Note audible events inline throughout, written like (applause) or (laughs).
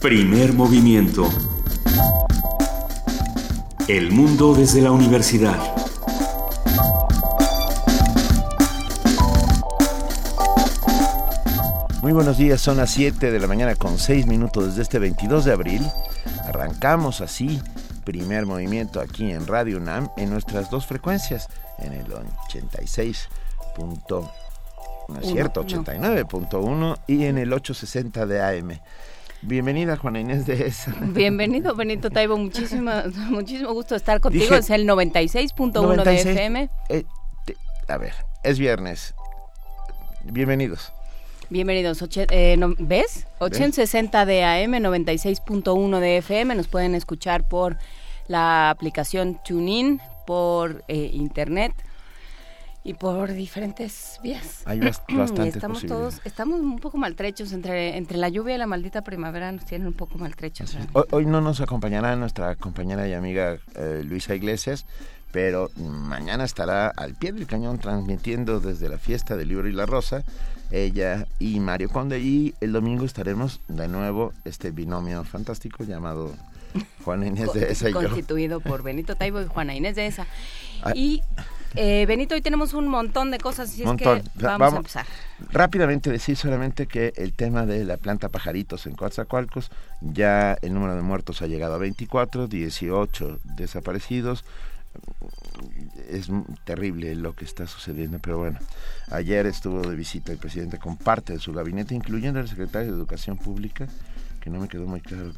Primer movimiento. El mundo desde la universidad. Muy buenos días, son las 7 de la mañana con 6 minutos desde este 22 de abril. Arrancamos así primer movimiento aquí en Radio UNAM en nuestras dos frecuencias, en el 86. no es cierto, 89.1 y en el 860 de AM. Bienvenida Juana Inés de esa. Bienvenido Benito Taibo, muchísimo, (laughs) muchísimo gusto estar contigo. es el 96.1 de FM. Eh, a ver, es viernes. Bienvenidos. Bienvenidos. Eh, ¿Ves? 860 de AM, 96.1 de FM. Nos pueden escuchar por la aplicación TuneIn, por eh, internet y por diferentes vías. Hay (clears throat) bastantes estamos todos, estamos un poco maltrechos entre entre la lluvia y la maldita primavera nos tienen un poco maltrechos. Hoy, no nos acompañará nuestra compañera y amiga eh, Luisa Iglesias, pero mañana estará al pie del cañón transmitiendo desde la fiesta del libro y la rosa ella y Mario Conde. Y el domingo estaremos de nuevo este binomio fantástico llamado Juana Inés (laughs) de esa y Constituido por Benito Taibo y Juana Inés de esa. Ah. Y eh, Benito, hoy tenemos un montón de cosas, así es que vamos, a empezar. Rápidamente decir solamente que el tema de la planta pajaritos en Coatzacoalcos, ya el número de muertos ha llegado a 24, 18 desaparecidos, es terrible lo que está sucediendo, pero bueno, ayer estuvo de visita el presidente con parte de su gabinete, incluyendo el secretario de Educación Pública, que no me quedó muy claro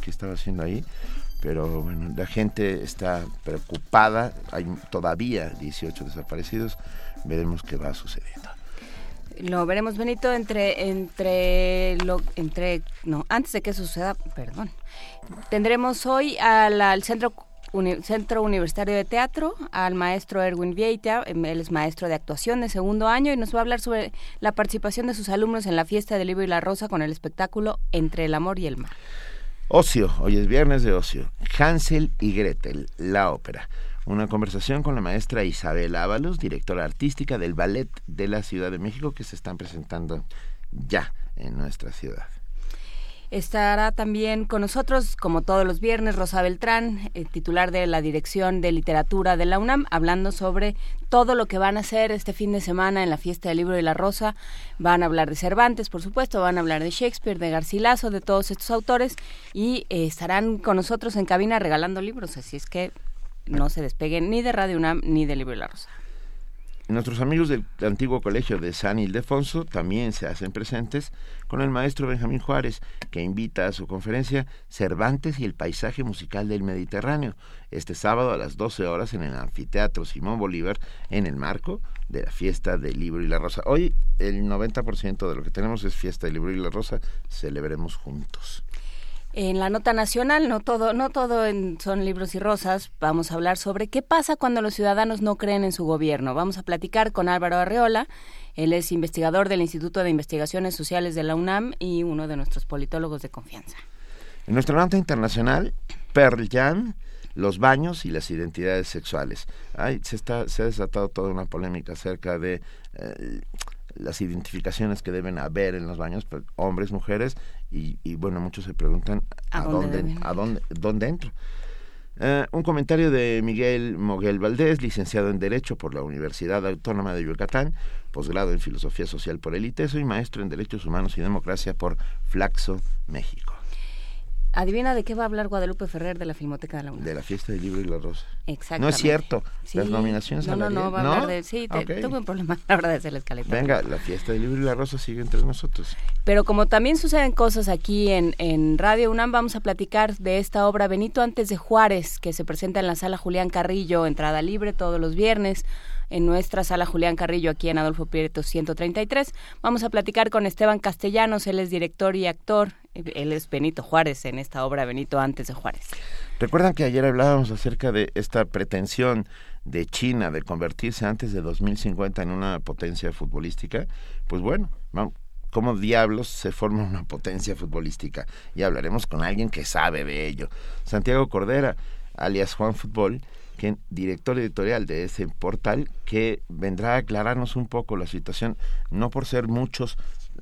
qué estaba haciendo ahí, pero bueno, la gente está preocupada, hay todavía 18 desaparecidos, veremos qué va sucediendo. Lo veremos, Benito, entre, entre, lo, entre, no, antes de que suceda, perdón, tendremos hoy al Centro Centro Universitario de Teatro, al maestro Erwin Vieita, él es maestro de actuación de segundo año y nos va a hablar sobre la participación de sus alumnos en la fiesta del libro y la rosa con el espectáculo Entre el amor y el mar. Ocio, hoy es viernes de ocio. Hansel y Gretel, la ópera. Una conversación con la maestra Isabel Ábalos, directora artística del Ballet de la Ciudad de México, que se están presentando ya en nuestra ciudad. Estará también con nosotros, como todos los viernes, Rosa Beltrán, eh, titular de la Dirección de Literatura de la UNAM, hablando sobre todo lo que van a hacer este fin de semana en la fiesta del libro y la rosa. Van a hablar de Cervantes, por supuesto, van a hablar de Shakespeare, de Garcilaso, de todos estos autores y eh, estarán con nosotros en cabina regalando libros, así es que no se despeguen ni de Radio UNAM ni del libro y la rosa. Nuestros amigos del antiguo colegio de San Ildefonso también se hacen presentes con el maestro Benjamín Juárez, que invita a su conferencia Cervantes y el paisaje musical del Mediterráneo, este sábado a las 12 horas en el Anfiteatro Simón Bolívar, en el marco de la fiesta del libro y la rosa. Hoy el 90% de lo que tenemos es fiesta del libro y la rosa, celebremos juntos. En la nota nacional, no todo, no todo son libros y rosas, vamos a hablar sobre qué pasa cuando los ciudadanos no creen en su gobierno. Vamos a platicar con Álvaro Arreola, él es investigador del Instituto de Investigaciones Sociales de la UNAM y uno de nuestros politólogos de confianza. En nuestra nota internacional, Pearl Jam, los baños y las identidades sexuales. se, está, se ha desatado toda una polémica acerca de eh, las identificaciones que deben haber en los baños, pues, hombres, mujeres, y, bueno, muchos se preguntan a, dónde, a dónde, dónde entro. Eh, un comentario de Miguel Moguel Valdés, licenciado en Derecho por la Universidad Autónoma de Yucatán, posgrado en Filosofía Social por el ITESO y maestro en Derechos Humanos y Democracia por Flaxo, México. Adivina de qué va a hablar Guadalupe Ferrer de la Filmoteca de la UNAM. De la fiesta del libro y la rosa. Exacto. No es cierto. Las nominaciones no, no, no, va a hablar de... Sí, tengo un problema la verdad de hacer la escaleta. Venga, la fiesta del libro y la rosa sigue entre nosotros. Pero como también suceden cosas aquí en, en Radio UNAM, vamos a platicar de esta obra Benito antes de Juárez, que se presenta en la sala Julián Carrillo, entrada libre todos los viernes en nuestra sala Julián Carrillo aquí en Adolfo Prieto 133. Vamos a platicar con Esteban Castellanos, él es director y actor, él es Benito Juárez en esta obra Benito antes de Juárez. Recuerdan que ayer hablábamos acerca de esta pretensión de China de convertirse antes de 2050 en una potencia futbolística. Pues bueno, ¿cómo diablos se forma una potencia futbolística? Y hablaremos con alguien que sabe de ello. Santiago Cordera, alias Juan Fútbol, director editorial de ese portal, que vendrá a aclararnos un poco la situación, no por ser muchos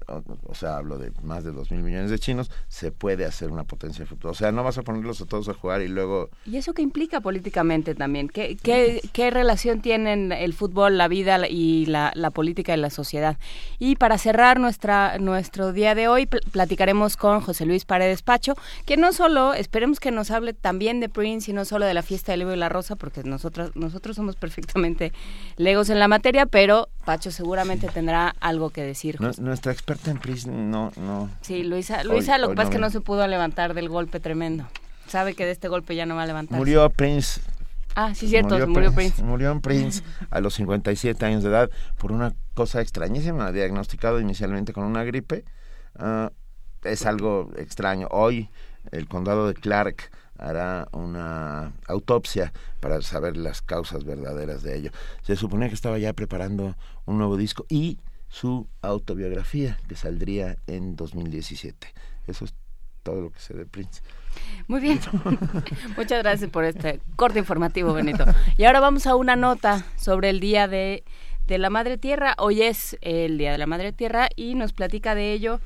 o, sea, hablo de más de dos mil millones de chinos, se puede hacer una potencia futuro. O sea, no vas a ponerlos a todos a jugar y luego... ¿Y eso qué implica políticamente también? ¿Qué, qué, qué relación tienen el fútbol, la vida y la, la política y la sociedad? Y para cerrar nuestra, nuestro día de hoy, platicaremos con José Luis Paredes Pacho, que no solo, esperemos que nos hable también de Prince y no solo de la fiesta del Lego y la Rosa, porque nosotros, nosotros somos perfectamente legos en la materia, pero Pacho seguramente tendrá algo que decir. nuestra experta en Prince no... no sí, Luisa, Luisa lo que pasa es que no se pudo levantar del golpe tremendo. Sabe que de este golpe ya no va a levantar. Murió Prince Ah, sí, cierto, murió, Prince, Murió en Prince (laughs) a los 57 años de edad por una cosa extrañísima, diagnosticado inicialmente con una gripe. Ah, es algo extraño. Hoy el condado de Clark hará una autopsia para saber las causas verdaderas de ello. Se supone que estaba ya preparando un nuevo disco y su autobiografía que saldría en 2017. Eso es todo lo que sé de Prince. Muy bien. (laughs) Muchas gracias por este corte informativo, Benito. Y ahora vamos a una nota sobre el Día de, de la Madre Tierra. Hoy es el Día de la Madre Tierra y nos platica de ello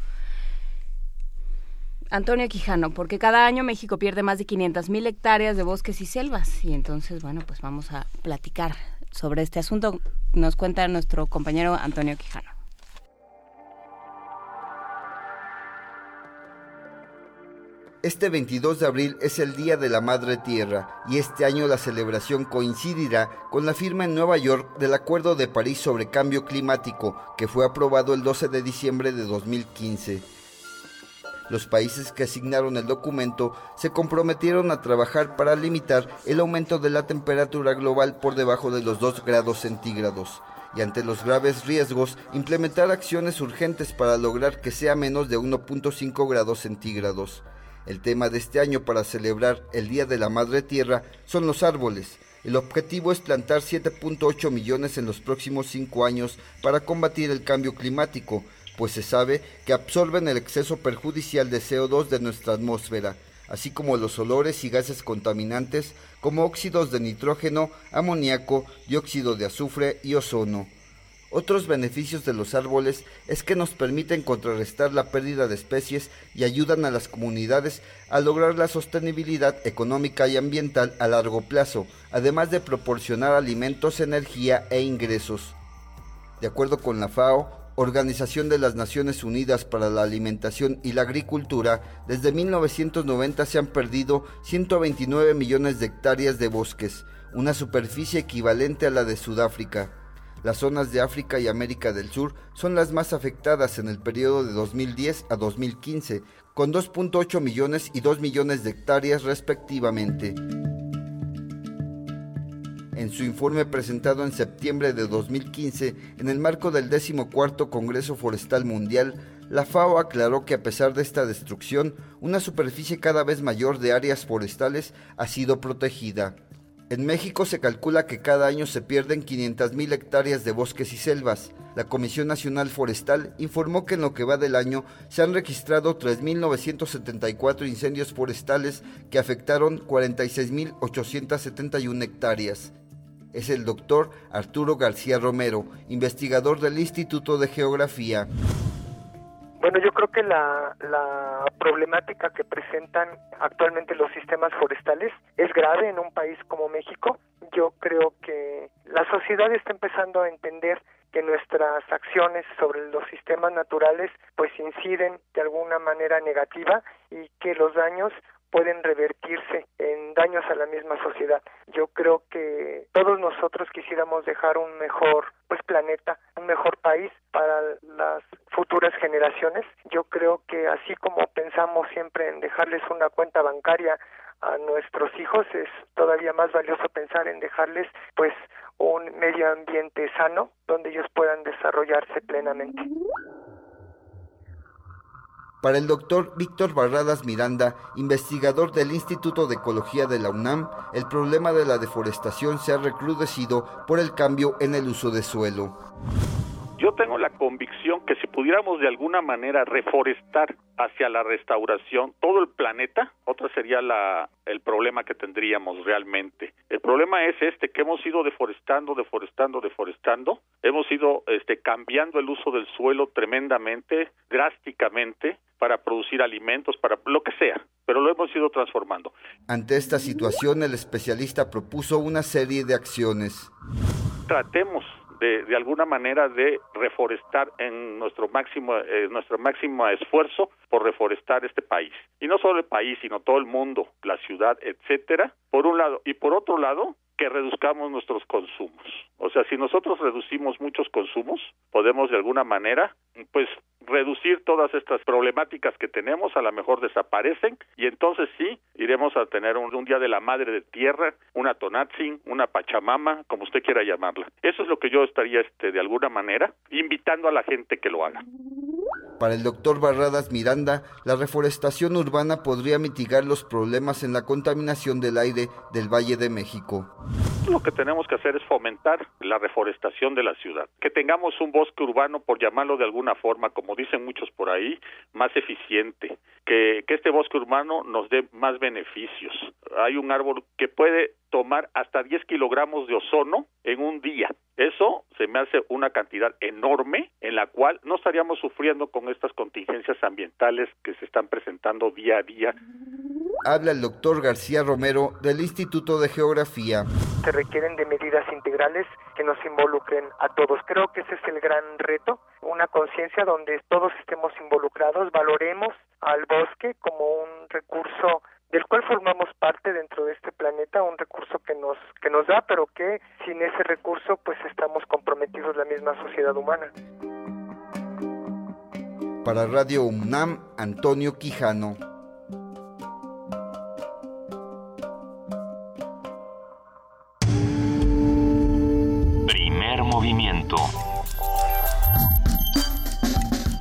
Antonio Quijano, porque cada año México pierde más de 500 mil hectáreas de bosques y selvas. Y entonces, bueno, pues vamos a platicar sobre este asunto. Nos cuenta nuestro compañero Antonio Quijano. Este 22 de abril es el Día de la Madre Tierra y este año la celebración coincidirá con la firma en Nueva York del Acuerdo de París sobre Cambio Climático que fue aprobado el 12 de diciembre de 2015. Los países que asignaron el documento se comprometieron a trabajar para limitar el aumento de la temperatura global por debajo de los 2 grados centígrados y ante los graves riesgos implementar acciones urgentes para lograr que sea menos de 1.5 grados centígrados. El tema de este año para celebrar el Día de la Madre Tierra son los árboles. El objetivo es plantar 7.8 millones en los próximos 5 años para combatir el cambio climático, pues se sabe que absorben el exceso perjudicial de CO2 de nuestra atmósfera, así como los olores y gases contaminantes como óxidos de nitrógeno, amoníaco, dióxido de azufre y ozono. Otros beneficios de los árboles es que nos permiten contrarrestar la pérdida de especies y ayudan a las comunidades a lograr la sostenibilidad económica y ambiental a largo plazo, además de proporcionar alimentos, energía e ingresos. De acuerdo con la FAO, Organización de las Naciones Unidas para la Alimentación y la Agricultura, desde 1990 se han perdido 129 millones de hectáreas de bosques, una superficie equivalente a la de Sudáfrica. Las zonas de África y América del Sur son las más afectadas en el periodo de 2010 a 2015, con 2.8 millones y 2 millones de hectáreas respectivamente. En su informe presentado en septiembre de 2015, en el marco del 14 Congreso Forestal Mundial, la FAO aclaró que a pesar de esta destrucción, una superficie cada vez mayor de áreas forestales ha sido protegida. En México se calcula que cada año se pierden 500.000 hectáreas de bosques y selvas. La Comisión Nacional Forestal informó que en lo que va del año se han registrado 3.974 incendios forestales que afectaron 46.871 hectáreas es el doctor Arturo García Romero, investigador del Instituto de Geografía. Bueno, yo creo que la, la, problemática que presentan actualmente los sistemas forestales es grave en un país como México. Yo creo que la sociedad está empezando a entender que nuestras acciones sobre los sistemas naturales pues inciden de alguna manera negativa y que los daños pueden revertirse en daños a la misma sociedad. Yo creo que todos nosotros quisiéramos dejar un mejor pues planeta, un mejor país para las futuras generaciones. Yo creo que así como pensamos siempre en dejarles una cuenta bancaria a nuestros hijos, es todavía más valioso pensar en dejarles pues un medio ambiente sano donde ellos puedan desarrollarse plenamente. Para el doctor Víctor Barradas Miranda, investigador del Instituto de Ecología de la UNAM, el problema de la deforestación se ha recrudecido por el cambio en el uso de suelo. La convicción que si pudiéramos de alguna manera reforestar hacia la restauración todo el planeta, otra sería la, el problema que tendríamos realmente. El problema es este, que hemos ido deforestando, deforestando, deforestando, hemos ido este, cambiando el uso del suelo tremendamente, drásticamente, para producir alimentos, para lo que sea, pero lo hemos ido transformando. Ante esta situación, el especialista propuso una serie de acciones. Tratemos de, de alguna manera de reforestar en nuestro máximo eh, nuestro máximo esfuerzo por reforestar este país. Y no solo el país sino todo el mundo la ciudad etcétera por un lado. Y por otro lado que reduzcamos nuestros consumos. O sea, si nosotros reducimos muchos consumos, podemos de alguna manera, pues, reducir todas estas problemáticas que tenemos, a lo mejor desaparecen, y entonces sí, iremos a tener un, un Día de la Madre de Tierra, una Tonatzin, una Pachamama, como usted quiera llamarla. Eso es lo que yo estaría, este, de alguna manera, invitando a la gente que lo haga. Para el doctor Barradas Miranda, la reforestación urbana podría mitigar los problemas en la contaminación del aire del Valle de México. Lo que tenemos que hacer es fomentar la reforestación de la ciudad, que tengamos un bosque urbano, por llamarlo de alguna forma, como dicen muchos por ahí, más eficiente, que, que este bosque urbano nos dé más beneficios. Hay un árbol que puede tomar hasta 10 kilogramos de ozono en un día. Eso se me hace una cantidad enorme en la cual no estaríamos sufriendo con estas contingencias ambientales que se están presentando día a día. Habla el doctor García Romero del Instituto de Geografía. Se requieren de medidas integrales que nos involucren a todos. Creo que ese es el gran reto, una conciencia donde todos estemos involucrados, valoremos al bosque como un recurso del cual formamos parte dentro de este planeta, un recurso que nos que nos da, pero que sin ese recurso pues estamos comprometidos la misma sociedad humana. Para Radio UNAM, Antonio Quijano. Primer movimiento.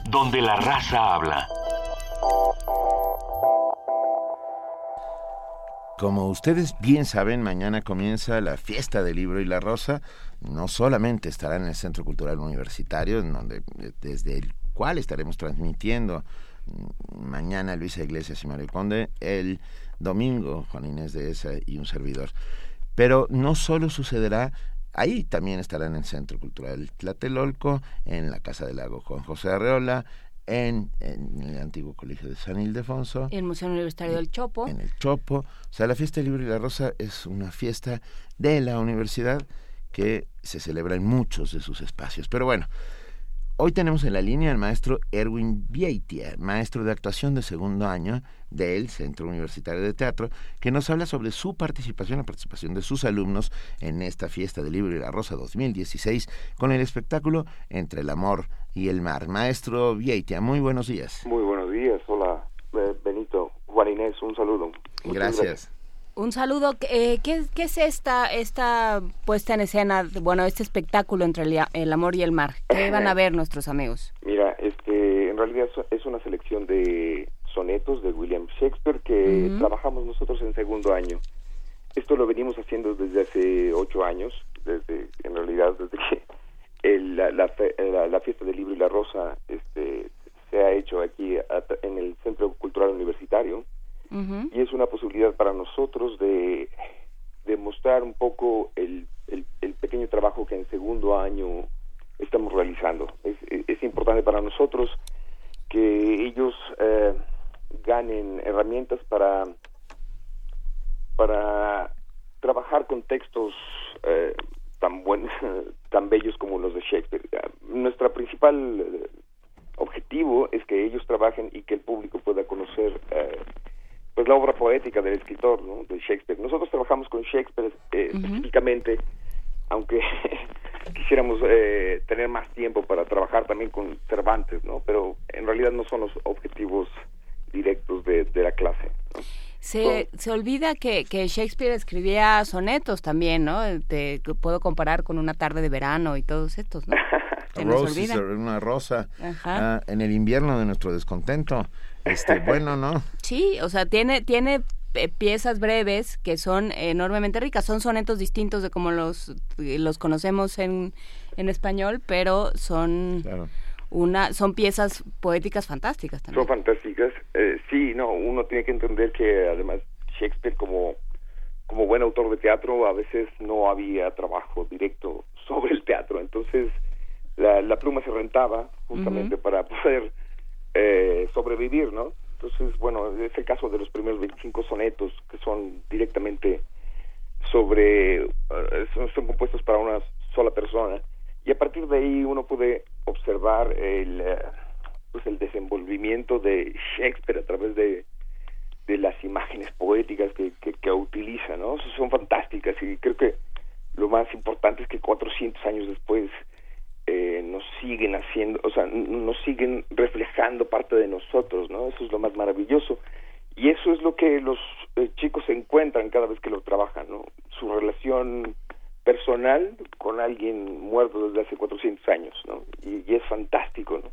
Donde la raza habla. Como ustedes bien saben, mañana comienza la fiesta del libro y la rosa. No solamente estará en el Centro Cultural Universitario, en donde, desde el cual estaremos transmitiendo mm, mañana Luisa Iglesias y Mario Conde, el domingo Juan Inés de Esa y un servidor. Pero no solo sucederá Ahí también estará en el Centro Cultural Tlatelolco, en la Casa del Lago Juan José Arreola, en, en, el antiguo colegio de San Ildefonso. En el Museo Universitario del Chopo. En el Chopo. O sea, la fiesta del libro y la rosa es una fiesta de la universidad que se celebra en muchos de sus espacios. Pero bueno, hoy tenemos en la línea al maestro Erwin Vieitia, maestro de actuación de segundo año del Centro Universitario de Teatro, que nos habla sobre su participación, la participación de sus alumnos en esta fiesta del libro y la rosa 2016 con el espectáculo Entre el amor y el mar. Maestro Vieitia, muy buenos días. Muy buenos días, hola eh, Benito, Juan Inés, un saludo. Muchas gracias. gracias. Un saludo. Eh, ¿qué, ¿qué, es esta esta puesta en escena, bueno, este espectáculo entre el, el, amor y el mar? ¿Qué van a (clears throat) ver nuestros amigos? Mira, este, en realidad es una selección de sonetos de William Shakespeare que uh -huh. trabajamos nosotros en segundo año. Esto lo venimos haciendo desde hace ocho años, desde en realidad desde que el, la, la, la, la, fiesta del libro y la rosa este, se ha hecho aquí a, en el Centro Cultural Universitario uh -huh. y es una posibilidad para nosotros de, de mostrar un poco el, el, el, pequeño trabajo que en segundo año estamos realizando. Es, es importante para nosotros que ellos eh, ganen herramientas para para trabajar con textos eh, tan buenos, (laughs) tan bellos como los de Shakespeare. Nuestra principal eh, objetivo es que ellos trabajen y que el público pueda conocer eh, pues la obra poética del escritor, ¿no? de Shakespeare. Nosotros trabajamos con Shakespeare uh -huh. específicamente, aunque (laughs) quisiéramos tener más tiempo para trabajar también con Cervantes, ¿no? Pero en realidad no son los objetivos directos de, de la clase. ¿no? Se, se olvida que, que, Shakespeare escribía sonetos también, ¿no? Te puedo comparar con una tarde de verano y todos estos, ¿no? (laughs) Roses, una rosa ah, en el invierno de nuestro descontento. Este, (laughs) bueno, ¿no? Sí, o sea, tiene tiene piezas breves que son enormemente ricas. Son sonetos distintos de como los, los conocemos en, en español, pero son... Una, son piezas poéticas fantásticas también. Son fantásticas. Eh, sí, no, uno tiene que entender que además Shakespeare como, como buen autor de teatro a veces no había trabajo directo sobre el teatro. Entonces la, la pluma se rentaba justamente para (laughs) poder eh, sobrevivir, ¿no? Entonces, bueno, es el caso de los primeros 25 sonetos que son directamente sobre, eh, son, compuestos para una sola persona y a partir de ahí uno puede observar el, eh, pues el desenvolvimiento de Shakespeare a través de, de las imágenes poéticas que, que, que utiliza, ¿no? Son fantásticas y creo que lo más importante es que 400 años después eh, nos siguen haciendo, o sea, nos siguen reflejando parte de nosotros, ¿no? Eso es lo más maravilloso. Y eso es lo que los eh, chicos encuentran cada vez que lo trabajan, ¿no? Su relación personal con alguien muerto desde hace 400 años, ¿no? Y, y es fantástico, ¿no?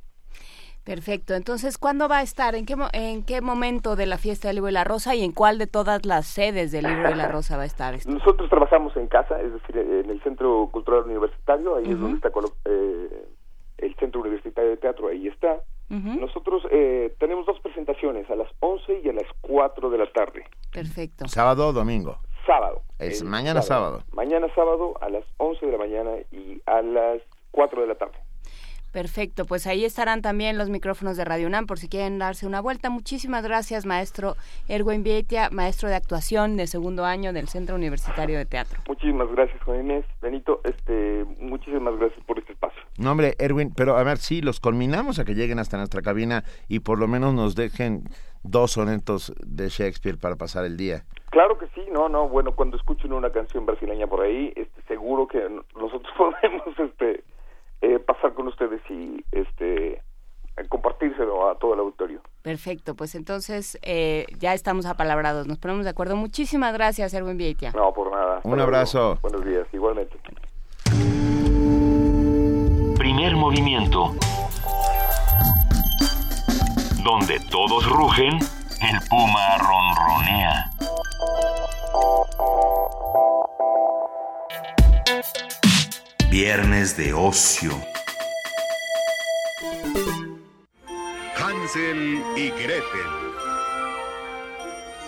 Perfecto. Entonces, ¿cuándo va a estar? ¿En qué, ¿En qué momento de la fiesta del libro y la rosa y en cuál de todas las sedes del libro y la (laughs) rosa va a estar? Esto? Nosotros trabajamos en casa, es decir, en el Centro Cultural Universitario, ahí es donde está eh, el Centro Universitario de Teatro, ahí está. Nosotros eh, tenemos dos presentaciones, a las 11 y a las 4 de la tarde. Perfecto. ¿Sábado o domingo? Sábado. Es mañana sábado. sábado. Mañana sábado a las 11 de la mañana y a las 4 de la tarde. Perfecto, pues ahí estarán también los micrófonos de Radio UNAM por si quieren darse una vuelta. Muchísimas gracias, maestro Erwin Vietia, maestro de actuación de segundo año del Centro Universitario de Teatro. Muchísimas gracias, Juan Inés. Benito, este, muchísimas gracias por este espacio. No, hombre, Erwin, pero a ver, sí, los culminamos a que lleguen hasta nuestra cabina y por lo menos nos dejen dos sonetos de Shakespeare para pasar el día. Claro que sí, no, no, bueno, cuando escuchen una canción brasileña por ahí, este, seguro que nosotros (laughs) podemos, este, eh, pasar con ustedes y este compartírselo a todo el auditorio. Perfecto, pues entonces eh, ya estamos apalabrados, nos ponemos de acuerdo. Muchísimas gracias, Erwin Vietia. No, por nada. Un abrazo. Buenos días, igualmente. Primer movimiento. Donde todos rugen, el puma ronronea. Viernes de ocio. Hansel y Gretel.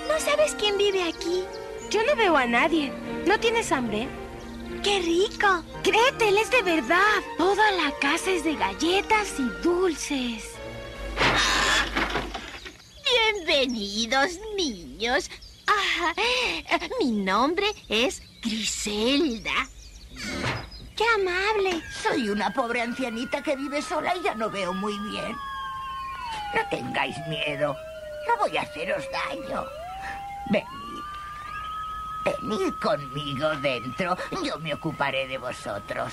¿No sabes quién vive aquí? Yo no veo a nadie. ¿No tienes hambre? ¡Qué rico! Gretel, es de verdad. Toda la casa es de galletas y dulces. Bienvenidos, niños. Ah, mi nombre es Griselda. ¡Qué amable! Soy una pobre ancianita que vive sola y ya no veo muy bien. No tengáis miedo. No voy a haceros daño. Venid. Venid conmigo dentro. Yo me ocuparé de vosotros.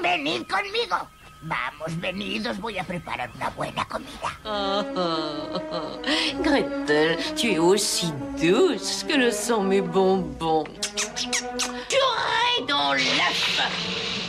Venid conmigo. Vamos, venid, os voy a preparar una buena comida. (laughs) Oh, Gretel, tu es aussi douce que le sont mes bonbons. Purée dans l'œuf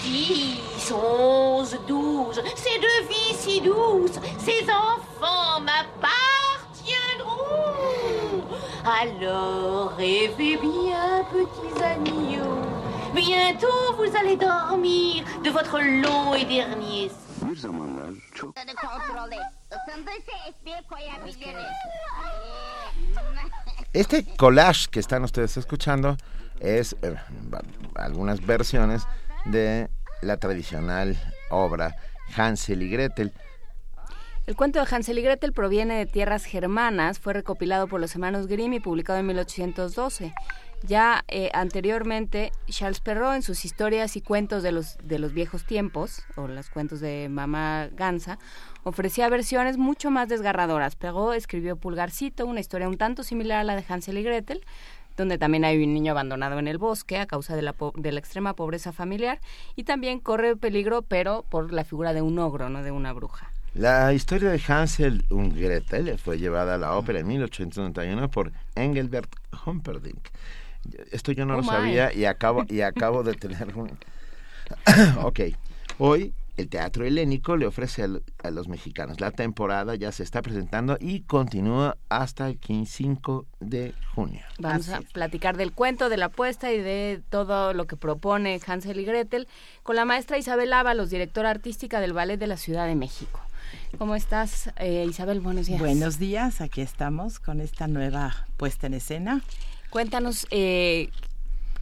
10, 11, 12, ces deux vies si douces, ces enfants m'appartiendront. Alors rêvez bien, petits agneaux. Bientôt vous allez dormir de votre long et dernier (laughs) Este collage que están ustedes escuchando es eh, algunas versiones de la tradicional obra Hansel y Gretel. El cuento de Hansel y Gretel proviene de tierras germanas, fue recopilado por los hermanos Grimm y publicado en 1812. Ya eh, anteriormente, Charles Perrault en sus historias y cuentos de los, de los viejos tiempos, o los cuentos de Mamá Gansa, ofrecía versiones mucho más desgarradoras. Perrault escribió Pulgarcito, una historia un tanto similar a la de Hansel y Gretel, donde también hay un niño abandonado en el bosque a causa de la, de la extrema pobreza familiar y también corre peligro, pero por la figura de un ogro, no de una bruja. La historia de Hansel und Gretel fue llevada a la ópera en 1891 por Engelbert Humperdinck. Esto yo no Oh, lo my. sabía y acabo, y acabo de tener un... (coughs) ok, hoy el Teatro Helénico le ofrece a, los mexicanos. La temporada ya se está presentando y continúa hasta el 5 de junio. Vamos a platicar del cuento, de la apuesta y de todo lo que propone Hansel y Gretel con la maestra Isabel Ábalos, directora artística del Ballet de la Ciudad de México. ¿Cómo estás, eh, Isabel? Buenos días. Buenos días, aquí estamos con esta nueva puesta en escena. Cuéntanos eh,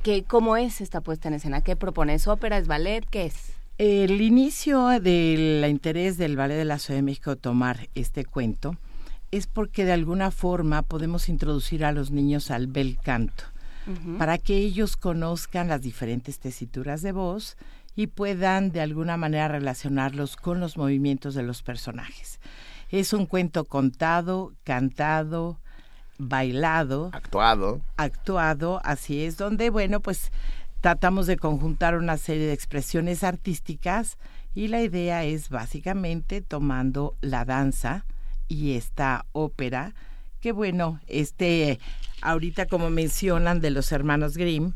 que, cómo es esta puesta en escena, qué propones, ópera, es ballet, qué es. El inicio del interés del Ballet de la Ciudad de México tomar este cuento es porque de alguna forma podemos introducir a los niños al bel canto, para que ellos conozcan las diferentes tesituras de voz y puedan de alguna manera relacionarlos con los movimientos de los personajes. Es un cuento contado, cantado, bailado, actuado, actuado, así es, donde bueno, pues tratamos de conjuntar una serie de expresiones artísticas y la idea es básicamente tomando la danza y esta ópera, que bueno, este, ahorita como mencionan de los hermanos Grimm,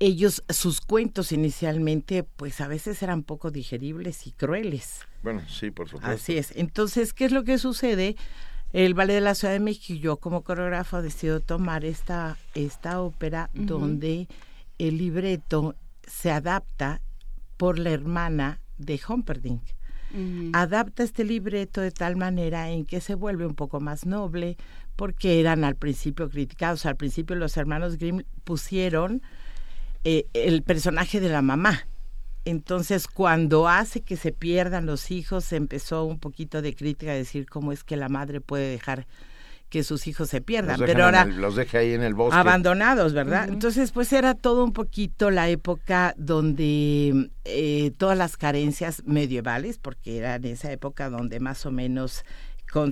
ellos, sus cuentos inicialmente, pues a veces eran poco digeribles y crueles. Bueno, sí, por supuesto. Así es. Entonces, ¿qué es lo que sucede? El Ballet de la Ciudad de México, yo como coreógrafo decido tomar esta, esta ópera donde el libreto se adapta por la hermana de Humperdinck. Adapta este libreto de tal manera en que se vuelve un poco más noble, porque eran al principio criticados. Al principio los hermanos Grimm pusieron eh, el personaje de la mamá, entonces, cuando hace que se pierdan los hijos, empezó un poquito de crítica a decir cómo es que la madre puede dejar que sus hijos se pierdan, pero ahora los deja ahí en el bosque. abandonados, ¿verdad? Entonces, pues era todo un poquito la época donde eh, todas las carencias medievales, porque era en esa época donde más o menos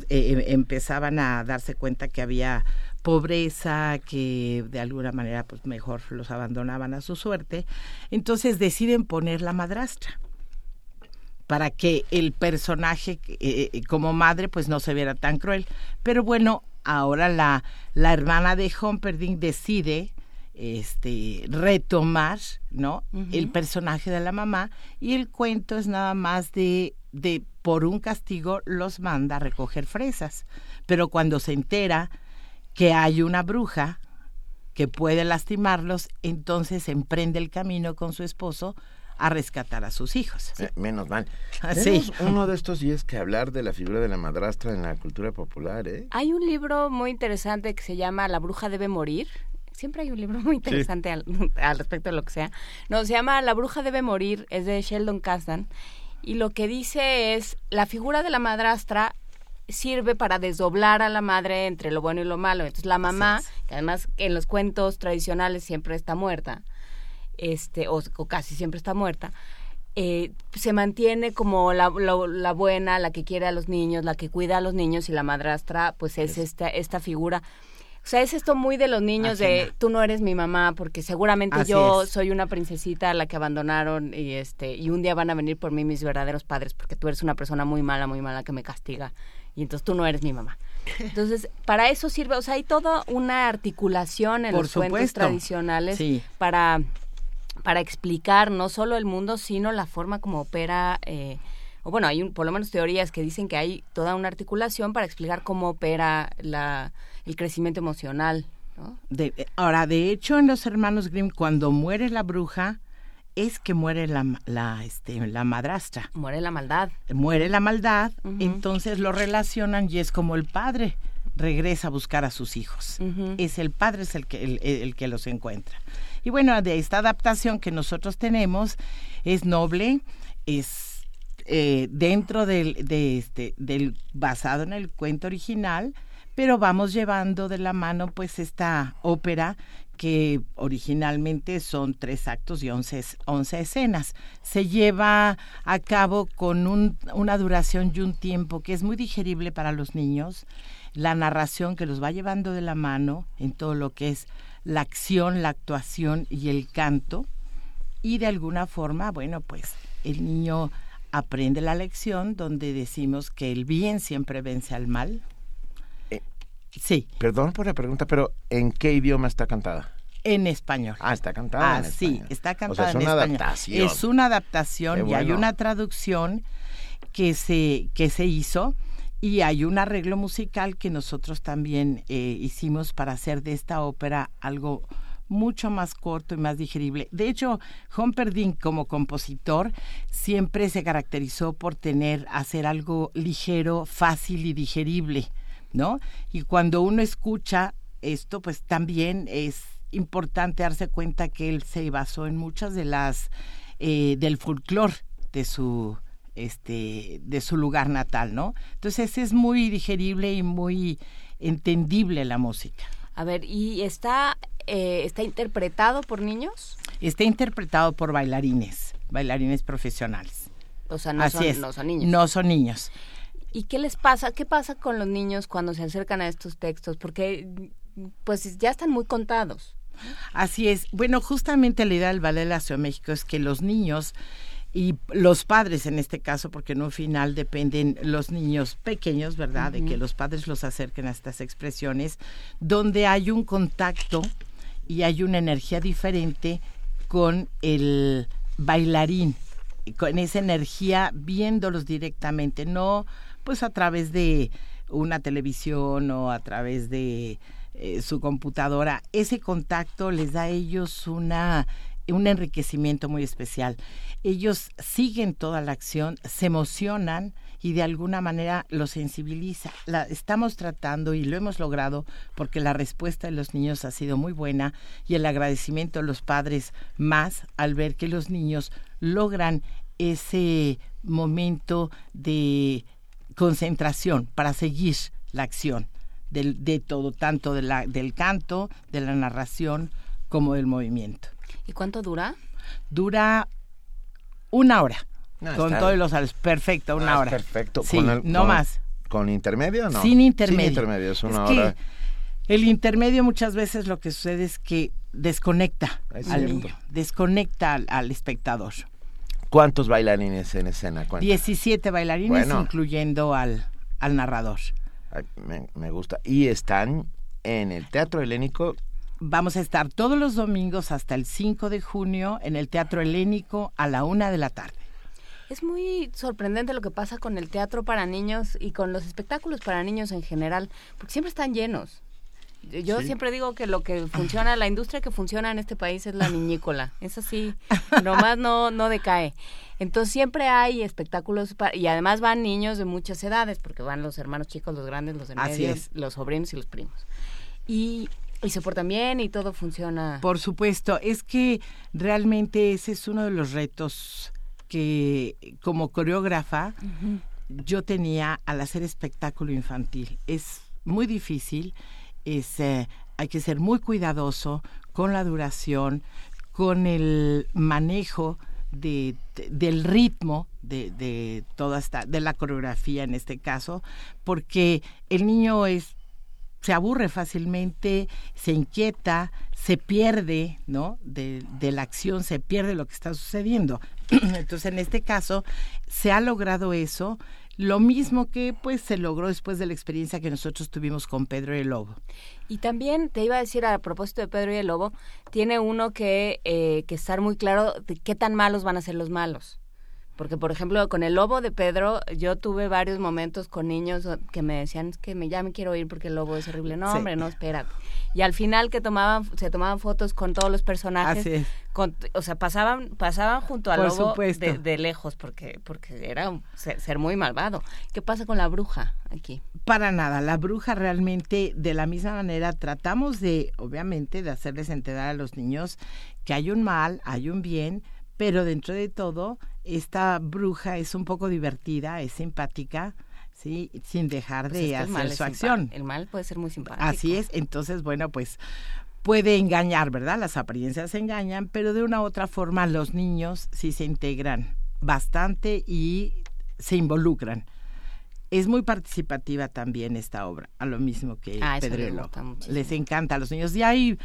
eh, empezaban a darse cuenta que había pobreza, que de alguna manera pues mejor los abandonaban a su suerte, entonces deciden poner la madrastra para que el personaje eh, eh, como madre pues no se viera tan cruel. Pero bueno, ahora la, la hermana de Humperdinck decide este retomar no el personaje de la mamá y el cuento es nada más de de por un castigo los manda a recoger fresas. Pero cuando se entera que hay una bruja que puede lastimarlos, entonces emprende el camino con su esposo a rescatar a sus hijos. Eh, menos mal. Ah, uno de estos días que hablar de la figura de la madrastra en la cultura popular, ¿eh? Hay un libro muy interesante que se llama La bruja debe morir. Siempre hay un libro muy interesante al, respecto de lo que sea. No, se llama La bruja debe morir, es de Sheldon Kasdan. Y lo que dice es, la figura de la madrastra sirve para desdoblar a la madre entre lo bueno y lo malo. Entonces la mamá, que además en los cuentos tradicionales siempre está muerta, este, o, casi siempre está muerta, eh, se mantiene como la, la, buena, la que quiere a los niños, la que cuida a los niños y la madrastra, pues es, esta, esta figura. O sea, es esto muy de los niños de tú no eres mi mamá porque seguramente yo soy una princesita a la que abandonaron y este y un día van a venir por mí mis verdaderos padres porque tú eres una persona muy mala, muy mala que me castiga y entonces tú no eres mi mamá. Entonces, para eso sirve, o sea, hay toda una articulación en los cuentos tradicionales para, para explicar no solo el mundo, sino la forma como opera, eh, o bueno, hay un, por lo menos teorías que dicen que hay toda una articulación para explicar cómo opera la, el crecimiento emocional. De, ahora, de hecho, en los hermanos Grimm, cuando muere la bruja, es que muere la, la, este, la madrastra. Muere la maldad. Muere la maldad, entonces lo relacionan y es como el padre regresa a buscar a sus hijos. Es el padre es el que, el, que los encuentra. Y bueno, de esta adaptación que nosotros tenemos es noble, es eh, dentro del, de este, del basado en el cuento original, pero vamos llevando de la mano pues esta ópera que originalmente son tres actos y once, once escenas. Se lleva a cabo con un, una duración y un tiempo que es muy digerible para los niños, la narración que los va llevando de la mano en todo lo que es la acción, la actuación y el canto, y de alguna forma, bueno, pues el niño aprende la lección donde decimos que el bien siempre vence al mal, Sí. Perdón por la pregunta, pero ¿en qué idioma está cantada? En español. Ah, está cantada. Ah, en sí, español. está O sea, cantada es en una español. adaptación. Es una adaptación y hay una traducción que se, que se hizo y hay un arreglo musical que nosotros también eh, hicimos para hacer de esta ópera algo mucho más corto y más digerible. De hecho, Humperdinck como compositor siempre se caracterizó por tener, hacer algo ligero, fácil y digerible, ¿no? Y cuando uno escucha esto, pues también es importante darse cuenta que él se basó en muchas de las eh, del folclore de su este de su lugar natal, ¿no? Entonces es muy digerible y muy entendible la música. A ver, ¿y está, eh, está interpretado por niños? Está interpretado por bailarines, bailarines profesionales. O sea, no, Así son, es. no son niños. No son niños. ¿Y qué les pasa? ¿Qué pasa con los niños cuando se acercan a estos textos? Porque pues ya están muy contados. Así es. Bueno, justamente la idea del Ballet de la Ciudad de México es que los niños y los padres en este caso, porque en un final dependen los niños pequeños, ¿verdad? De que los padres los acerquen a estas expresiones, donde hay un contacto y hay una energía diferente con el bailarín, con esa energía viéndolos directamente, no pues a través de una televisión o a través de eh, su computadora. Ese contacto les da a ellos una un enriquecimiento muy especial. Ellos siguen toda la acción, se emocionan y de alguna manera los sensibiliza. La estamos tratando y lo hemos logrado porque la respuesta de los niños ha sido muy buena y el agradecimiento de los padres más al ver que los niños logran ese momento de concentración para seguir la acción del, de todo, tanto de la, del canto, de la narración, como del movimiento. ¿Y cuánto dura? Dura una hora. No, con todos los salos. Perfecto, una Ah, hora. Perfecto. Sí, ¿Con el- no con- más. ¿Con intermedio o no? Sin intermedio. Sin intermedio, es una Es que hora. El intermedio muchas veces lo que sucede es que desconecta Es al cierto. niño, desconecta al, al espectador. ¿Cuántos bailarines en escena? Cuenta. 17 bailarines, Bueno. incluyendo al, al narrador. Ay, me, me gusta. Y están en el Teatro Helénico. Vamos a estar todos los domingos hasta el 5 de junio en el Teatro Helénico a la una de la tarde. Es muy sorprendente lo que pasa con el teatro para niños y con los espectáculos para niños en general, porque siempre están llenos. Yo Sí. siempre digo que lo que funciona, la industria que funciona en este país es la (laughs) niñícola. Es así, nomás no, no decae. Entonces siempre hay espectáculos pa- y además van niños de muchas edades, porque van los hermanos chicos, los grandes, los de medio, los sobrinos y los primos. Y, y se portan bien y todo funciona. Por supuesto, es que realmente ese es uno de los retos que como coreógrafa yo tenía al hacer espectáculo infantil. Es muy difícil, es, hay que ser muy cuidadoso con la duración, con el manejo de, de- del ritmo de, de toda esta, de la coreografía en este caso, porque el niño es se aburre fácilmente, se inquieta, se pierde, ¿no? De, de la acción, se pierde lo que está sucediendo. (clears throat) Entonces, en este caso, se ha logrado eso, lo mismo que pues se logró después de la experiencia que nosotros tuvimos con Pedro y el Lobo. Y también te iba a decir a propósito de Pedro y el Lobo, tiene uno que, eh, que estar muy claro de qué tan malos van a ser los malos. Porque, por ejemplo, con el lobo de Pedro, yo tuve varios momentos con niños que me decían "Es que me, ya me quiero ir porque el lobo es horrible. No, Sí. hombre, no, espérate. Y al final que tomaban, se tomaban fotos con todos los personajes, Así es. con- o sea, pasaban, pasaban junto al Por lobo de, de lejos porque, porque era un- ser, ser muy malvado. ¿Qué pasa con la bruja aquí? Para nada, la bruja realmente de la misma manera tratamos de, obviamente, de hacerles enterar a los niños que hay un mal, hay un bien, pero dentro de todo, esta bruja es un poco divertida, es simpática, ¿sí? Sin dejar Pues de es que hacer su acción. El mal puede ser muy simpático. Así es, entonces, bueno, pues puede engañar, ¿verdad? Las apariencias engañan, pero de una u otra forma los niños sí se integran bastante y se involucran. Es muy participativa también esta obra, a lo mismo que Ah, muchísimo. Les encanta a los niños. Y hay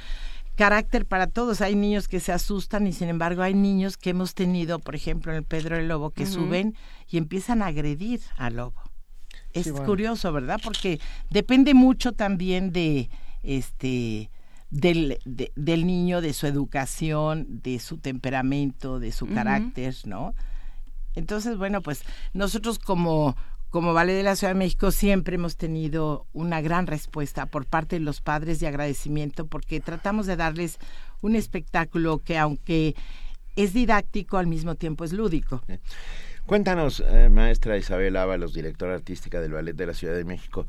carácter para todos. Hay niños que se asustan y sin embargo hay niños que hemos tenido, por ejemplo, en el Pedro el Lobo, que suben y empiezan a agredir al lobo. Es Sí, bueno. curioso, ¿verdad? Porque depende mucho también de este del, del niño, de su educación, de su temperamento, de su carácter, ¿no? Entonces, bueno, pues nosotros como, como Vale de la Ciudad de México siempre hemos tenido una gran respuesta por parte de los padres de agradecimiento porque tratamos de darles un espectáculo que aunque es didáctico, al mismo tiempo es lúdico. Cuéntanos, eh, maestra Isabel Ábalos, directora artística del Ballet de la Ciudad de México,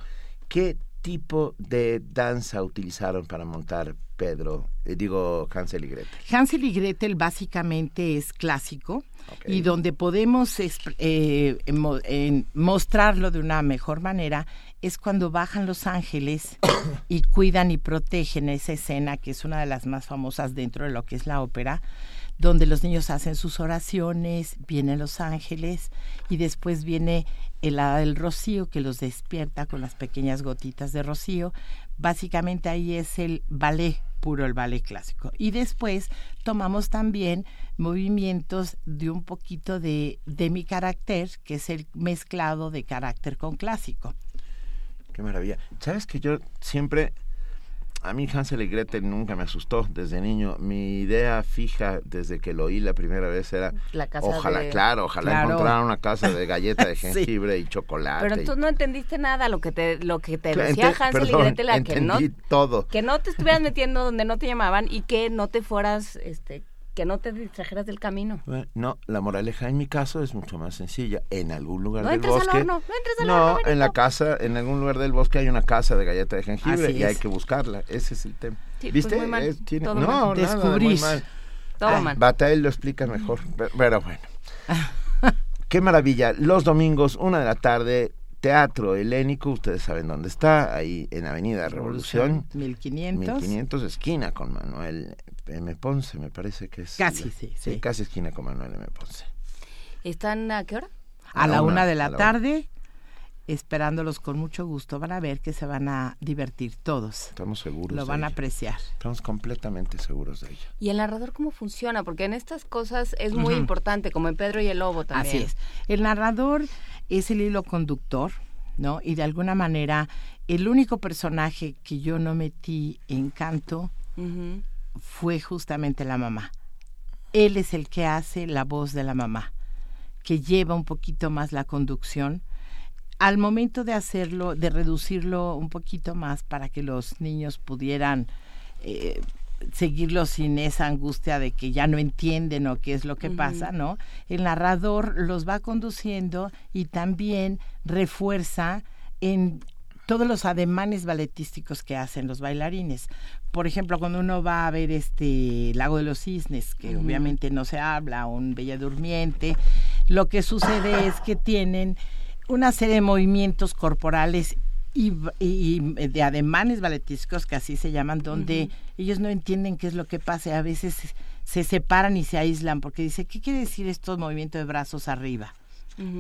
¿qué tipo de danza utilizaron para montar Pedro, eh, digo Hansel y Gretel? Hansel y Gretel básicamente es clásico y donde podemos eh, mostrarlo de una mejor manera es cuando bajan los ángeles (coughs) y cuidan y protegen esa escena que es una de las más famosas dentro de lo que es la ópera donde los niños hacen sus oraciones, vienen los ángeles y después viene el hada del rocío que los despierta con las pequeñas gotitas de rocío. Básicamente ahí es el ballet puro, el ballet clásico. Y después tomamos también movimientos de un poquito de, de mi carácter, que es el mezclado de carácter con clásico. Qué maravilla. Sabes que yo siempre a mí Hansel y Gretel nunca me asustó desde niño. Mi idea fija desde que lo oí la primera vez era ojalá, claro, ojalá encontraran una casa de galleta de (laughs) jengibre y chocolate. Pero tú no entendiste nada lo que te lo que te decía Hansel y Gretel a que no todo. que no te estuvieras metiendo donde no te llamaban y que no te fueras este que no te distrajeras del camino. no, la moraleja en mi caso es mucho más sencilla. En algún lugar del bosque. Al horno, no entres al no, en la casa, en algún lugar del bosque hay una casa de galleta de jengibre y hay que buscarla. Ese es el tema. Pues ¿Viste? muy mal. tiene... Todo no, mal. nada, muy mal. Todo Ay, mal. Batael lo explica mejor. Pero bueno. (laughs) Qué maravilla. Los domingos, una de la tarde, Teatro Helénico, ustedes saben dónde está, ahí en Avenida Revolución. 1500. 1500, esquina con Manuel M. Ponce, me parece que es. Casi, sí, sí. Casi esquina con Manuel M. Ponce. ¿Están a qué hora? A, la, una, de la, tarde, esperándolos con mucho gusto. Van a ver que se van a divertir todos. Estamos seguros. Lo de van a apreciar. Estamos completamente seguros de ello. ¿Y el narrador cómo funciona? Porque en estas cosas es muy importante, como en Pedro y el Lobo también. Así es. El narrador es el hilo conductor, ¿no? Y de alguna manera, el único personaje que yo no metí en canto fue justamente la mamá. Él es el que hace la voz de la mamá, que lleva un poquito más la conducción. Al momento de hacerlo, de reducirlo un poquito más para que los niños pudieran eh, seguirlo sin esa angustia de que ya no entienden o qué es lo que pasa, ¿no? El narrador los va conduciendo y también refuerza en todos los ademanes balletísticos que hacen los bailarines. Por ejemplo, cuando uno va a ver este Lago de los Cisnes, que obviamente no se habla, o un Bella Durmiente, lo que sucede es que tienen una serie de movimientos corporales y, y de ademanes balletísticos, que así se llaman, donde ellos no entienden qué es lo que pasa. A veces se- se separan y se aíslan porque dice, ¿qué quiere decir estos movimientos de brazos arriba?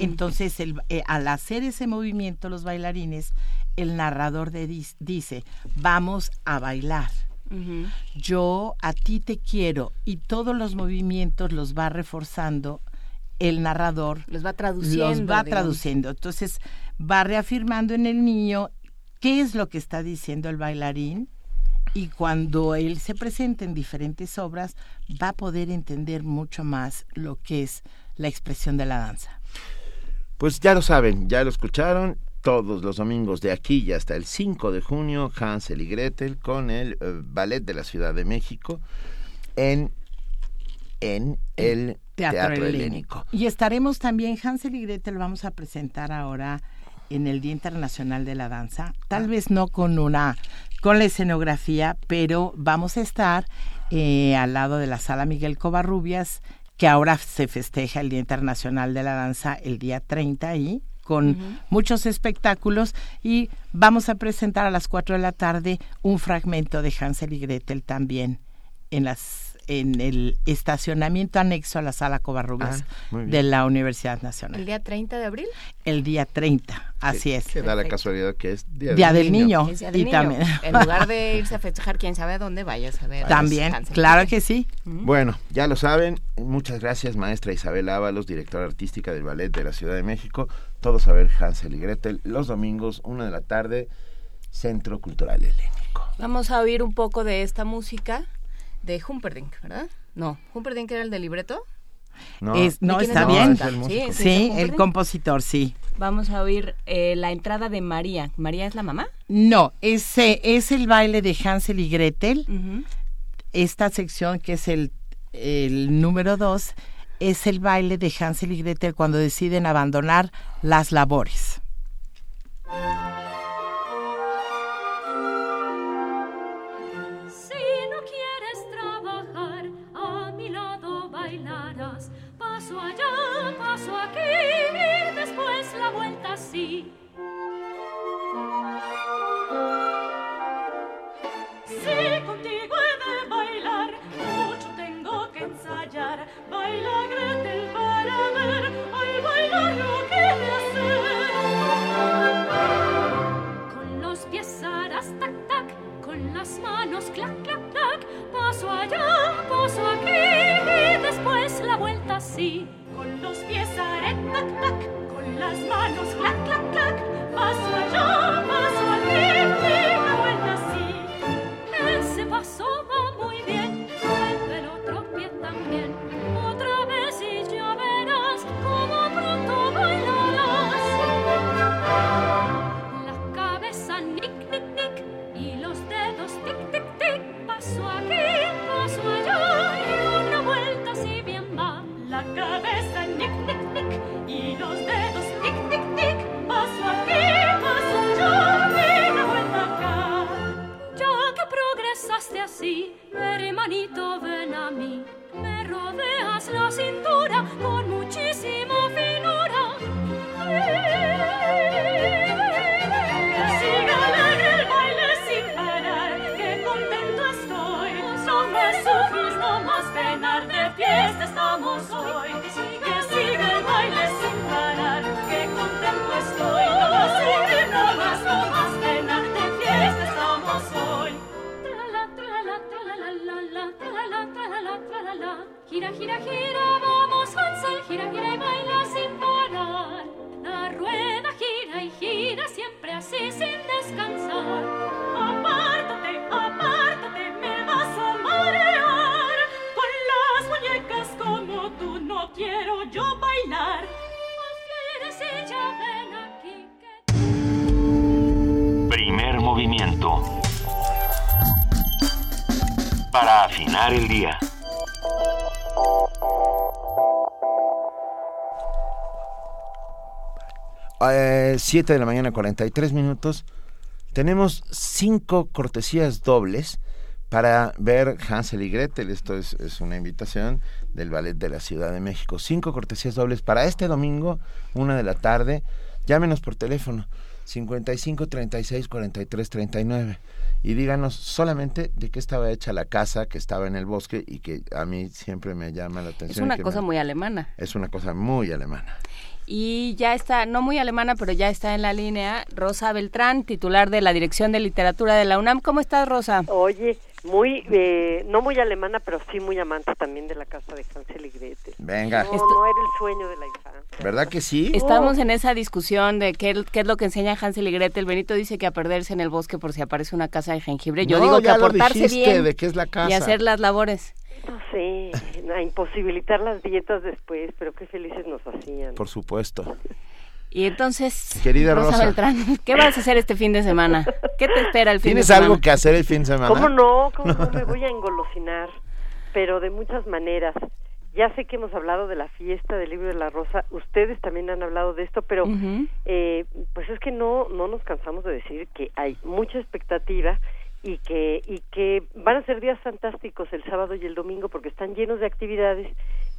Entonces, el- eh, al hacer ese movimiento los bailarines, el narrador de dis- dice, vamos a bailar. Yo a ti te quiero y todos los movimientos los va reforzando el narrador. Los va traduciendo. Los va digamos. traduciendo. Entonces, va reafirmando en el niño qué es lo que está diciendo el bailarín y cuando él se presenta en diferentes obras va a poder entender mucho más lo que es la expresión de la danza. Pues ya lo saben, ya lo escucharon. Todos los domingos de aquí y hasta el 5 de junio, Hansel y Gretel con el eh, Ballet de la Ciudad de México en, en el Teatro, Helénico. Y estaremos también, Hansel y Gretel, vamos a presentar ahora en el Día Internacional de la Danza, tal vez no con una, con la escenografía, pero vamos a estar eh, al lado de la Sala Miguel Covarrubias, que ahora se festeja el Día Internacional de la Danza el día 30 ahí, con muchos espectáculos. Y vamos a presentar a las 4 de la tarde un fragmento de Hansel y Gretel también en las en el estacionamiento anexo a la sala Covarrubias Ah, de la Universidad Nacional. ¿El día 30 de abril? El día 30, así es. Que da la casualidad que es Día, Día del Niño. Es día del Y niño. también- En lugar de irse a festejar quién sabe a dónde vayas a ver. También, claro que sí. Bueno, ya lo saben. Muchas gracias, maestra Isabel Ábalos, directora artística del Ballet de la Ciudad de México. Todos a ver Hansel y Gretel los domingos, una de la tarde, Centro Cultural Helénico. Vamos a oír un poco de esta música de Humperdinck, ¿verdad? No, Humperdinck era el del libreto. No, no está bien. sí, el, compositor, sí. Vamos a oír eh, la entrada de María. ¿María es la mamá? No, ese es el baile de Hansel y Gretel. Esta sección que es el, el número dos es el baile de Hansel y Gretel cuando deciden abandonar las labores. Con los pies haré tac tac, con las manos clac clac clac, paso allá, paso así, hermanito, ven a mí. Me rodeas la cintura con muchísima finura. Sígame alegre el baile sin parar, que contento estoy. No me sufres no más penar, de fiesta estamos hoy. Gira, gira, gira, vamos Hansel, gira, gira y baila sin parar. La rueda gira y gira siempre así sin descansar. Apártate, apártate, me vas a marear. Con las muñecas como tú no quiero yo bailar. Ya ven aquí Primer movimiento. Para afinar el día. Eh, 7 de la mañana, 43 minutos. Tenemos cinco cortesías dobles para ver Hansel y Gretel. Esto es, es una invitación del Ballet de la Ciudad de México. Cinco cortesías dobles para este domingo, una de la tarde. Llámenos por teléfono 55 36 43 39 y díganos solamente de qué estaba hecha la casa que estaba en el bosque y que a mí siempre me llama la atención. Es una cosa me- muy alemana. Es una cosa muy alemana. Y ya está, no muy alemana, pero ya está en la línea Rosa Beltrán, titular de la Dirección de Literatura de la UNAM. ¿Cómo estás, Rosa? Oye, muy, eh, no muy alemana, pero sí muy amante también de la casa de Hansel y Gretel. Venga. No, no era el sueño de la infancia. ¿Verdad que sí? Estamos en esa discusión de qué, qué es lo que enseña Hansel y Gretel. Benito dice que a perderse en el bosque por si aparece una casa de jengibre. Yo No, digo que a lo portarse dijiste, bien de qué es la y casa. hacer las labores. No sé, (laughs) a imposibilitar las dietas después, pero qué felices nos hacían. Por supuesto. Y entonces, Querida Rosa. Beltrán, ¿qué vas a hacer este fin de semana? ¿Qué te espera el fin de ¿Tienes semana? algo que hacer el fin de semana? ¿Cómo no? ¿Cómo no? (laughs) Me voy a engolosinar, pero de muchas maneras. Ya sé que hemos hablado de la fiesta del libro de la rosa, ustedes también han hablado de esto, pero eh, pues es que no no nos cansamos de decir que hay mucha expectativa y que y que van a ser días fantásticos el sábado y el domingo porque están llenos de actividades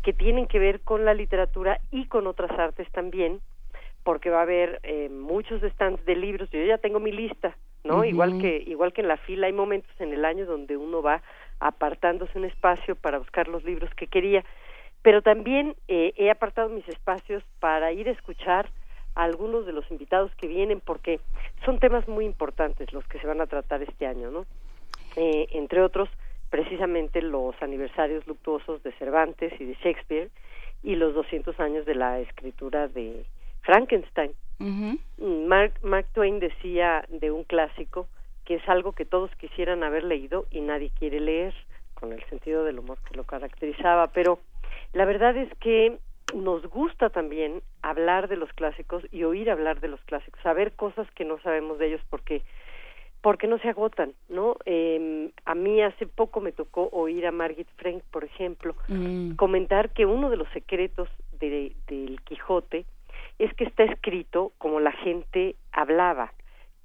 que tienen que ver con la literatura y con otras artes también porque va a haber eh, muchos stands de libros. Yo ya tengo mi lista no igual que igual que en la fila hay momentos en el año donde uno va apartándose un espacio para buscar los libros que quería. Pero también eh, he apartado mis espacios para ir a escuchar a algunos de los invitados que vienen porque son temas muy importantes los que se van a tratar este año no Eh, entre otros precisamente los aniversarios luctuosos de Cervantes y de Shakespeare y los 200 años de la escritura de Frankenstein. Mark, Mark Twain decía de un clásico que es algo que todos quisieran haber leído y nadie quiere leer, con el sentido del humor que lo caracterizaba, pero la verdad es que nos gusta también hablar de los clásicos y oír hablar de los clásicos, saber cosas que no sabemos de ellos porque porque no se agotan, ¿no? Eh, a mí hace poco me tocó oír a Margit Frank, por ejemplo, Mm. comentar que uno de los secretos de, del Quijote es que está escrito como la gente hablaba,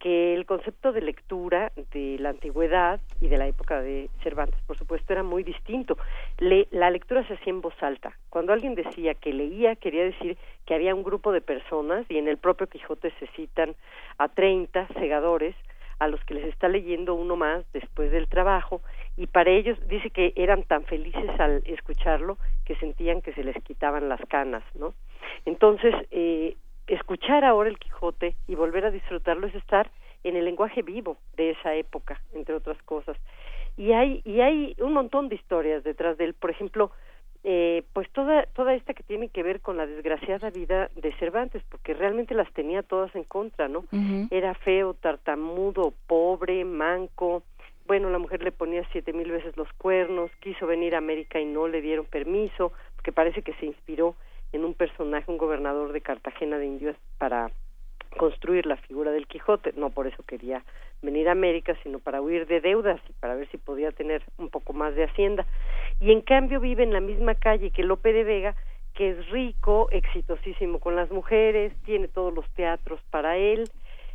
que el concepto de lectura de la antigüedad y de la época de Cervantes, por supuesto, era muy distinto. Le- la lectura se hacía en voz alta. Cuando alguien decía que leía, quería decir que había un grupo de personas, y en el propio Quijote se citan a 30 segadores, a los que les está leyendo uno más después del trabajo, y para ellos dice que eran tan felices al escucharlo que sentían que se les quitaban las canas, ¿no? Entonces, eh, escuchar ahora el Quijote y volver a disfrutarlo es estar en el lenguaje vivo de esa época, entre otras cosas. Y hay, y hay un montón de historias detrás de él. Por ejemplo, eh, pues toda, toda esta que tiene que ver con la desgraciada vida de Cervantes, porque realmente las tenía todas en contra, ¿no? Era feo, tartamudo, pobre, manco. Bueno, la mujer le ponía siete mil veces los cuernos, quiso venir a América y no le dieron permiso, porque parece que se inspiró en un personaje, un gobernador de Cartagena de Indios, para construir la figura del Quijote. No por eso quería venir a América, sino para huir de deudas y para ver si podía tener un poco más de hacienda. Y en cambio vive en la misma calle que Lope de Vega, que es rico, exitosísimo con las mujeres, tiene todos los teatros para él,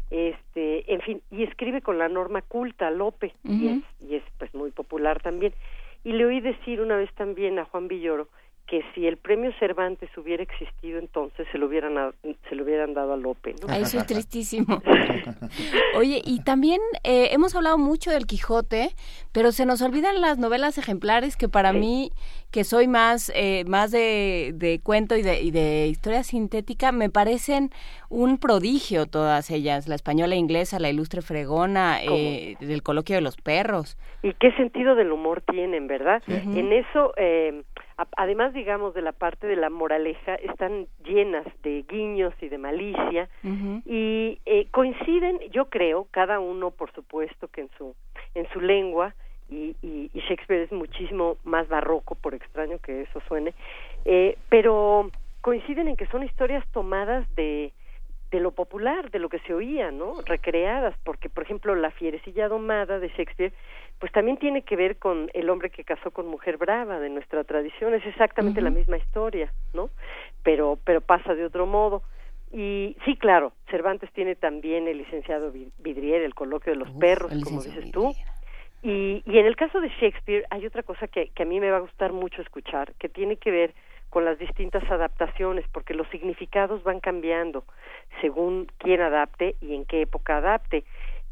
este, en fin, y escribe con la norma culta Lope, y, Ujú. es, y es pues muy popular también. Y le oí decir una vez también a Juan Villoro que si el premio Cervantes hubiera existido entonces se lo hubieran a- se lo hubieran dado a Lope, ¿no? Eso es (laughs) tristísimo. Oye, y también eh, hemos hablado mucho del Quijote, pero se nos olvidan las novelas ejemplares que para mí, que soy más, eh, más de, de cuento y de, y de historia sintética, me parecen un prodigio todas ellas, la española e inglesa, la ilustre fregona, eh, del coloquio de los perros. y qué sentido del humor tienen, ¿verdad? En eso, eh, además, digamos, de la parte de la moraleja, están llenas de guiños y de malicia. Y eh, coinciden, yo creo, cada uno, por supuesto, que en su en su lengua y, y, y Shakespeare es muchísimo más barroco, por extraño que eso suene, eh, pero coinciden en que son historias tomadas de de lo popular, de lo que se oía, ¿no? Recreadas, porque por ejemplo la fierecilla domada de Shakespeare, pues también tiene que ver con el hombre que casó con mujer brava de nuestra tradición, es exactamente la misma historia, ¿no? Pero pero pasa de otro modo. Y sí, claro, Cervantes tiene también el licenciado Vi- Vidrier, el coloquio de los perros, como dices tú. Y, y en el caso de Shakespeare hay otra cosa que, que a mí me va a gustar mucho escuchar, que tiene que ver con las distintas adaptaciones, porque los significados van cambiando según quién adapte y en qué época adapte.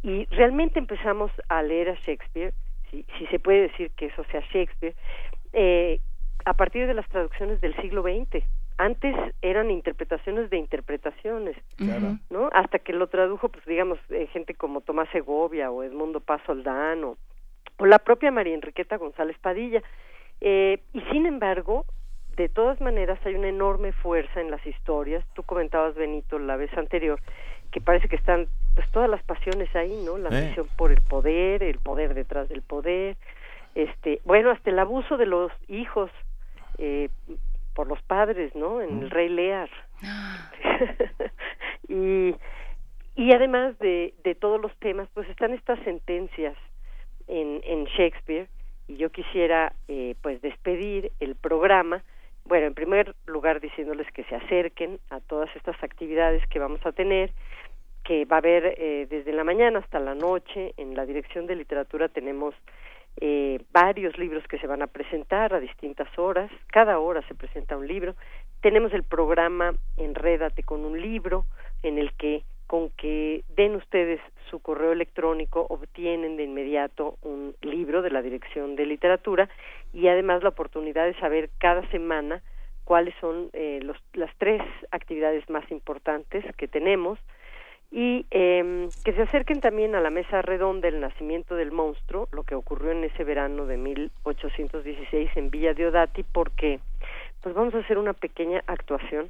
Y realmente empezamos a leer a Shakespeare, si, si se puede decir que eso sea Shakespeare, eh, a partir de las traducciones del siglo XX. Antes eran interpretaciones de interpretaciones, Claro. ¿no? Hasta que lo tradujo, pues digamos, eh, gente como Tomás Segovia o Edmundo Paz Soldán o, o la propia María Enriqueta González Padilla. Eh, y sin embargo, de todas maneras hay una enorme fuerza en las historias. Tú comentabas, Benito, la vez anterior, que parece que están pues todas las pasiones ahí, ¿no? La Eh. ambición por el poder, el poder detrás del poder, este, bueno, hasta el abuso de los hijos eh, por los padres, ¿no? En el Rey Lear. (gasps) y, y además de, de todos los temas, pues están estas sentencias en, en Shakespeare y yo quisiera eh, pues despedir el programa bueno en primer lugar diciéndoles que se acerquen a todas estas actividades que vamos a tener que va a haber eh, desde la mañana hasta la noche en la dirección de literatura tenemos eh, varios libros que se van a presentar a distintas horas. Cada hora se presenta un libro. Tenemos el programa Enrédate con un libro en el que con que den ustedes su correo electrónico obtienen de inmediato un libro de la Dirección de Literatura y además la oportunidad de saber cada semana cuáles son eh, los, las tres actividades más importantes que tenemos y eh, que se acerquen también a la mesa redonda del nacimiento del monstruo, lo que ocurrió en ese verano de 1816 en Villa Diodati, porque pues vamos a hacer una pequeña actuación.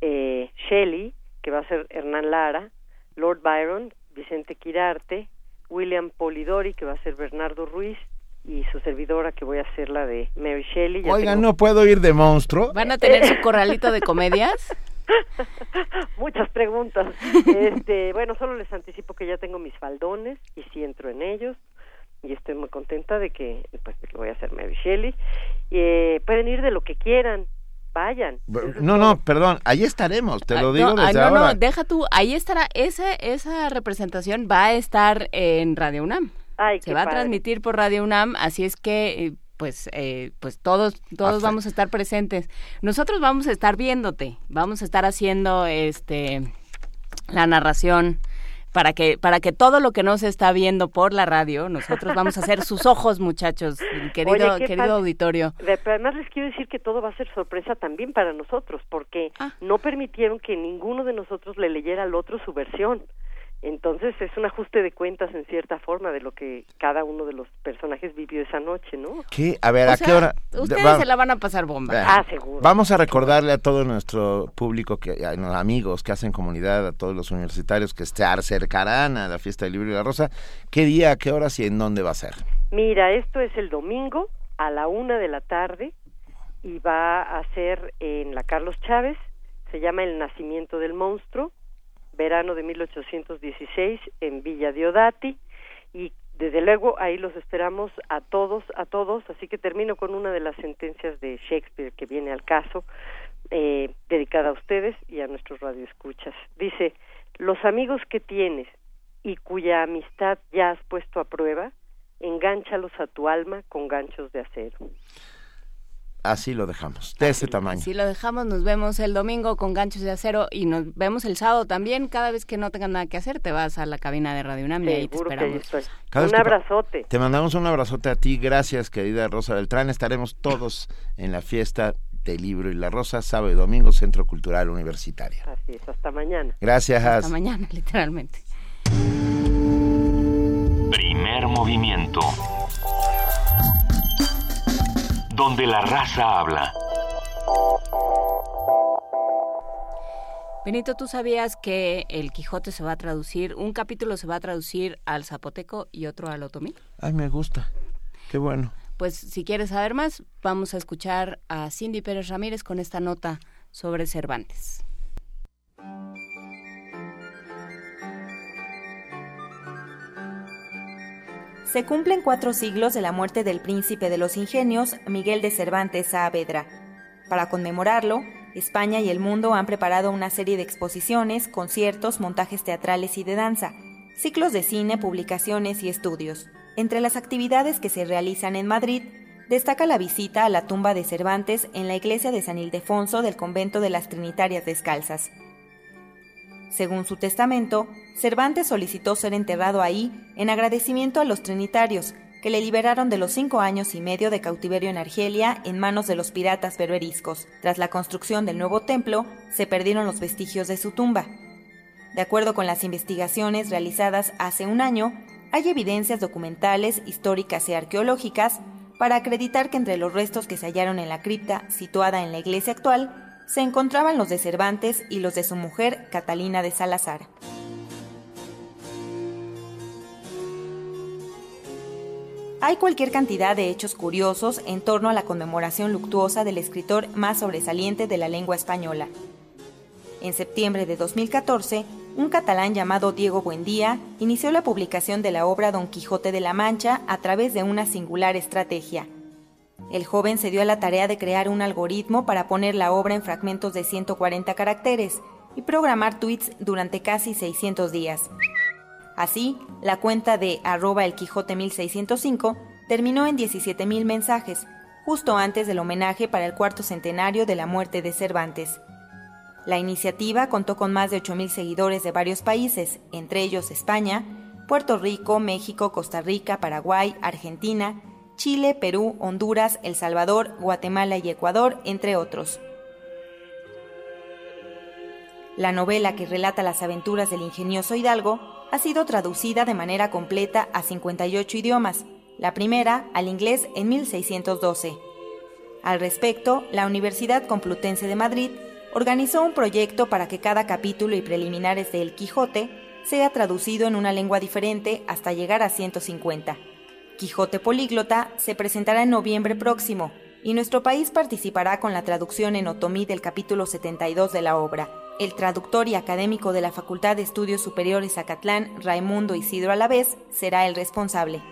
Eh, Shelley, que va a ser Hernán Lara, Lord Byron, Vicente Quirarte, William Polidori, que va a ser Bernardo Ruiz, y su servidora, que voy a hacer la de Mary Shelley. Ya Oigan, tengo no puedo ir de monstruo. ¿Van a tener su (laughs) corralito de comedias? (laughs) Muchas preguntas. Este, bueno, solo les anticipo que ya tengo mis faldones y sí entro en ellos y estoy muy contenta de que pues de que voy a hacer Mary Shelley. Eh, pueden ir de lo que quieran, vayan. No, no, perdón, ahí estaremos, te lo digo no, desde ah, no, ahora. no, deja tú, ahí estará, esa, esa representación va a estar en Radio UNAM. Ay, Se qué va a transmitir por Radio UNAM, así es que eh, pues eh, pues todos todos vamos a estar presentes. Nosotros vamos a estar viéndote, vamos a estar haciendo este la narración para que para que todo lo que no se está viendo por la radio, nosotros vamos a hacer sus ojos, muchachos, querido Oye, querido auditorio. Además les quiero decir que todo va a ser sorpresa también para nosotros, porque Ah. no permitieron que ninguno de nosotros le leyera al otro su versión. Entonces es un ajuste de cuentas en cierta forma de lo que cada uno de los personajes vivió esa noche, ¿no? ¿Qué? A ver, O ¿a sea, qué hora? Ustedes Va- se la van a pasar bomba. Ah, seguro. Vamos a recordarle a todo nuestro público, que, a los amigos que hacen comunidad, a todos los universitarios que se acercarán a la fiesta del libro y la rosa, qué día, a qué horas y en dónde va a ser. Mira, esto es el domingo a la una de la tarde y va a ser en la Carlos Chávez, se llama El Nacimiento del Monstruo, verano de 1816 en Villa Diodati y desde luego ahí los esperamos a todos, a todos, así que termino con una de las sentencias de Shakespeare que viene al caso, eh, dedicada a ustedes y a nuestros radioescuchas. Dice, los amigos que tienes y cuya amistad ya has puesto a prueba, engánchalos a tu alma con ganchos de acero. Así lo dejamos, de ese tamaño. Si lo dejamos, nos vemos el domingo con ganchos de acero y nos vemos el sábado también. Cada vez que no tengas nada que hacer, te vas a la cabina de Radio UNAM y ahí te esperamos. Un abrazote. Te mandamos un abrazote a ti, gracias querida Rosa Beltrán. Estaremos todos en la fiesta del libro y la rosa, sábado y domingo, Centro Cultural Universitario. Así es, hasta mañana. Gracias. Hasta mañana, (laughs) literalmente. Primer movimiento. Donde la raza habla. Benito, ¿tú sabías que el Quijote se va a traducir, un capítulo se va a traducir al zapoteco y otro al otomí? Ay, me gusta. Qué bueno. Pues si quieres saber más, vamos a escuchar a Cindy Pérez Ramírez con esta nota sobre Cervantes. Se cumplen cuatro siglos de la muerte del príncipe de los ingenios, Miguel de Cervantes Saavedra. Para conmemorarlo, España y el mundo han preparado una serie de exposiciones, conciertos, montajes teatrales y de danza, ciclos de cine, publicaciones y estudios. Entre las actividades que se realizan en Madrid, destaca la visita a la tumba de Cervantes en la iglesia de San Ildefonso del convento de las Trinitarias Descalzas. Según su testamento, Cervantes solicitó ser enterrado ahí en agradecimiento a los trinitarios, que le liberaron de los cinco años y medio de cautiverio en Argelia en manos de los piratas berberiscos. Tras la construcción del nuevo templo, se perdieron los vestigios de su tumba. De acuerdo con las investigaciones realizadas hace un año, hay evidencias documentales, históricas y arqueológicas para acreditar que entre los restos que se hallaron en la cripta situada en la iglesia actual se encontraban los de Cervantes y los de su mujer Catalina de Salazar. Hay cualquier cantidad de hechos curiosos en torno a la conmemoración luctuosa del escritor más sobresaliente de la lengua española. En septiembre de 2014, un catalán llamado Diego Buendía inició la publicación de la obra Don Quijote de la Mancha a través de una singular estrategia. El joven se dio a la tarea de crear un algoritmo para poner la obra en fragmentos de 140 caracteres y programar tweets durante casi 600 días. Así, la cuenta de arroba el Quijote 1605 terminó en 17.000 mensajes, justo antes del homenaje para el cuarto centenario de la muerte de Cervantes. La iniciativa contó con más de 8.000 seguidores de varios países, entre ellos España, Puerto Rico, México, Costa Rica, Paraguay, Argentina, Chile, Perú, Honduras, El Salvador, Guatemala y Ecuador, entre otros. La novela que relata las aventuras del ingenioso Hidalgo ha sido traducida de manera completa a 58 idiomas, la primera al inglés en 1612. Al respecto, la Universidad Complutense de Madrid organizó un proyecto para que cada capítulo y preliminares de El Quijote sea traducido en una lengua diferente hasta llegar a 150. Quijote Políglota se presentará en noviembre próximo y nuestro país participará con la traducción en otomí del capítulo 72 de la obra. El traductor y académico de la Facultad de Estudios Superiores Acatlán, Raimundo Isidro Alavés, será el responsable.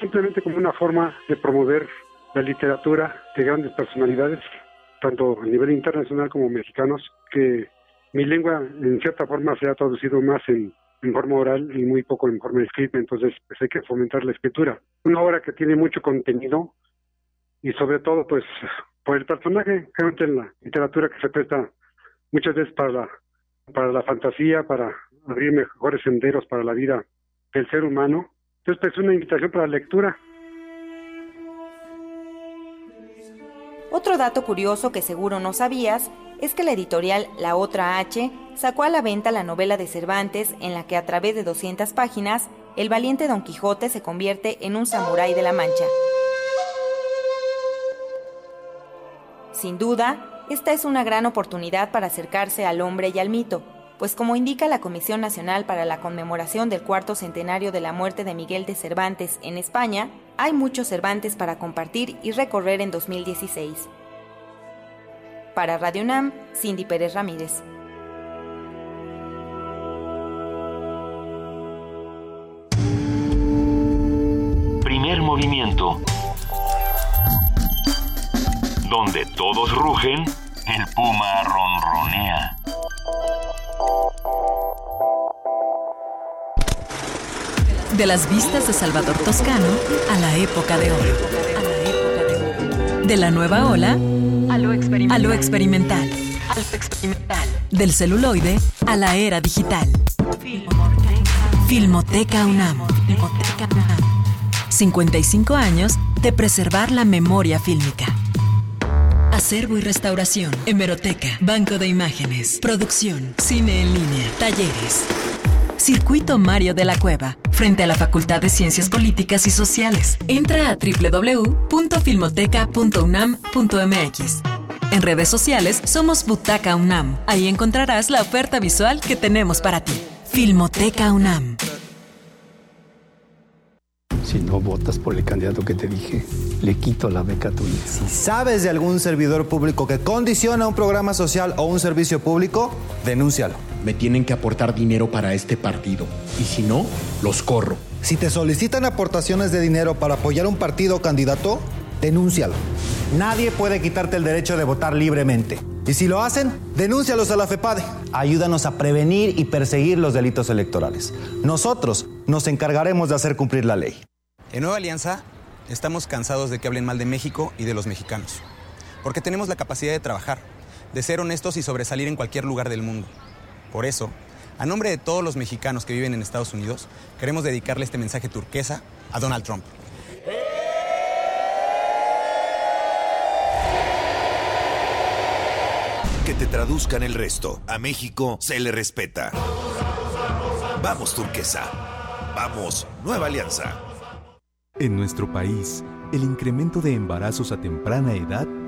Simplemente como una forma de promover la literatura de grandes personalidades, tanto a nivel internacional como mexicanos, que mi lengua en cierta forma se ha traducido más en, forma oral y muy poco en forma escrita, entonces pues hay que fomentar la escritura. Una obra que tiene mucho contenido y sobre todo pues por el personaje, realmente en la literatura que se presta muchas veces para la, para la fantasía, para abrir mejores senderos para la vida del ser humano. Entonces pues una invitación para la lectura. Otro dato curioso que seguro no sabías es que la editorial La Otra H sacó a la venta la novela de Cervantes en la que a través de 200 páginas el valiente Don Quijote se convierte en un samurái de la Mancha. Sin duda, esta es una gran oportunidad para acercarse al hombre y al mito, pues como indica la Comisión Nacional para la Conmemoración del cuarto centenario de la muerte de Miguel de Cervantes en España, hay muchos Cervantes para compartir y recorrer en 2016. Para Radio UNAM, Cindy Pérez Ramírez. Primer movimiento. Donde todos rugen, el puma ronronea. De las vistas de Salvador Toscano a la época de oro. De la nueva ola a lo experimental. Del celuloide a la era digital. Filmoteca UNAM. 55 años de preservar la memoria fílmica. Acervo y restauración, hemeroteca, banco de imágenes, producción, cine en línea, talleres. Circuito Mario de la Cueva, frente a la Facultad de Ciencias Políticas y Sociales. Entra a www.filmoteca.unam.mx. En redes sociales somos Butaca UNAM. Ahí encontrarás la oferta visual que tenemos para ti. Filmoteca UNAM. Si no votas por el candidato que te dije, le quito la beca tuya. Si sabes de algún servidor público que condiciona un programa social o un servicio público, denúncialo. Me tienen que aportar dinero para este partido. Y si no, los corro. Si te solicitan aportaciones de dinero para apoyar un partido o candidato, denúncialo. Nadie puede quitarte el derecho de votar libremente. Y si lo hacen, denúncialos a la FEPADE. Ayúdanos a prevenir y perseguir los delitos electorales. Nosotros nos encargaremos de hacer cumplir la ley. En Nueva Alianza estamos cansados de que hablen mal de México y de los mexicanos. Porque tenemos la capacidad de trabajar, de ser honestos y sobresalir en cualquier lugar del mundo. Por eso, a nombre de todos los mexicanos que viven en Estados Unidos, queremos dedicarle este mensaje turquesa a Donald Trump. Que te traduzcan el resto. A México se le respeta. Vamos, turquesa. Vamos, nueva alianza. En nuestro país, el incremento de embarazos a temprana edad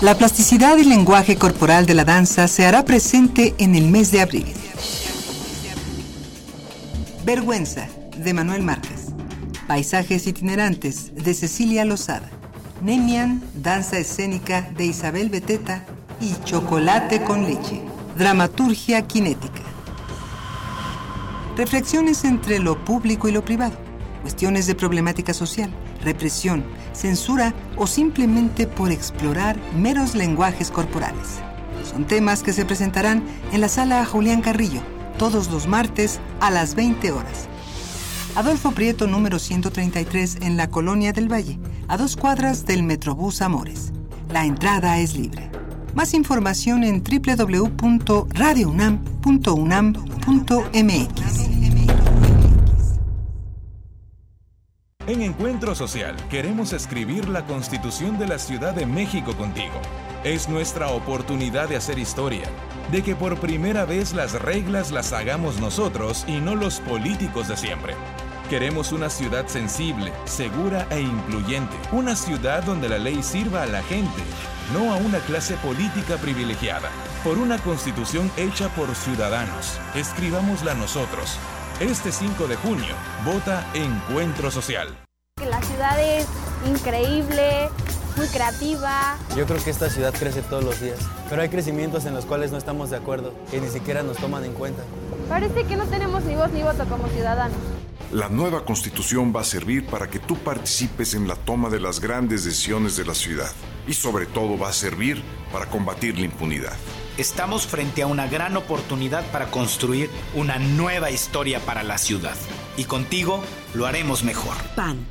La plasticidad y lenguaje corporal de la danza se hará presente en el mes de abril. Vergüenza, de Manuel Márquez. Paisajes itinerantes, de Cecilia Lozada. Nemian, danza escénica, de Isabel Beteta. Y Chocolate con leche, dramaturgia cinética. Reflexiones entre lo público y lo privado. Cuestiones de problemática social, represión, censura o simplemente por explorar meros lenguajes corporales. Son temas que se presentarán en la sala Julián Carrillo todos los martes a las 20 horas. Adolfo Prieto número 133 en la Colonia del Valle, a dos cuadras del Metrobús Amores. La entrada es libre. Más información en www.radiounam.unam.mx. En Encuentro Social queremos escribir la Constitución de la Ciudad de México contigo. Es nuestra oportunidad de hacer historia, de que por primera vez las reglas las hagamos nosotros y no los políticos de siempre. Queremos una ciudad sensible, segura e incluyente. Una ciudad donde la ley sirva a la gente, no a una clase política privilegiada. Por una constitución hecha por ciudadanos. Escribámosla nosotros. Este 5 de junio, vota Encuentro Social. La ciudad es increíble, muy creativa. Yo creo que esta ciudad crece todos los días, pero hay crecimientos en los cuales no estamos de acuerdo, que ni siquiera nos toman en cuenta. Parece que no tenemos ni voz ni voto como ciudadanos. La nueva constitución va a servir para que tú participes en la toma de las grandes decisiones de la ciudad y sobre todo va a servir para combatir la impunidad. Estamos frente a una gran oportunidad para construir una nueva historia para la ciudad. Y contigo lo haremos mejor. PAN.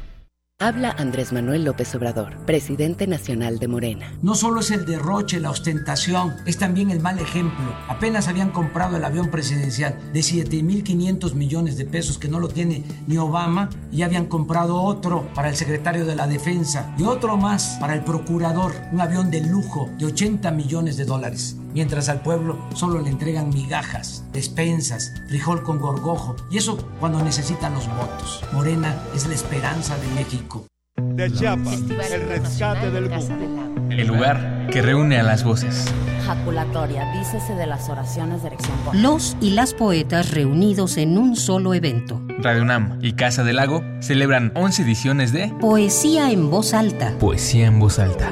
Habla Andrés Manuel López Obrador, presidente nacional de Morena. No solo es el derroche, la ostentación, es también el mal ejemplo. Apenas habían comprado el avión presidencial de 7.500 millones de pesos que no lo tiene ni Obama y habían comprado otro para el secretario de la Defensa y otro más para el procurador, un avión de lujo de 80 millones de dólares. Mientras al pueblo solo le entregan migajas, despensas, frijol con gorgojo y eso cuando necesitan los votos. Morena es la esperanza de México. De Chiapas, el rescate del mundo. El lugar que reúne a las voces. Jaculatoria, dícese de las oraciones de erección. Los y las poetas reunidos en un solo evento. Radio UNAM y Casa del Lago celebran 11 ediciones de Poesía en voz alta. Poesía en voz alta.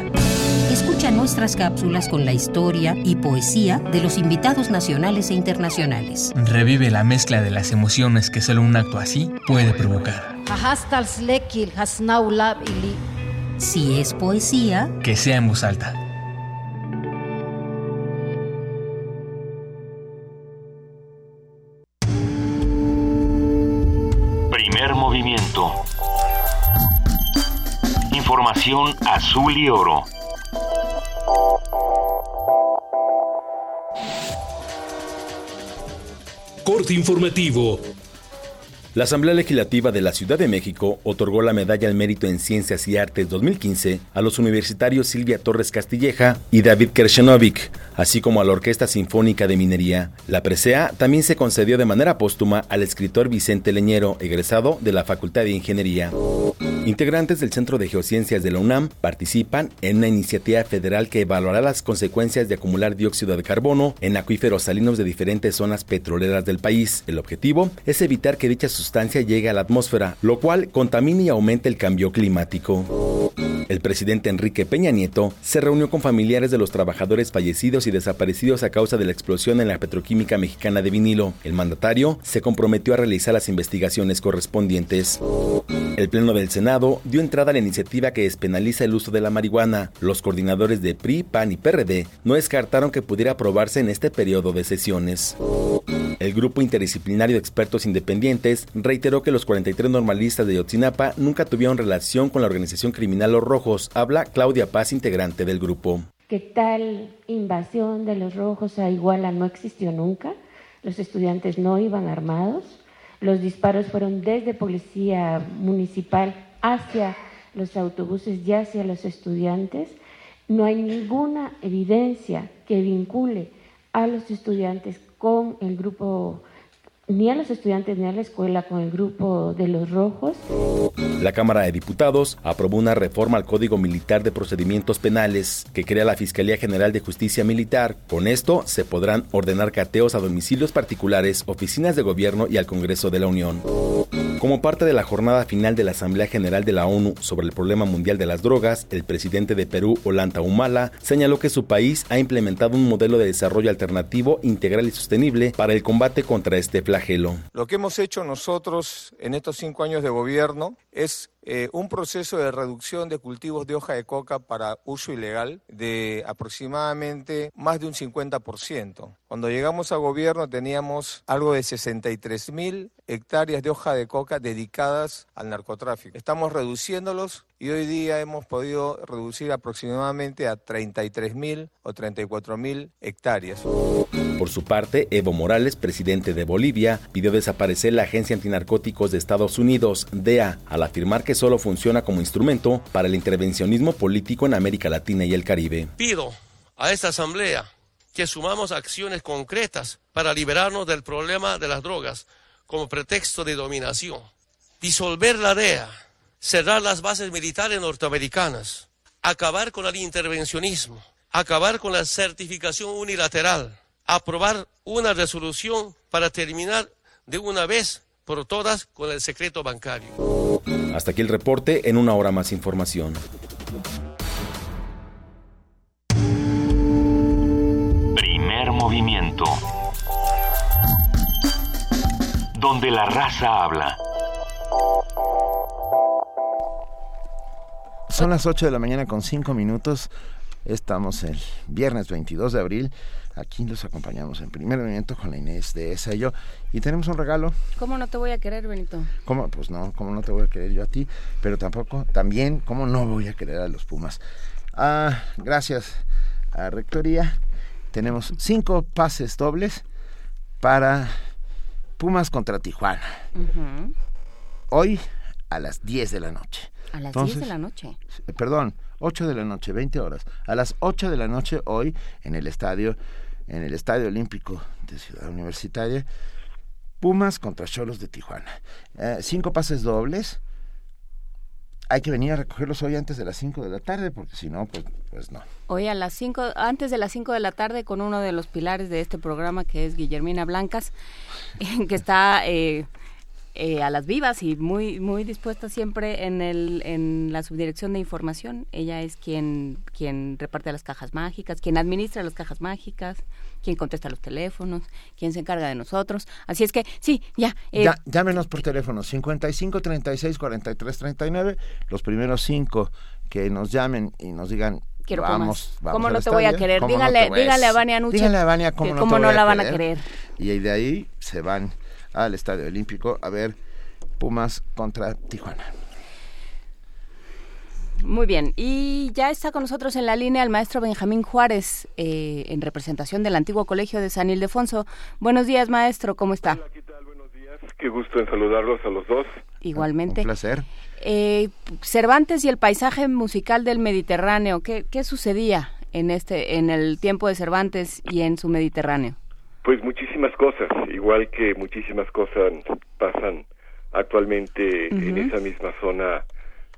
Escucha nuestras cápsulas con la historia y poesía de los invitados nacionales e internacionales. Revive la mezcla de las emociones que solo un acto así puede provocar. Si es poesía, que sea en voz alta. Primer movimiento. Información azul y oro. Corte informativo. La Asamblea Legislativa de la Ciudad de México otorgó la Medalla al Mérito en Ciencias y Artes 2015 a los universitarios Silvia Torres Castilleja y David Kershenovic, así como a la Orquesta Sinfónica de Minería. La presea también se concedió de manera póstuma al escritor Vicente Leñero, egresado de la Facultad de Ingeniería. Integrantes del Centro de Geociencias de la UNAM participan en una iniciativa federal que evaluará las consecuencias de acumular dióxido de carbono en acuíferos salinos de diferentes zonas petroleras del país. El objetivo es evitar que dicha sustancia llegue a la atmósfera, lo cual contamine y aumente el cambio climático. El presidente Enrique Peña Nieto se reunió con familiares de los trabajadores fallecidos y desaparecidos a causa de la explosión en la petroquímica mexicana de vinilo. El mandatario se comprometió a realizar las investigaciones correspondientes. El Pleno del Senado dio entrada a la iniciativa que despenaliza el uso de la marihuana. Los coordinadores de PRI, PAN y PRD no descartaron que pudiera aprobarse en este periodo de sesiones. El grupo interdisciplinario de expertos independientes reiteró que los 43 normalistas de Yotzinapa nunca tuvieron relación con la organización criminal Los Rojos. Habla Claudia Paz, integrante del grupo. Que tal invasión de los rojos a Iguala no existió nunca. Los estudiantes no iban armados. Los disparos fueron desde policía municipal hacia los autobuses y hacia los estudiantes. No hay ninguna evidencia que vincule a los estudiantes con el grupo ni a los estudiantes ni a la escuela con el grupo de los rojos. La Cámara de Diputados aprobó una reforma al Código Militar de Procedimientos Penales que crea la Fiscalía General de Justicia Militar. Con esto se podrán ordenar cateos a domicilios particulares, oficinas de gobierno y al Congreso de la Unión. Como parte de la jornada final de la Asamblea General de la ONU sobre el problema mundial de las drogas, el presidente de Perú, Ollanta Humala, señaló que su país ha implementado un modelo de desarrollo alternativo, integral y sostenible para el combate contra este Lo que hemos hecho nosotros en estos cinco años de gobierno es eh, un proceso de reducción de cultivos de hoja de coca para uso ilegal de aproximadamente más de un 50%. Cuando llegamos al gobierno teníamos algo de 63 mil hectáreas de hoja de coca dedicadas al narcotráfico. Estamos reduciéndolos y hoy día hemos podido reducir aproximadamente a 33 mil o 34 mil hectáreas. Por su parte, Evo Morales, presidente de Bolivia, pidió desaparecer la Agencia Antinarcóticos de Estados Unidos, DEA, al afirmar que solo funciona como instrumento para el intervencionismo político en América Latina y el Caribe. Pido a esta Asamblea que sumamos acciones concretas para liberarnos del problema de las drogas como pretexto de dominación, disolver la DEA, cerrar las bases militares norteamericanas, acabar con el intervencionismo, acabar con la certificación unilateral, aprobar una resolución para terminar de una vez por todas con el secreto bancario. Hasta aquí el reporte, en una hora más información. Primer movimiento. Donde la raza habla. Son las 8 de la mañana con 5 minutos. Estamos el viernes 22 de abril. Aquí los acompañamos en primer movimiento con la Inés de esa y yo. Y tenemos un regalo. ¿Cómo no te voy a querer, Benito? ¿Cómo? Pues no, ¿cómo no te voy a querer yo a ti? Pero tampoco, también, ¿cómo no voy a querer a los Pumas? Ah, gracias a Rectoría. Tenemos cinco pases dobles para Pumas contra Tijuana. Hoy a las 10 de la noche. A las 10 de la noche. Perdón, 8 de la noche, 20 horas. A las 8 de la noche hoy en el estadio en el Estadio Olímpico de Ciudad Universitaria, Pumas contra Cholos de Tijuana. Eh, cinco pases dobles. Hay que venir a recogerlos hoy antes de las 5 de la tarde, porque si no, pues, pues no. Hoy a las 5, antes de las 5 de la tarde, con uno de los pilares de este programa, que es Guillermina Blancas, (laughs) que está eh, eh, a las vivas y muy muy dispuesta siempre en el en la subdirección de información. Ella es quien quien reparte las cajas mágicas quien administra las cajas mágicas quien contesta los teléfonos quien se encarga de nosotros. Así es que sí ya, eh, llámenos por teléfono 55 36 43 39 los primeros cinco que nos llamen y nos digan Quiero vamos, vamos ¿Cómo no te voy a querer? Dígale, dígale a Vania Nuche dígale a Vania cómo, no, no la van a querer. Y de ahí se van al Estadio Olímpico a ver Pumas contra Tijuana. Muy bien, y ya está con nosotros en la línea el maestro Benjamín Juárez, eh, en representación del antiguo colegio de San Ildefonso. Buenos días, maestro, ¿cómo está? Hola, ¿qué tal? Buenos días, qué gusto en saludarlos a los dos. Igualmente. Un placer. Eh, Cervantes y el paisaje musical del Mediterráneo, ¿qué, ¿qué sucedía en, este, en el tiempo de Cervantes y en su Mediterráneo? Pues muchísimas cosas, igual que muchísimas cosas pasan actualmente en esa misma zona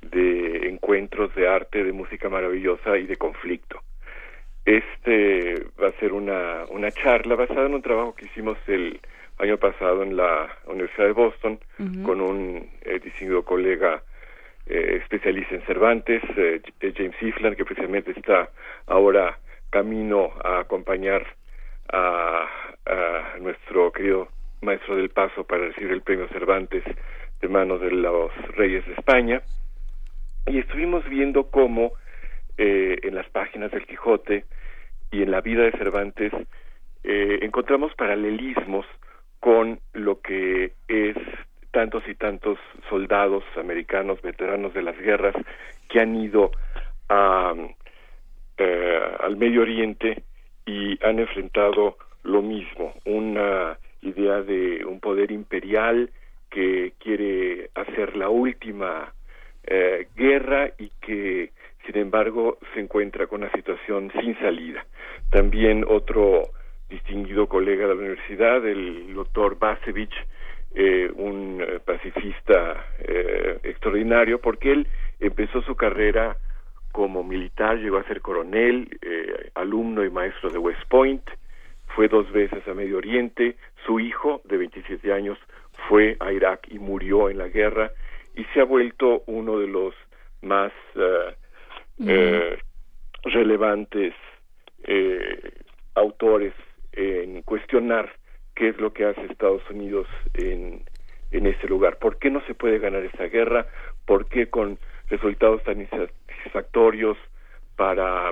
de encuentros de arte, de música maravillosa y de conflicto. Este va a ser una, una charla basada en un trabajo que hicimos el año pasado en la Universidad de Boston con un eh, distinguido colega eh, especialista en Cervantes, eh, James Ifland, que precisamente está ahora camino a acompañar a, a nuestro querido maestro del paso para recibir el premio Cervantes de manos de los reyes de España. Y estuvimos viendo cómo eh, en las páginas del Quijote y en la vida de Cervantes eh, encontramos paralelismos con lo que es tantos y tantos soldados americanos veteranos de las guerras que han ido a, eh, al Medio Oriente y han enfrentado lo mismo, una idea de un poder imperial que quiere hacer la última eh, guerra y que sin embargo se encuentra con una situación sin salida. También otro distinguido colega de la universidad, el doctor Basevich, eh, un eh, pacifista eh, extraordinario, porque él empezó su carrera como militar, llegó a ser coronel, eh, alumno y maestro de West Point, fue dos veces a Medio Oriente, su hijo de 27 años fue a Irak y murió en la guerra y se ha vuelto uno de los más uh, eh, relevantes eh, autores en cuestionar qué es lo que hace Estados Unidos en, en ese lugar. ¿Por qué no se puede ganar esa guerra? ¿Por qué con resultados tan insatisfactorios para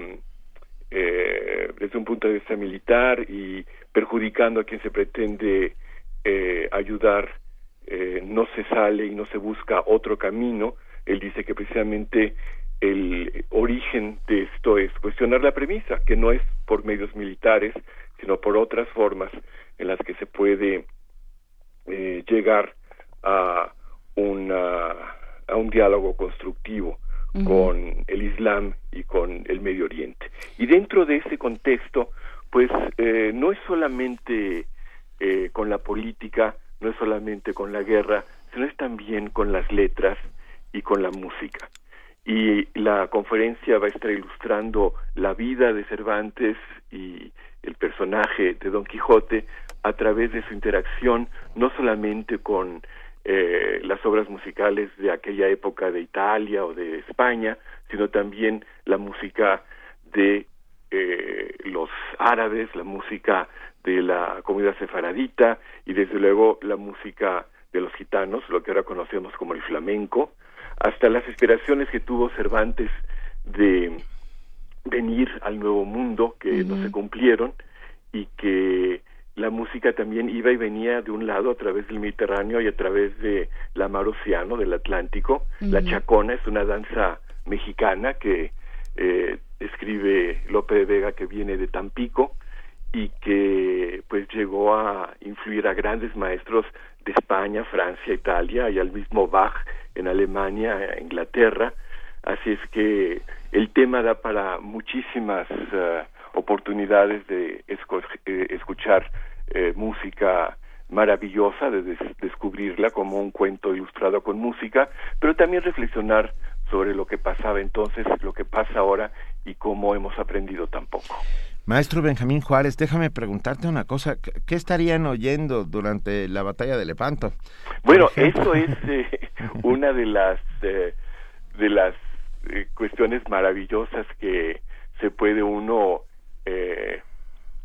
eh, desde un punto de vista militar y perjudicando a quien se pretende eh, ayudar, eh, no se sale y no se busca otro camino, él dice que precisamente el origen de esto es cuestionar la premisa, que no es por medios militares, sino por otras formas en las que se puede eh, llegar a, una, a un diálogo constructivo con el Islam y con el Medio Oriente. Y dentro de ese contexto, pues eh, no es solamente eh, con la política, no es solamente con la guerra, sino es también con las letras y con la música. Y la conferencia va a estar ilustrando la vida de Cervantes y el personaje de Don Quijote a través de su interacción no solamente con eh, las obras musicales de aquella época de Italia o de España, sino también la música de eh, los árabes, la música de la comunidad sefaradita y desde luego la música de los gitanos, lo que ahora conocemos como el flamenco, hasta las aspiraciones que tuvo Cervantes de venir al nuevo mundo que no se cumplieron y que la música también iba y venía de un lado a través del Mediterráneo y a través de la mar Océano, del Atlántico. La chacona es una danza mexicana que eh, escribe Lope de Vega que viene de Tampico y que pues llegó a influir a grandes maestros de España, Francia, Italia y al mismo Bach en Alemania, Inglaterra. Así es que el tema da para muchísimas eh, oportunidades de eh, escuchar eh, música maravillosa, de descubrirla como un cuento ilustrado con música, pero también reflexionar sobre lo que pasaba entonces, lo que pasa ahora y cómo hemos aprendido tan poco. Maestro Benjamín Juárez, déjame preguntarte una cosa. ¿Qué estarían oyendo durante la batalla de Lepanto? Bueno, eso es eh, (laughs) una de las de las cuestiones maravillosas que se puede uno eh,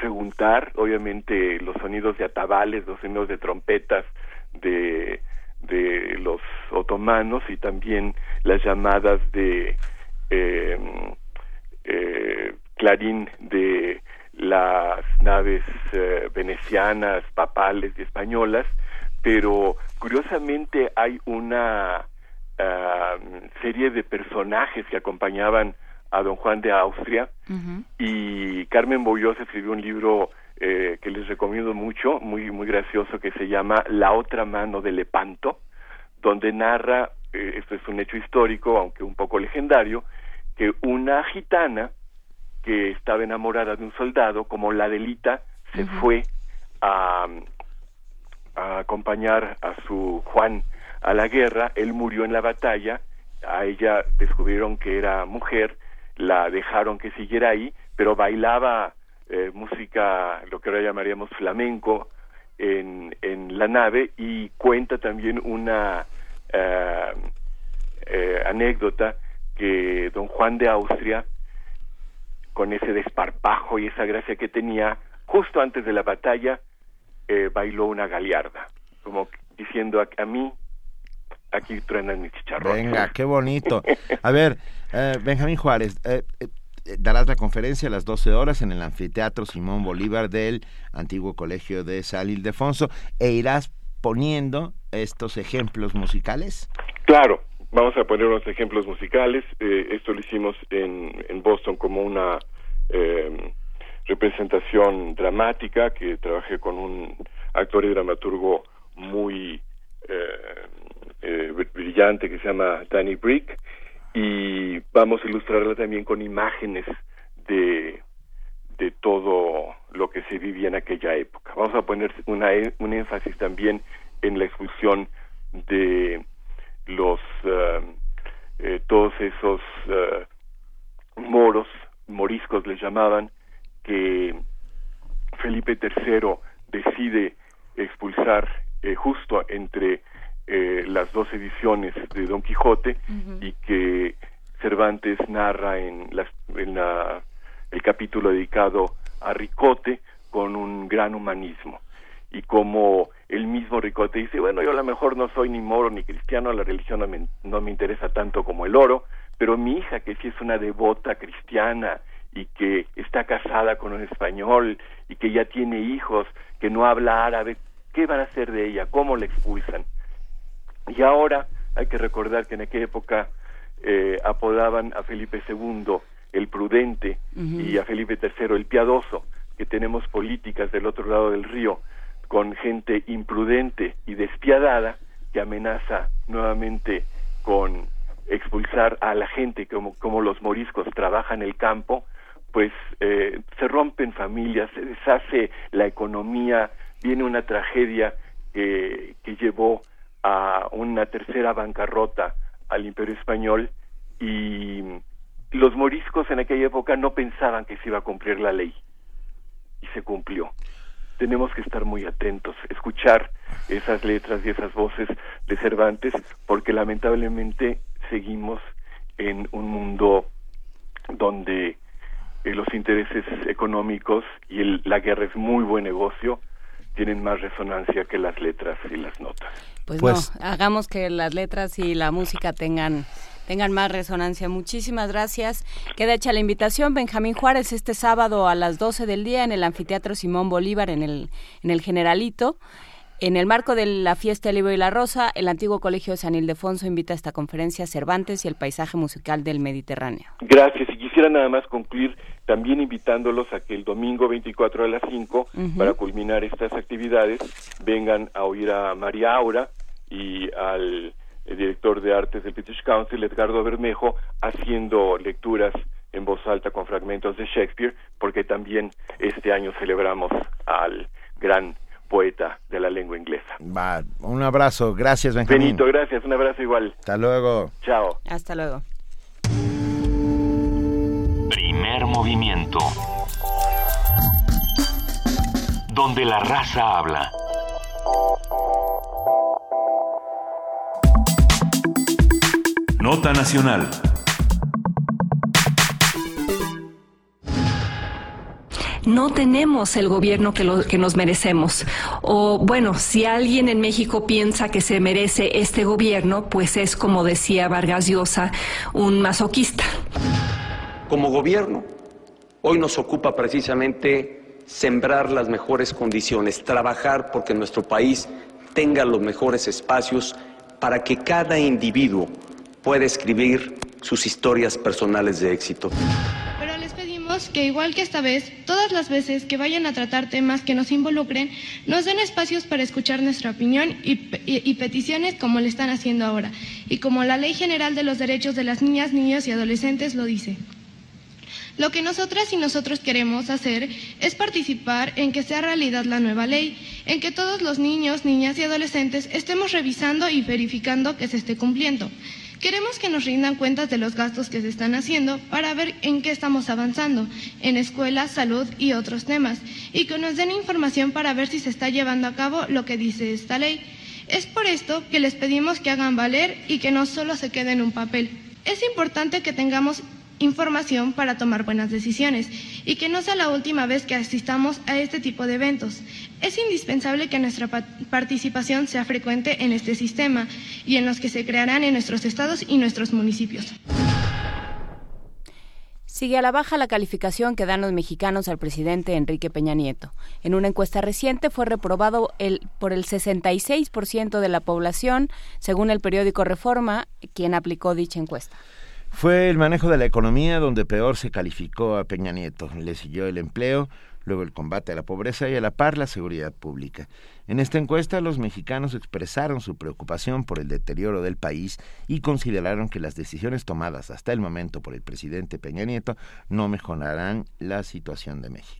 preguntar, obviamente los sonidos de atabales, los sonidos de trompetas de, de los otomanos y también las llamadas de em, eh, clarín de las naves eh, venecianas, papales y españolas, pero curiosamente hay una serie de personajes que acompañaban a don Juan de Austria. Y Carmen Boyos escribió un libro eh, que les recomiendo mucho, muy muy gracioso, que se llama La otra mano de Lepanto, donde narra, eh, esto es un hecho histórico, aunque un poco legendario, que una gitana que estaba enamorada de un soldado, como la delita, se fue a, a acompañar a su Juan a la guerra, él murió en la batalla, a ella descubrieron que era mujer, la dejaron que siguiera ahí, pero bailaba eh, música, lo que ahora llamaríamos flamenco, en, en la nave y cuenta también una eh, eh, anécdota que don Juan de Austria, con ese desparpajo y esa gracia que tenía, justo antes de la batalla, bailó una galearda, como diciendo a mí aquí truenan mis chicharrones. Venga, qué bonito. A ver, (laughs) eh, Benjamín Juárez, eh, eh, darás la conferencia a las 12 horas en el anfiteatro Simón Bolívar del antiguo colegio de San Ildefonso e irás poniendo estos ejemplos musicales. Claro, vamos a poner unos ejemplos musicales. esto lo hicimos en, Boston como una representación dramática que trabajé con un actor y dramaturgo muy eh, brillante que se llama Danny Brick y vamos a ilustrarla también con imágenes de de todo lo que se vivía en aquella época. Vamos a poner una, un énfasis también en la expulsión de los eh, eh, todos esos moros, moriscos les llamaban, que Felipe III decide expulsar justo entre eh, las dos ediciones de Don Quijote y que Cervantes narra en, las, en la, el capítulo dedicado a Ricote con un gran humanismo y como el mismo Ricote dice, bueno, yo a lo mejor no soy ni moro ni cristiano, la religión no me, no me interesa tanto como el oro, pero mi hija que sí es una devota cristiana y que está casada con un español y que ya tiene hijos, que no habla árabe, ¿qué van a hacer de ella? ¿Cómo la expulsan? Y ahora Hay que recordar que en aquella época eh, apodaban a Felipe II el prudente y a Felipe III el piadoso, que tenemos políticas del otro lado del río con gente imprudente y despiadada que amenaza nuevamente con expulsar a la gente como, como los moriscos trabajan el campo, pues eh, se rompen familias, se deshace la economía, viene una tragedia que, que llevó a una tercera bancarrota al imperio español y los moriscos en aquella época no pensaban que se iba a cumplir la ley y se cumplió. Tenemos que estar muy atentos, escuchar esas letras y esas voces de Cervantes, porque lamentablemente seguimos en un mundo donde eh, los intereses económicos y el, la guerra es muy buen negocio, tienen más resonancia que las letras y las notas. Pues, pues no, hagamos que las letras y la música tengan tengan más resonancia. Muchísimas gracias. Queda hecha la invitación. Benjamín Juárez este sábado a las 12 del día en el Anfiteatro Simón Bolívar en el, en el Generalito. En el marco de la fiesta del libro y la rosa, el antiguo colegio de San Ildefonso invita a esta conferencia Cervantes y el paisaje musical del Mediterráneo. Gracias. Y quisiera nada más concluir también invitándolos a que el domingo 24 a las 5, para culminar estas actividades, vengan a oír a María Aura y al director de artes del British Council, Edgardo Bermejo, haciendo lecturas en voz alta con fragmentos de Shakespeare, porque también este año celebramos al gran poeta de la lengua inglesa. Va, un abrazo, gracias Benjamín. Benito, gracias, un abrazo igual. Hasta luego. Chao. Hasta luego. Primer movimiento. Donde la raza habla. Nota Nacional. no tenemos el gobierno que, lo, que nos merecemos. O bueno, si alguien en México piensa que se merece este gobierno, pues es como decía Vargas Llosa, un masoquista. Como gobierno, hoy nos ocupa precisamente sembrar las mejores condiciones, trabajar porque nuestro país tenga los mejores espacios para que cada individuo pueda escribir sus historias personales de éxito que, igual que esta vez, todas las veces que vayan a tratar temas que nos involucren, nos den espacios para escuchar nuestra opinión y, peticiones como le están haciendo ahora, y como la Ley General de los Derechos de las Niñas, Niños y Adolescentes lo dice. Lo que nosotras y nosotros queremos hacer es participar en que sea realidad la nueva ley, en que todos los niños, niñas y adolescentes estemos revisando y verificando que se esté cumpliendo. Queremos que nos rindan cuentas de los gastos que se están haciendo para ver en qué estamos avanzando, en escuela, salud y otros temas, y que nos den información para ver si se está llevando a cabo lo que dice esta ley. Es por esto que les pedimos que hagan valer y que no solo se quede en un papel. Es importante que tengamos información para tomar buenas decisiones y que no sea la última vez que asistamos a este tipo de eventos. Es indispensable que nuestra participación sea frecuente en este sistema y en los que se crearán en nuestros estados y nuestros municipios. Sigue a la baja la calificación que dan los mexicanos al presidente Enrique Peña Nieto. En una encuesta reciente fue reprobado el, por el 66% de la población, según el periódico Reforma, quien aplicó dicha encuesta. Fue el manejo de la economía donde peor se calificó a Peña Nieto. Le siguió el empleo, luego el combate a la pobreza y a la par la seguridad pública. En esta encuesta los mexicanos expresaron su preocupación por el deterioro del país y consideraron que las decisiones tomadas hasta el momento por el presidente Peña Nieto no mejorarán la situación de México.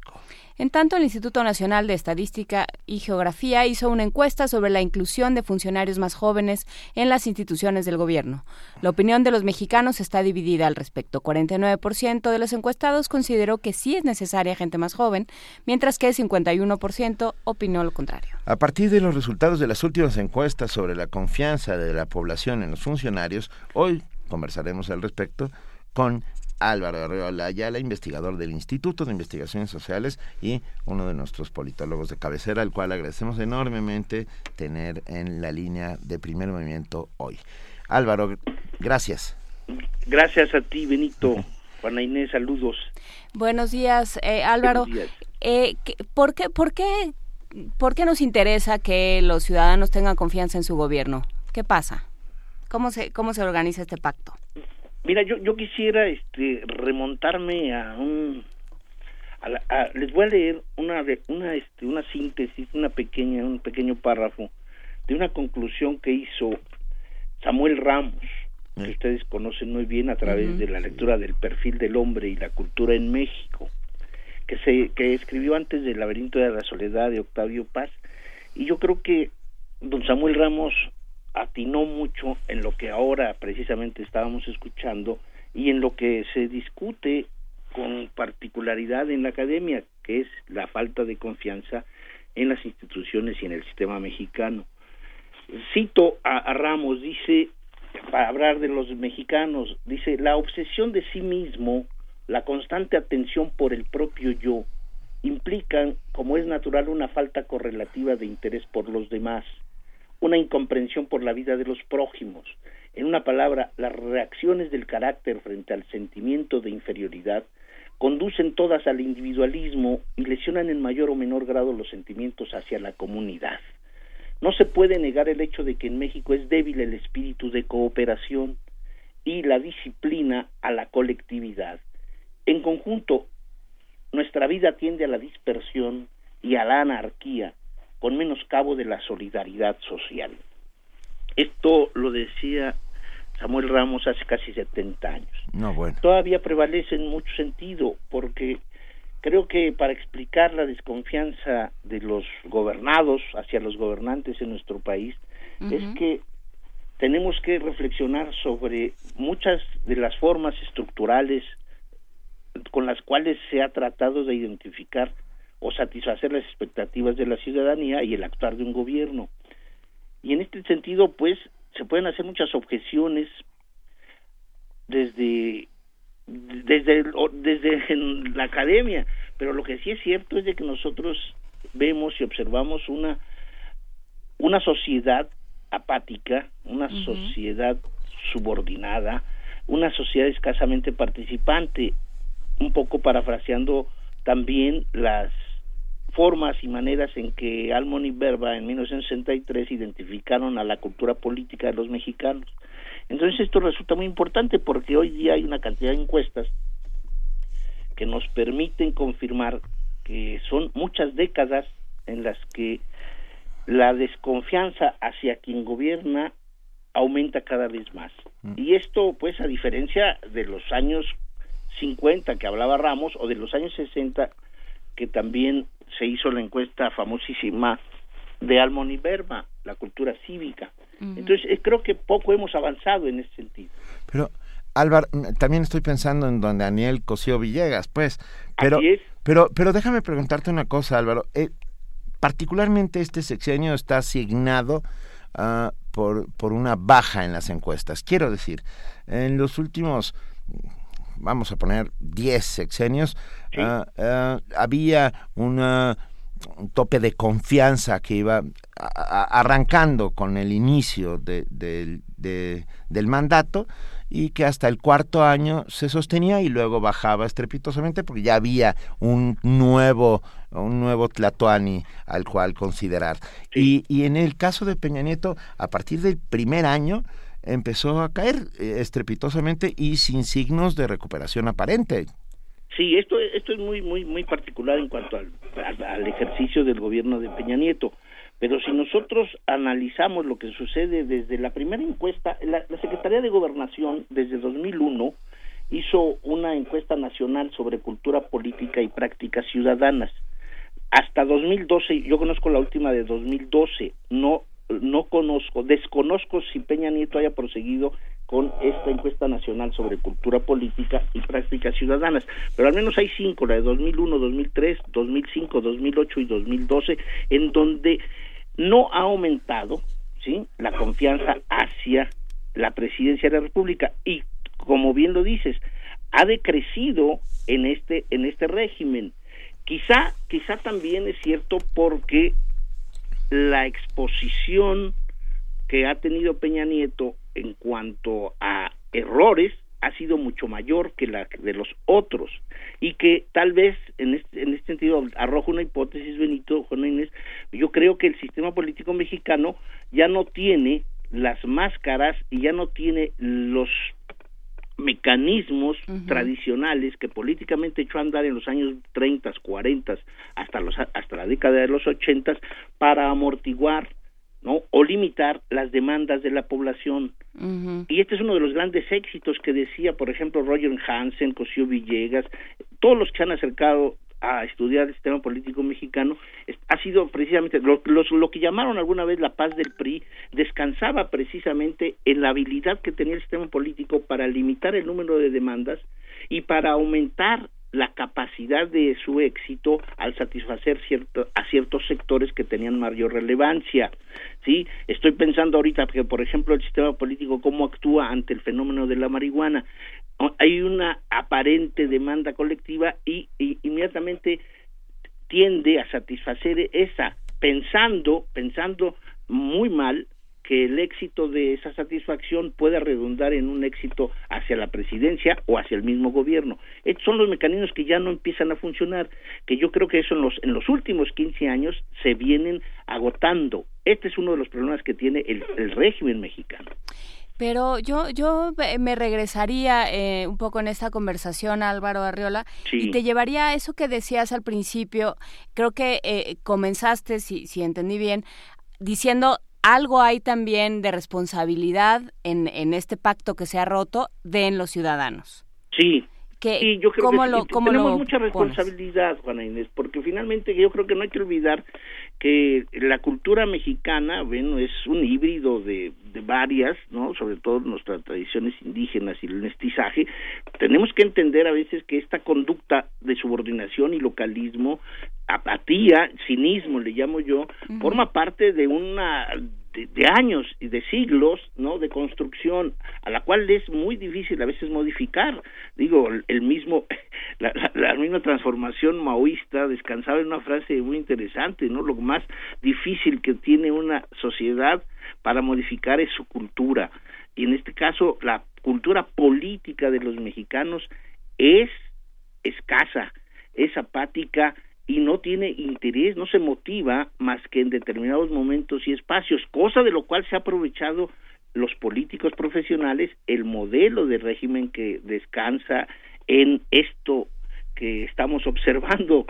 En tanto, el Instituto Nacional de Estadística y Geografía hizo una encuesta sobre la inclusión de funcionarios más jóvenes en las instituciones del gobierno. La opinión de los mexicanos está dividida al respecto. 49% de los encuestados consideró que sí es necesaria gente más joven, mientras que el 51% opinó lo contrario. A partir de los resultados de las últimas encuestas sobre la confianza de la población en los funcionarios, hoy conversaremos al respecto con Álvaro Arreola Ayala, investigador del Instituto de Investigaciones Sociales y uno de nuestros politólogos de cabecera, al cual agradecemos enormemente tener en la línea de primer movimiento hoy. Álvaro, gracias. Gracias a ti, Benito. (laughs) Juana Inés, saludos. Buenos días, eh, Álvaro. Eh, ¿por, qué, por, qué, ¿Por qué nos interesa que los ciudadanos tengan confianza en su gobierno? ¿Qué pasa? ¿Cómo se, cómo se organiza este pacto? Mira, yo, yo quisiera este, remontarme a un... les voy a leer una, una, este, una síntesis, una pequeña, un pequeño párrafo de una conclusión que hizo Samuel Ramos, que ustedes conocen muy bien a través de la lectura del perfil del hombre y la cultura en México, que, se, que escribió antes del laberinto de la soledad de Octavio Paz. Y yo creo que don Samuel Ramos atinó mucho en lo que ahora precisamente estábamos escuchando y en lo que se discute con particularidad en la academia, que es la falta de confianza en las instituciones y en el sistema mexicano. Cito a, Ramos, dice, para hablar de los mexicanos, dice, la obsesión de sí mismo, la constante atención por el propio yo, implican, como es natural, una falta correlativa de interés por los demás una incomprensión por la vida de los prójimos. En una palabra, las reacciones del carácter frente al sentimiento de inferioridad conducen todas al individualismo y lesionan en mayor o menor grado los sentimientos hacia la comunidad. No se puede negar el hecho de que en México es débil el espíritu de cooperación y la disciplina a la colectividad. En conjunto, nuestra vida tiende a la dispersión y a la anarquía, con menoscabo de la solidaridad social. Esto lo decía Samuel Ramos hace casi 70 años. No, bueno. Todavía prevalece en mucho sentido porque creo que para explicar la desconfianza de los gobernados hacia los gobernantes en nuestro país es que tenemos que reflexionar sobre muchas de las formas estructurales con las cuales se ha tratado de identificar o satisfacer las expectativas de la ciudadanía y el actuar de un gobierno. Y en este sentido, pues, se pueden hacer muchas objeciones desde desde desde la academia, pero lo que sí es cierto es de que nosotros vemos y observamos una una sociedad apática, una sociedad subordinada, una sociedad escasamente participante, un poco parafraseando también las formas y maneras en que Almon y Berba en 1963 identificaron a la cultura política de los mexicanos. Entonces esto resulta muy importante porque hoy día hay una cantidad de encuestas que nos permiten confirmar que son muchas décadas en las que la desconfianza hacia quien gobierna aumenta cada vez más. Mm. Y esto, pues, a diferencia de los años 50 que hablaba Ramos o de los años 60 que también se hizo la encuesta famosísima de Almon y Berma, la cultura cívica. Entonces, eh, creo que poco hemos avanzado en ese sentido. Pero, Álvaro, mm, también estoy pensando en don Daniel Cosío Villegas, pues. Pero, pero, pero déjame preguntarte una cosa, Álvaro. Eh, particularmente este sexenio está asignado ah, por, por una baja en las encuestas. Quiero decir, en los últimos vamos a poner 10 sexenios, ah, ah, había un tope de confianza que iba arrancando con el inicio de, del mandato y que hasta el cuarto año se sostenía y luego bajaba estrepitosamente porque ya había un nuevo un nuevo Tlatoani al cual considerar. Y, y en el caso de Peña Nieto, a partir del primer año, empezó a caer eh, estrepitosamente y sin signos de recuperación aparente. Sí, esto, esto es muy, muy, muy particular en cuanto al, al, ejercicio del gobierno de Peña Nieto. Pero si nosotros analizamos lo que sucede desde la primera encuesta, la, la Secretaría de Gobernación desde 2001 hizo una encuesta nacional sobre cultura política y prácticas ciudadanas. Hasta 2012, yo conozco la última de 2012, no no conozco, desconozco si Peña Nieto haya proseguido con esta encuesta nacional sobre cultura política y prácticas ciudadanas, pero al menos hay cinco, la de 2001, 2003, 2005, 2008 y 2012, en donde no ha aumentado, ¿sí? La confianza hacia la presidencia de la República y como bien lo dices, ha decrecido en este en este régimen. Quizá quizá también es cierto porque la exposición que ha tenido Peña Nieto en cuanto a errores ha sido mucho mayor que la de los otros. Y que tal vez en este, en este sentido arroja una hipótesis Benito Juan Inés yo creo que el sistema político mexicano ya no tiene las máscaras y ya no tiene los mecanismos tradicionales que políticamente echó a andar en los años 30, 40, hasta, los, hasta la década de los 80 para amortiguar ¿no? o limitar las demandas de la población. Y este es uno de los grandes éxitos que decía, por ejemplo, Roger Hansen, Cosío Villegas, todos los que se han acercado a estudiar el sistema político mexicano ha sido precisamente lo, lo, que llamaron alguna vez la paz del PRI descansaba precisamente en la habilidad que tenía el sistema político para limitar el número de demandas y para aumentar la capacidad de su éxito al satisfacer cierto, a ciertos sectores que tenían mayor relevancia. ¿sí? Estoy pensando ahorita que, por ejemplo, el sistema político, cómo actúa ante el fenómeno de la marihuana. Hay una aparente demanda colectiva y, inmediatamente tiende a satisfacer esa, pensando, pensando muy mal que el éxito de esa satisfacción pueda redundar en un éxito hacia la presidencia o hacia el mismo gobierno. Son los mecanismos que ya no empiezan a funcionar, que yo creo que eso en los, en los últimos 15 años se vienen agotando. Este es uno de los problemas que tiene el, régimen mexicano. Pero yo, yo me regresaría eh, un poco en esta conversación, Álvaro Arriola, y te llevaría a eso que decías al principio. Creo que eh, comenzaste, si, si entendí bien, diciendo algo hay también de responsabilidad en, en este pacto que se ha roto de en los ciudadanos. Sí. Que, yo creo que tenemos mucha responsabilidad, Juana Inés, porque finalmente yo creo que no hay que olvidar que la cultura mexicana, bueno, es un híbrido de, de varias, ¿no? Sobre todo nuestras tradiciones indígenas y el mestizaje. Tenemos que entender a veces que esta conducta de subordinación y localismo apatía, cinismo le llamo yo, forma parte de una de, años y de siglos, ¿no? De construcción a la cual es muy difícil a veces modificar. Digo, el, mismo (laughs) la, la, misma transformación maoísta descansaba en una frase muy interesante, ¿no? Lo más difícil que tiene una sociedad para modificar es su cultura y en este caso la cultura política de los mexicanos es escasa, es apática y no tiene interés, no se motiva más que en determinados momentos y espacios, cosa de lo cual se ha aprovechado los políticos profesionales, el modelo de régimen que descansa en esto que estamos observando.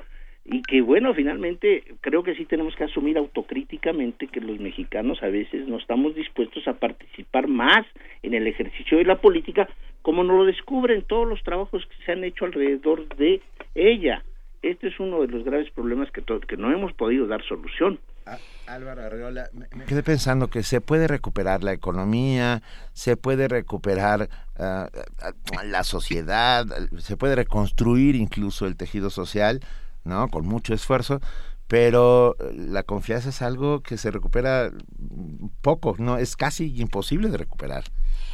Y que bueno, finalmente creo que sí tenemos que asumir autocríticamente que los mexicanos a veces no estamos dispuestos a participar más en el ejercicio de la política como nos lo descubren todos los trabajos que se han hecho alrededor de ella este es uno de los graves problemas que, que no hemos podido dar solución. Ah, Álvaro Arreola, me, quedé pensando que se puede recuperar la economía, se puede recuperar ah, ah, la sociedad, se puede reconstruir incluso el tejido social, ¿no? Con mucho esfuerzo, pero la confianza es algo que se recupera poco, no es casi imposible de recuperar.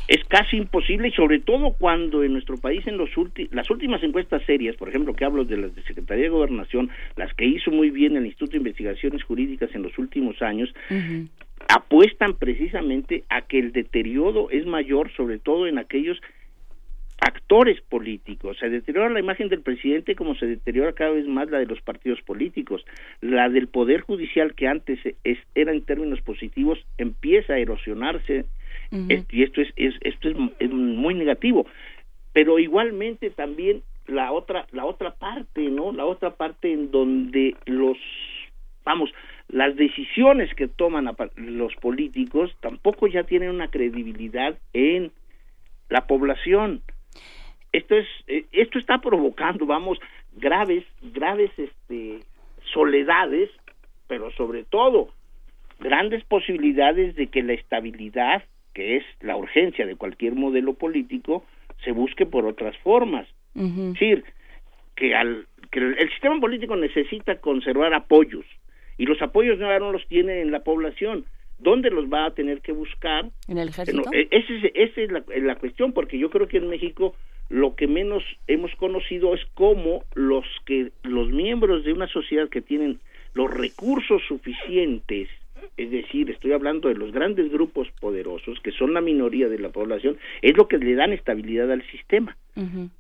Es casi imposible y sobre todo cuando en nuestro país en los las últimas encuestas serias, por ejemplo, que hablo de las de Secretaría de Gobernación, las que hizo muy bien el Instituto de Investigaciones Jurídicas en los últimos años, apuestan precisamente a que el deterioro es mayor, sobre todo en aquellos actores políticos. Se deteriora la imagen del presidente como se deteriora cada vez más la de los partidos políticos. La del Poder Judicial, que antes era en términos positivos, empieza a erosionarse y esto es, esto es, muy negativo pero igualmente también la otra la otra parte no la otra parte en donde los vamos las decisiones que toman los políticos tampoco ya tienen una credibilidad en la población esto es eh, esto está provocando vamos graves graves este soledades pero sobre todo grandes posibilidades de que la estabilidad que es la urgencia de cualquier modelo político, se busque por otras formas. Es decir, que, al, que el sistema político necesita conservar apoyos y los apoyos no, los tiene en la población. ¿Dónde los va a tener que buscar? En el ejército. E, esa es, la, la, cuestión, porque yo creo que en México lo que menos hemos conocido es cómo los que los miembros de una sociedad que tienen los recursos suficientes es decir, estoy hablando de los grandes grupos poderosos, que son la minoría de la población, es lo que le dan estabilidad al sistema.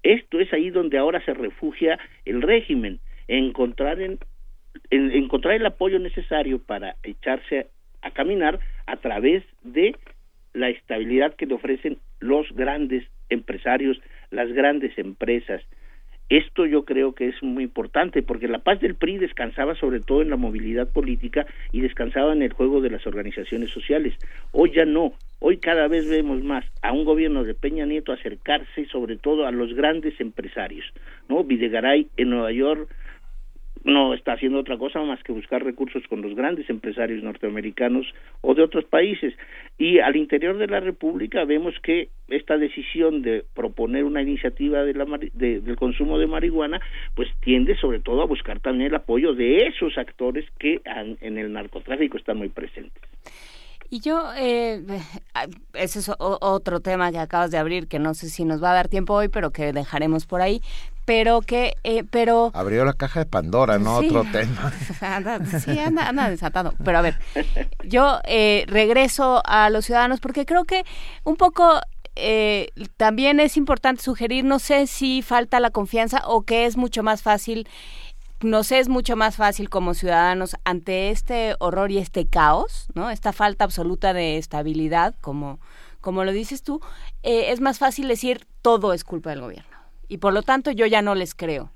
Esto es ahí donde ahora se refugia el régimen, encontrar, en, encontrar el apoyo necesario para echarse a caminar a través de la estabilidad que le ofrecen los grandes empresarios, las grandes empresas. Esto yo creo que es muy importante porque la paz del PRI descansaba sobre todo en la movilidad política y descansaba en el juego de las organizaciones sociales. Hoy ya no. Hoy cada vez vemos más a un gobierno de Peña Nieto acercarse sobre todo a los grandes empresarios. ¿no? Videgaray en Nueva York no está haciendo otra cosa más que buscar recursos con los grandes empresarios norteamericanos o de otros países. Y al interior de la República vemos que esta decisión de proponer una iniciativa de la, del consumo de marihuana, pues tiende sobre todo a buscar también el apoyo de esos actores que en el narcotráfico están muy presentes. Y yo, eh, (laughs) ese es otro tema que acabas de abrir, que no sé si nos va a dar tiempo hoy, pero que dejaremos por ahí pero que, eh, pero... Abrió la caja de Pandora, ¿no? Otro tema. (laughs) sí, anda, anda, desatado. Pero a ver, yo eh, regreso a los ciudadanos porque creo que un poco eh, también es importante sugerir, no sé si falta la confianza o que es mucho más fácil, no sé, es mucho más fácil como ciudadanos ante este horror y este caos, ¿no? Esta falta absoluta de estabilidad, como, como lo dices tú, es más fácil decir todo es culpa del gobierno y por lo tanto yo ya no les creo.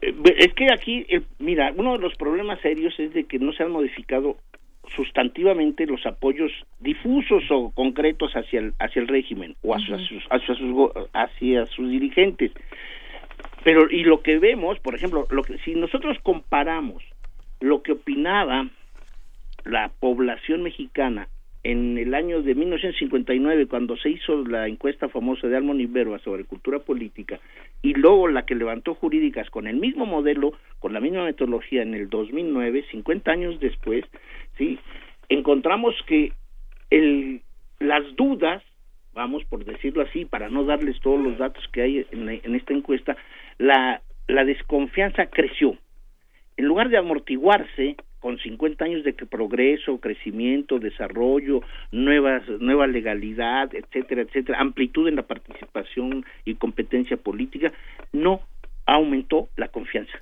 Eh, es que aquí, mira, uno de los problemas serios es de que no se han modificado sustantivamente los apoyos difusos o concretos hacia el, hacia el régimen o hacia, sus, hacia, sus, hacia sus dirigentes. Pero, y lo que vemos, por ejemplo, lo que, si nosotros comparamos lo que opinaba la población mexicana en el año de 1959, cuando se hizo la encuesta famosa de Almon Iberba sobre cultura política, y luego la que levantó jurídicas con el mismo modelo, con la misma metodología en el 2009, 50 años después, sí, encontramos que el, las dudas, vamos por decirlo así, para no darles todos los datos que hay en, en esta encuesta, la, la desconfianza creció. En lugar de amortiguarse, con 50 años de progreso, crecimiento, desarrollo, nuevas, nueva legalidad, etcétera, etcétera, amplitud en la participación y competencia política, no aumentó la confianza.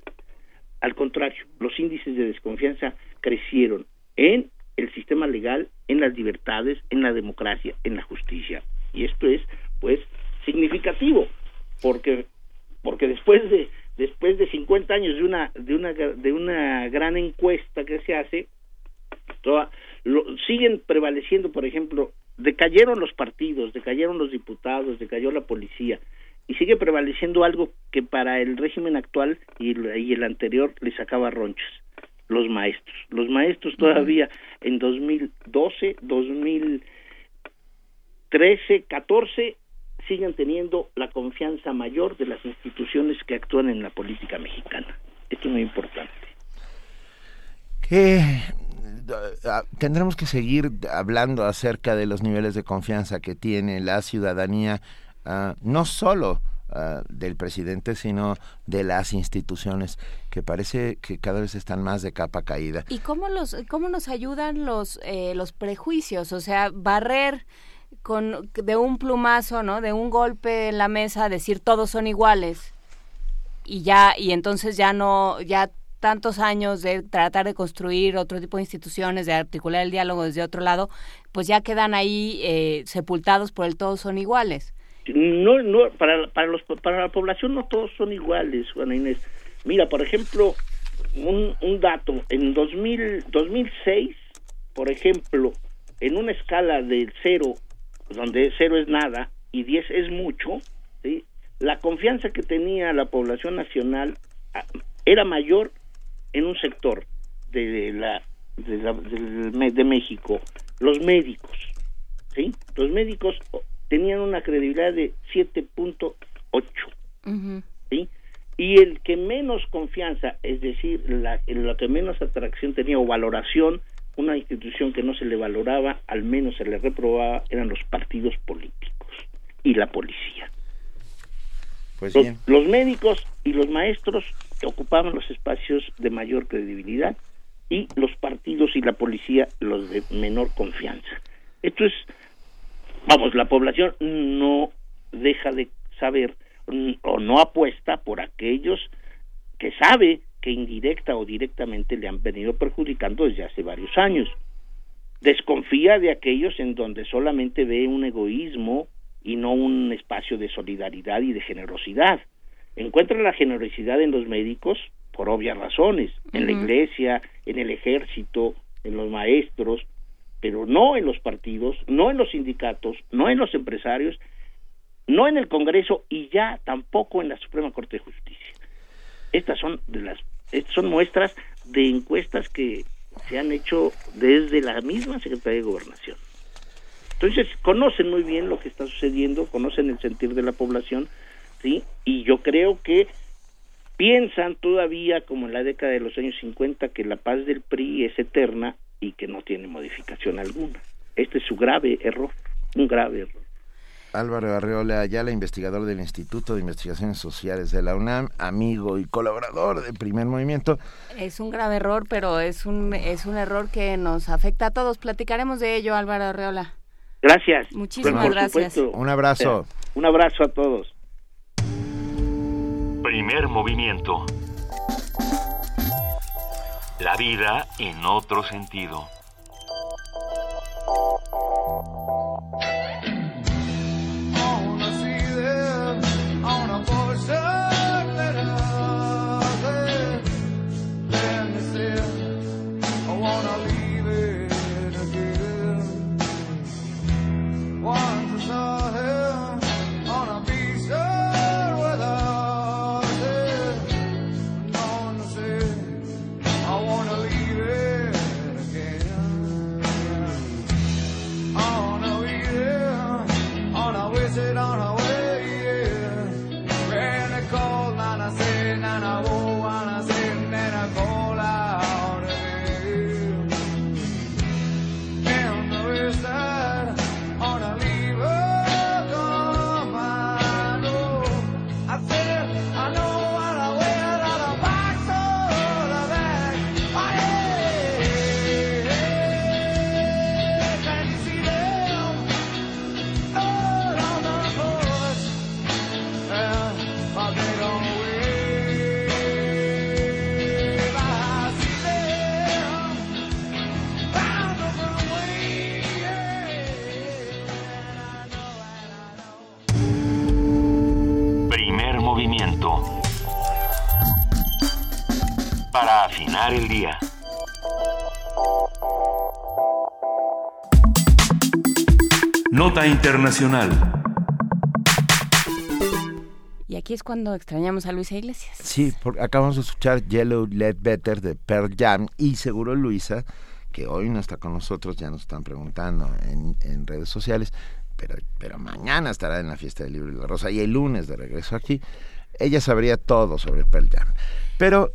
Al contrario, los índices de desconfianza crecieron en el sistema legal, en las libertades, en la democracia, en la justicia. Y esto es, pues, significativo, porque, porque después de después de 50 años de una de una de una gran encuesta que se hace toda, siguen prevaleciendo por ejemplo decayeron los partidos decayeron los diputados decayó la policía y sigue prevaleciendo algo que para el régimen actual y, y el anterior le sacaba ronchas los maestros. Los maestros todavía en 2012 2013 14 sigan teniendo la confianza mayor de las instituciones que actúan en la política mexicana. Esto es muy importante. Que ah, tendremos que seguir hablando acerca de los niveles de confianza que tiene la ciudadanía, ah, no solo ah, del presidente, sino de las instituciones, que parece que cada vez están más de capa caída. ¿Y cómo, los, cómo nos ayudan los, eh, los prejuicios? O sea, barrer con de un plumazo, ¿no? De un golpe en la mesa, decir todos son iguales y ya y entonces ya no ya tantos años de tratar de construir otro tipo de instituciones, de articular el diálogo desde otro lado, pues ya quedan ahí eh, sepultados por el todos son iguales. No, no, para, para, los, para la población no todos son iguales, Juana Inés. Mira, por ejemplo, un, un dato, en 2000, 2006, por ejemplo, en una escala del cero donde cero es nada y diez es mucho, ¿sí? la confianza que tenía la población nacional ah, era mayor en un sector de la de, de, México, los médicos, ¿sí? Los médicos tenían una credibilidad de 7.8, ¿sí? Y el que menos confianza, es decir, la, la que menos atracción tenía o valoración una institución que no se le valoraba, al menos se le reprobaba, eran los partidos políticos y la policía. Pues los, médicos y los maestros ocupaban los espacios de mayor credibilidad y los partidos y la policía los de menor confianza. Esto es, vamos, la población no deja de saber o no apuesta por aquellos que sabe que indirecta o directamente le han venido perjudicando desde hace varios años. desconfía de aquellos en donde solamente ve un egoísmo y no un espacio de solidaridad y de generosidad. Encuentra la generosidad en los médicos por obvias razones, en la iglesia, en el ejército, en los maestros, pero no en los partidos, no en los sindicatos, no en los empresarios, no en el Congreso y ya tampoco en la Suprema Corte de Justicia. Estas son de las son muestras de encuestas que se han hecho desde la misma Secretaría de Gobernación. Entonces, conocen muy bien lo que está sucediendo, conocen el sentir de la población, ¿sí? Y yo creo que piensan todavía, como en la década de los años 50, que la paz del PRI es eterna y que no tiene modificación alguna. Este es su grave error, un grave error. Álvaro Arreola Ayala, investigador del Instituto de Investigaciones Sociales de la UNAM, amigo y colaborador del Primer Movimiento. Es un grave error, pero es un, es un error que nos afecta a todos. Platicaremos de ello, Álvaro Arreola. Gracias. Muchísimas gracias. Un abrazo. Un abrazo a todos. Primer movimiento. La vida en otro sentido. El día. Nota Internacional. Y aquí es cuando extrañamos a Luisa Iglesias. Sí, porque acabamos de escuchar Yellow Led Better de Pearl Jam y seguro Luisa, que hoy no está con nosotros, ya nos están preguntando en, en redes sociales, pero, pero mañana estará en la fiesta del libro y la rosa y el lunes de regreso aquí. Ella sabría todo sobre Pearl Jam. Pero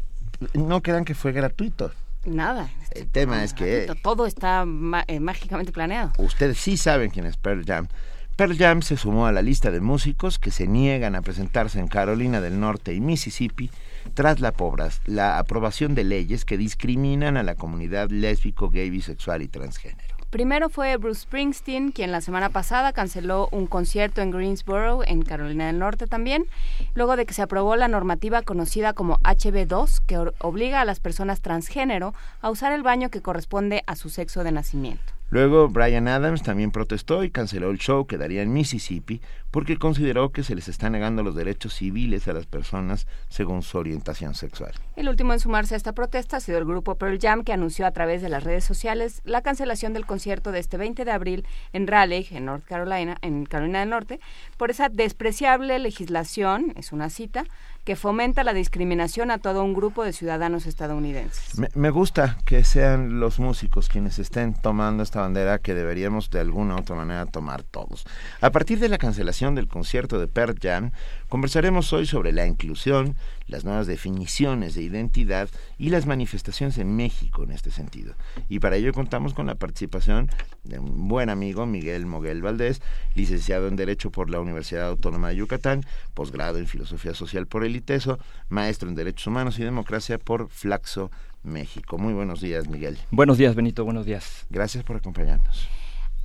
no crean que fue gratuito. Nada. El tema es que Todo está eh, mágicamente planeado. ustedes sí saben quién es Pearl Jam. Pearl Jam se sumó a la lista de músicos que se niegan a presentarse en Carolina del Norte y Mississippi tras la, pobras- la aprobación de leyes que discriminan a la comunidad lésbico, gay, bisexual y transgénero. Primero fue Bruce Springsteen, quien la semana pasada canceló un concierto en Greensboro, en Carolina del Norte también, luego de que se aprobó la normativa conocida como HB2, que obliga a las personas transgénero a usar el baño que corresponde a su sexo de nacimiento. Luego, Brian Adams también protestó y canceló el show que daría en Mississippi porque consideró que se les está negando los derechos civiles a las personas según su orientación sexual. El último en sumarse a esta protesta ha sido el grupo Pearl Jam, que anunció a través de las redes sociales la cancelación del concierto de este 20 de abril en Raleigh, en North Carolina, en Carolina del Norte, por esa despreciable legislación, es una cita, que fomenta la discriminación a todo un grupo de ciudadanos estadounidenses. Me, me gusta que sean los músicos quienes estén tomando esta bandera que deberíamos de alguna u otra manera tomar todos. A partir de la cancelación del concierto de Pearl Jam, conversaremos hoy sobre la inclusión, las nuevas definiciones de identidad y las manifestaciones en México en este sentido. Y para ello contamos con la participación de un buen amigo, Miguel Moguel Valdés, licenciado en Derecho por la Universidad Autónoma de Yucatán, posgrado en Filosofía Social por el ITESO, maestro en Derechos Humanos y Democracia por Flaxo México. Muy buenos días, Miguel. Buenos días, Benito, buenos días. Gracias por acompañarnos.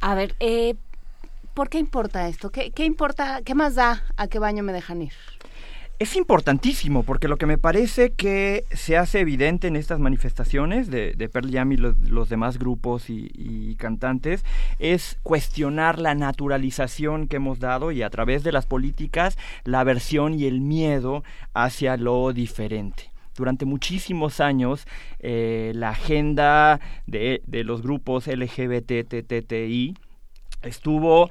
A ver, eh, ¿por qué importa esto? ¿Qué, importa, qué más da a qué baño me dejan ir? Es importantísimo porque lo que me parece que se hace evidente en estas manifestaciones de, de Pearl Jam y los, demás grupos y, cantantes es cuestionar la naturalización que hemos dado y a través de las políticas la aversión y el miedo hacia lo diferente durante muchísimos años eh, la agenda de, de los grupos LGBTTI estuvo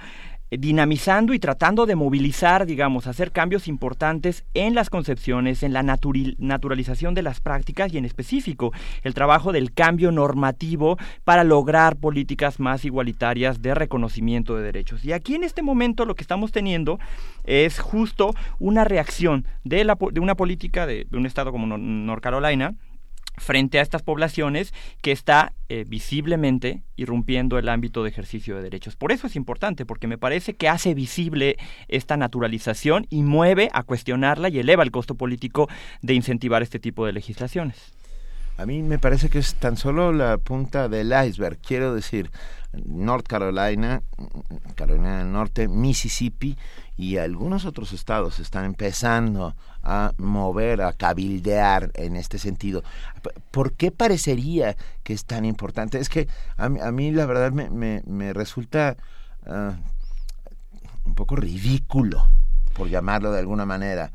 dinamizando y tratando de movilizar, digamos, hacer cambios importantes en las concepciones, en la naturalización de las prácticas y en específico el trabajo del cambio normativo para lograr políticas más igualitarias de reconocimiento de derechos. Y aquí en este momento lo que estamos teniendo es justo una reacción de, la, de una política de, un estado como North Carolina, frente a estas poblaciones que está eh, visiblemente irrumpiendo el ámbito de ejercicio de derechos. Por eso es importante, porque me parece que hace visible esta naturalización y mueve a cuestionarla y eleva el costo político de incentivar este tipo de legislaciones. A mí me parece que es tan solo la punta del iceberg. Quiero decir, North Carolina, Carolina del Norte, Mississippi y algunos otros estados están empezando a mover, a cabildear en este sentido. ¿Por qué parecería que es tan importante? Es que a mí, la verdad me, me, resulta ah, un poco ridículo, por llamarlo de alguna manera.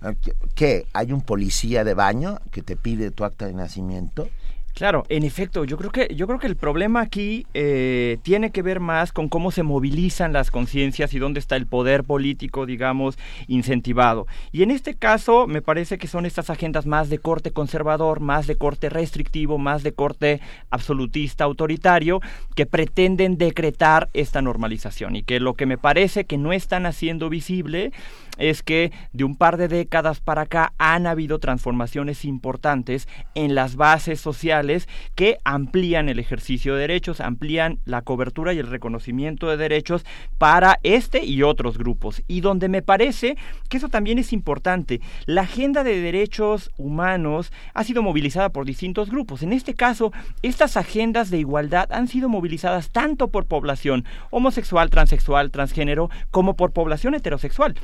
Ah, ¿Qué? ¿Hay un policía de baño que te pide tu acta de nacimiento? Claro, en efecto, yo creo que yo creo que el problema aquí eh, tiene que ver más con cómo se movilizan las conciencias y dónde está el poder político, digamos, incentivado. Y en este caso, me parece que son estas agendas más de corte conservador, más de corte restrictivo, más de corte absolutista, autoritario, que pretenden decretar esta normalización y que lo que me parece que no están haciendo visible es que de un par de décadas para acá han habido transformaciones importantes en las bases sociales que amplían el ejercicio de derechos, amplían la cobertura y el reconocimiento de derechos para este y otros grupos. Y donde me parece que eso también es importante, la agenda de derechos humanos ha sido movilizada por distintos grupos. En este caso, estas agendas de igualdad han sido movilizadas tanto por población homosexual, transexual, transgénero, como por población heterosexual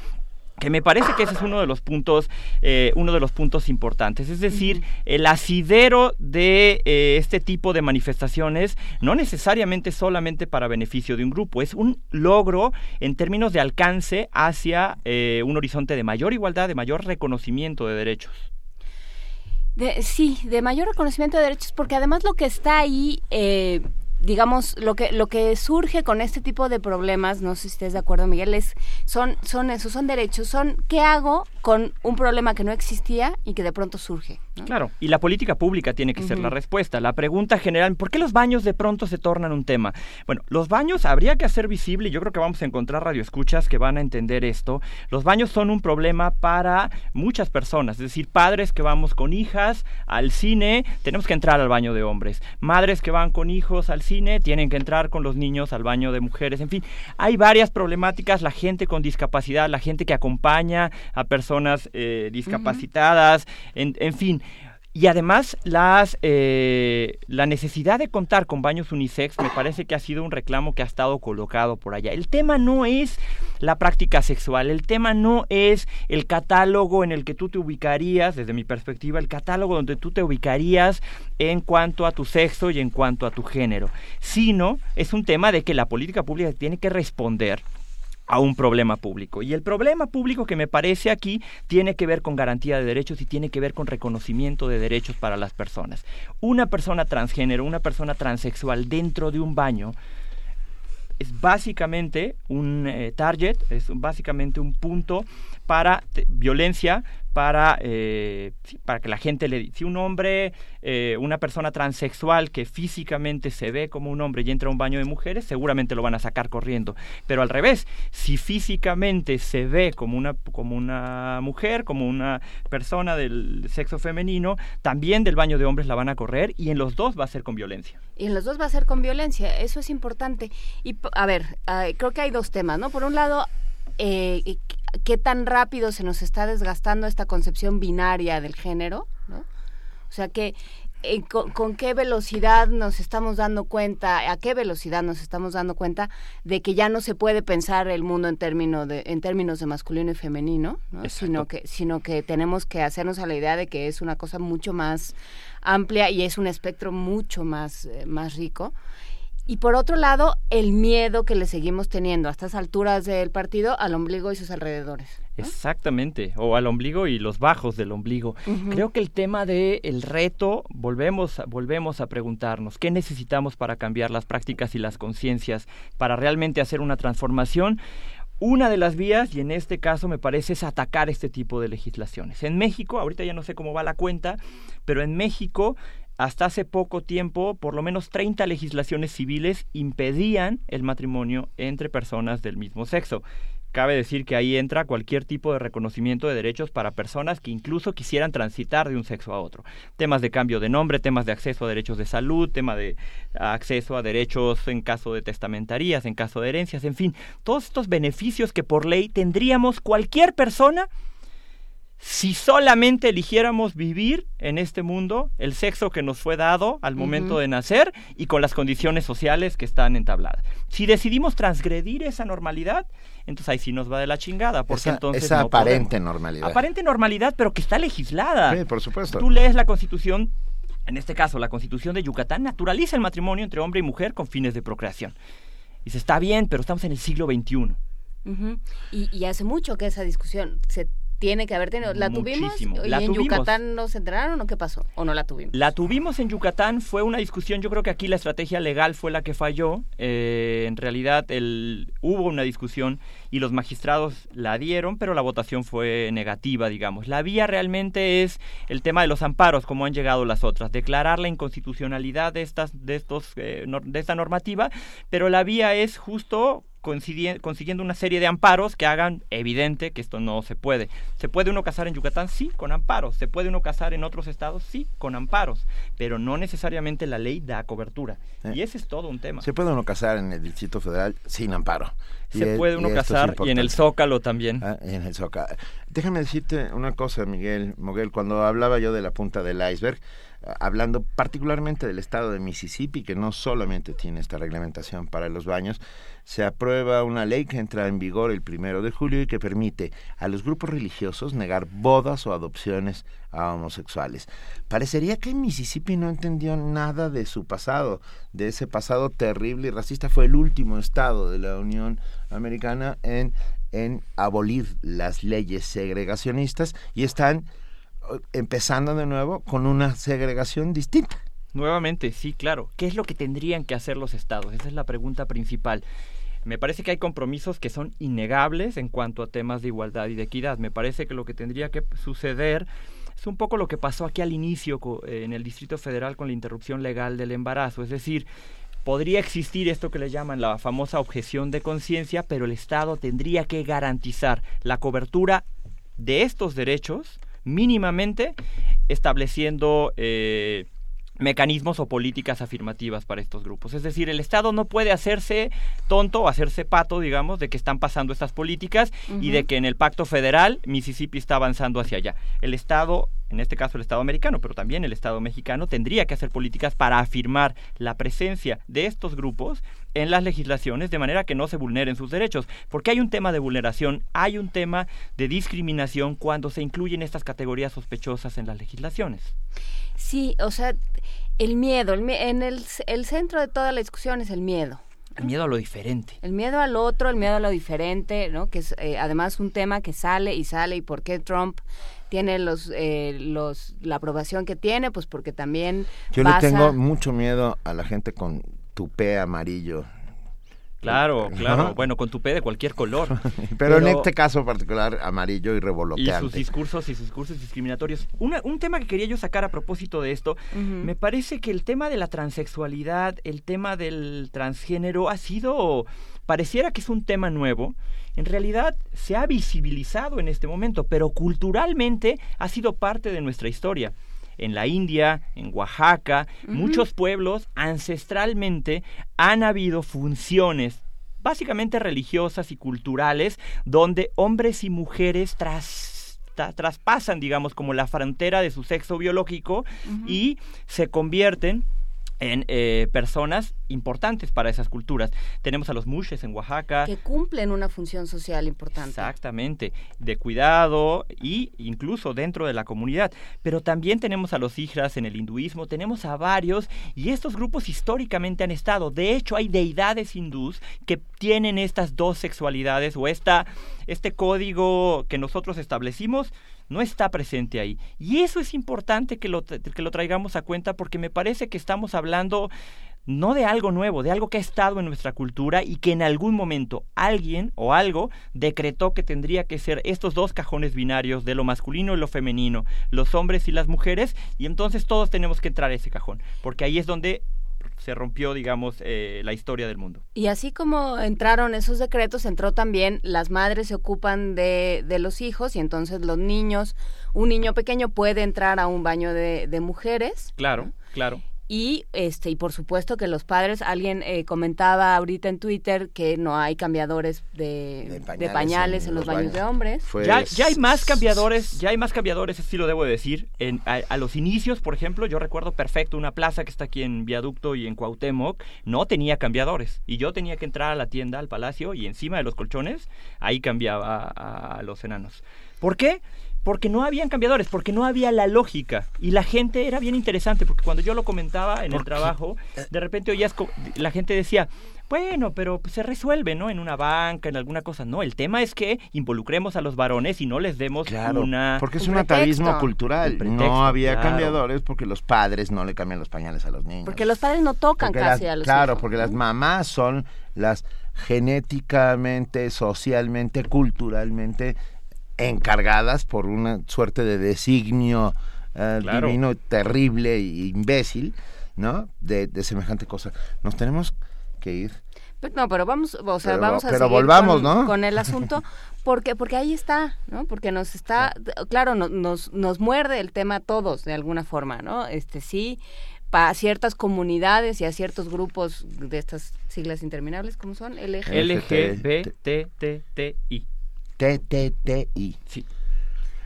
que me parece que ese es uno de los puntos eh, uno de los puntos importantes. Es decir el asidero de eh, este tipo de manifestaciones no necesariamente solamente para beneficio de un grupo es un logro en términos de alcance hacia eh, un horizonte de mayor igualdad de mayor reconocimiento de derechos. Sí de mayor reconocimiento de derechos porque además lo que está ahí digamos, lo que, lo que surge con este tipo de problemas, no sé si estés de acuerdo, Miguel, es, son, son esos, son derechos, son qué hago con un problema que no existía y que de pronto surge. Claro, y la política pública tiene que ser la respuesta. La pregunta general, ¿por qué los baños de pronto se tornan un tema? Bueno, los baños habría que hacer visible, y yo creo que vamos a encontrar radioescuchas que van a entender esto. Los baños son un problema para muchas personas, es decir, padres que vamos con hijas al cine, tenemos que entrar al baño de hombres. Madres que van con hijos al cine, tienen que entrar con los niños al baño de mujeres. En fin, hay varias problemáticas, la gente con discapacidad, la gente que acompaña a personas eh, discapacitadas, en fin. Y además las, eh, la necesidad de contar con baños unisex me parece que ha sido un reclamo que ha estado colocado por allá. El tema no es la práctica sexual, el tema no es el catálogo en el que tú te ubicarías, desde mi perspectiva, el catálogo donde tú te ubicarías en cuanto a tu sexo y en cuanto a tu género, sino es un tema de que la política pública tiene que responder a un problema público. Y el problema público que me parece aquí tiene que ver con garantía de derechos y tiene que ver con reconocimiento de derechos para las personas. Una persona transgénero, una persona transexual dentro de un baño es básicamente un eh, target, es básicamente un punto para violencia para, eh, para que la gente le... Si un hombre, eh, una persona transexual que físicamente se ve como un hombre y entra a un baño de mujeres, seguramente lo van a sacar corriendo. Pero al revés, si físicamente se ve como una, como una mujer, como una persona del sexo femenino, también del baño de hombres la van a correr y en los dos va a ser con violencia. Y en los dos va a ser con violencia, eso es importante. Y a ver, creo que hay dos temas, ¿no? Por un lado, eh, qué tan rápido se nos está desgastando esta concepción binaria del género, ¿no? O sea que eh, con, qué velocidad nos estamos dando cuenta, a qué velocidad nos estamos dando cuenta de que ya no se puede pensar el mundo en términos de, en términos de masculino y femenino, sino que, sino que tenemos que hacernos a la idea de que es una cosa mucho más amplia y es un espectro mucho más, eh, más rico. Y por otro lado, el miedo que le seguimos teniendo a estas alturas del partido al ombligo y sus alrededores. Exactamente, o al ombligo y los bajos del ombligo. Creo que el tema del el reto, volvemos, volvemos a preguntarnos, ¿qué necesitamos para cambiar las prácticas y las conciencias, para realmente hacer una transformación? Una de las vías, y en este caso me parece, es atacar este tipo de legislaciones. En México, ahorita ya no sé cómo va la cuenta, pero en México hasta hace poco tiempo, por lo menos 30 legislaciones civiles impedían el matrimonio entre personas del mismo sexo. Cabe decir que ahí entra cualquier tipo de reconocimiento de derechos para personas que incluso quisieran transitar de un sexo a otro. Temas de cambio de nombre, temas de acceso a derechos de salud, tema de acceso a derechos en caso de testamentarías, en caso de herencias, en fin, todos estos beneficios que por ley tendríamos cualquier persona si solamente eligiéramos vivir en este mundo el sexo que nos fue dado al momento de nacer y con las condiciones sociales que están entabladas. Si decidimos transgredir esa normalidad, entonces ahí sí nos va de la chingada, porque entonces esa aparente normalidad. Aparente normalidad, pero que está legislada. Sí, por supuesto. Tú lees la Constitución, en este caso la Constitución de Yucatán, naturaliza el matrimonio entre hombre y mujer con fines de procreación. Dice, está bien, pero estamos en el siglo XXI. y, y, hace mucho que esa discusión se tiene que haber tenido. ¿La tuvimos? ¿Y en Yucatán no se enteraron o qué pasó? ¿O no la tuvimos? La tuvimos en Yucatán, fue una discusión, yo creo que aquí la estrategia legal fue la que falló. Eh, en realidad el, hubo una discusión y los magistrados la dieron, pero la votación fue negativa, digamos. La vía realmente es el tema de los amparos, como han llegado las otras, declarar la inconstitucionalidad de, estas, de, estos, eh, de esta normativa, pero la vía es justo consiguiendo una serie de amparos que hagan evidente que esto no se puede. ¿Se puede uno casar en Yucatán? Sí, con amparos. ¿Se puede uno casar en otros estados? Sí, con amparos. Pero no necesariamente la ley da cobertura. Eh. Y ese es todo un tema. ¿Se puede uno casar en el Distrito Federal sin amparo? Se puede uno casar y en el Zócalo también. Ah, en el Zócalo. Déjame decirte una cosa, Miguel. Moguel, cuando hablaba yo de la punta del iceberg, hablando particularmente del estado de Mississippi, que no solamente tiene esta reglamentación para los baños, se aprueba una ley que entra en vigor el primero de julio y que permite a los grupos religiosos negar bodas o adopciones a homosexuales. Parecería que Mississippi no entendió nada de su pasado, de ese pasado terrible y racista. Fue el último estado de la Unión Americana en, en abolir las leyes segregacionistas y están eh, empezando de nuevo con una segregación distinta. Nuevamente, sí, claro. ¿Qué es lo que tendrían que hacer los estados? Esa es la pregunta principal. Me parece que hay compromisos que son innegables en cuanto a temas de igualdad y de equidad. Me parece que lo que tendría que suceder es un poco lo que pasó aquí al inicio eh, en el Distrito Federal con la interrupción legal del embarazo. Es decir, podría existir esto que le llaman la famosa objeción de conciencia, pero el Estado tendría que garantizar la cobertura de estos derechos mínimamente estableciendo eh, mecanismos o políticas afirmativas para estos grupos. Es decir, el Estado no puede hacerse tonto o hacerse pato, digamos, de que están pasando estas políticas y de que en el pacto federal Mississippi está avanzando hacia allá. El Estado, en este caso el Estado americano, pero también el Estado mexicano, tendría que hacer políticas para afirmar la presencia de estos grupos en las legislaciones de manera que no se vulneren sus derechos. Porque hay un tema de vulneración, hay un tema de discriminación cuando se incluyen estas categorías sospechosas en las legislaciones. Sí, o sea, el miedo, el, en el, el centro de toda la discusión es el miedo. El miedo a lo diferente. El miedo al otro, el miedo a lo diferente, ¿no? Que es eh, además un tema que sale y sale y por qué Trump tiene los, eh, los la aprobación que tiene, pues porque también Yo le tengo mucho miedo a la gente con tupé amarillo Claro, claro. Bueno, con tupé de cualquier color. (laughs) pero, en este caso particular, amarillo y revoloteante. Y sus discursos y sus discursos discriminatorios. un tema que quería yo sacar a propósito de esto, me parece que el tema de la transexualidad, el tema del transgénero ha sido, pareciera que es un tema nuevo. En realidad se ha visibilizado en este momento, pero culturalmente ha sido parte de nuestra historia en la India, en Oaxaca, muchos pueblos ancestralmente han habido funciones básicamente religiosas y culturales donde hombres y mujeres tras traspasan, digamos, como la frontera de su sexo biológico y se convierten en eh, personas importantes para esas culturas. Tenemos a los mushes en Oaxaca. Que cumplen una función social importante. Exactamente, de cuidado y incluso dentro de la comunidad. Pero también tenemos a los hijras en el hinduismo, tenemos a varios y estos grupos históricamente han estado. De hecho, hay deidades hindús que tienen estas dos sexualidades o esta, este código que nosotros establecimos no está presente ahí. Y eso es importante que lo, que lo traigamos a cuenta porque me parece que estamos hablando no de algo nuevo, de algo que ha estado en nuestra cultura y que en algún momento alguien o algo decretó que tendría que ser estos dos cajones binarios de lo masculino y lo femenino, los hombres y las mujeres, y entonces todos tenemos que entrar a ese cajón, porque ahí es donde se rompió, digamos, eh, la historia del mundo. Y así como entraron esos decretos, entró también las madres se ocupan de, de los hijos y entonces los niños, un niño pequeño puede entrar a un baño de, de mujeres. Claro, claro y este y por supuesto que los padres alguien eh, comentaba ahorita en Twitter que no hay cambiadores de, pañales, en, los, baños, de hombres. Ya, ya, hay más cambiadores ya hay más cambiadores sí lo debo decir en, a, los inicios por ejemplo yo recuerdo perfecto una plaza que está aquí en Viaducto y en Cuauhtémoc no tenía cambiadores. Y yo tenía que entrar a la tienda al palacio y encima de los colchones ahí cambiaba a los enanos. ¿por qué? Porque no habían cambiadores, porque no había la lógica. Y la gente era bien interesante, porque cuando yo lo comentaba en el trabajo, de repente oías, la gente decía, bueno, pero pues, se resuelve, ¿no? En una banca, en alguna cosa. No, el tema es que involucremos a los varones y no les demos una... Porque es un, atavismo cultural. no había cambiadores porque los padres no le cambian los pañales a los niños. Porque los padres no tocan casi a los Claro, porque las mamás son las genéticamente, socialmente, culturalmente encargadas por una suerte de designio eh, divino terrible e imbécil, ¿no? De, semejante cosa. Nos tenemos que ir. no, pero vamos, o sea, vamos a pero volvamos, con, con, el asunto, porque porque ahí está, ¿no? Porque nos está, claro, nos, nos muerde el tema a todos de alguna forma, ¿no? Este sí, para ciertas comunidades y a ciertos grupos de estas siglas interminables, ¿cómo son? LGBTTI. TTTI. Sí.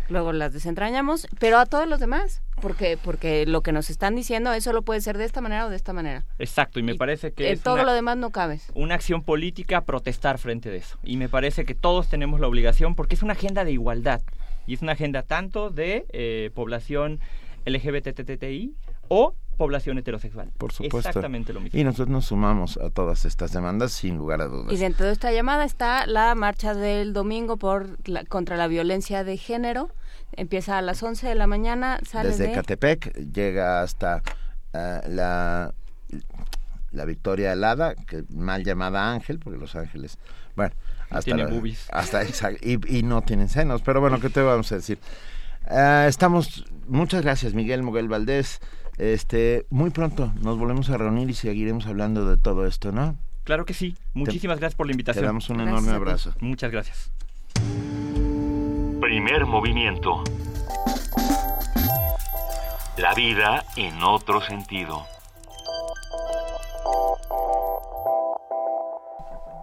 Luego las desentrañamos, pero a todos los demás, porque porque lo que nos están diciendo eso lo puede ser de esta manera o de esta manera. Exacto, y me parece que en todo lo demás no cabe. Una acción política protestar frente de eso. Y me parece que todos tenemos la obligación porque es una agenda de igualdad y es una agenda tanto de eh, población LGBTTI o población heterosexual. Por supuesto. Exactamente lo mismo. Y nosotros nos sumamos a todas estas demandas sin lugar a dudas. Y dentro de esta llamada está la marcha del domingo por contra la violencia de género. Empieza a las 11 de la mañana, sale Desde Catepec llega hasta eh, la la Victoria Alada, que mal llamada Ángel, porque los ángeles, bueno, hasta hasta y, y, no tienen senos, pero bueno, ¿qué te vamos a decir? Eh, estamos, muchas gracias Miguel Moguel Valdés, este, muy pronto nos volvemos a reunir y seguiremos hablando de todo esto, ¿no? Claro que sí. Muchísimas gracias por la invitación. Te damos un enorme abrazo. Muchas gracias. Primer movimiento. La vida en otro sentido.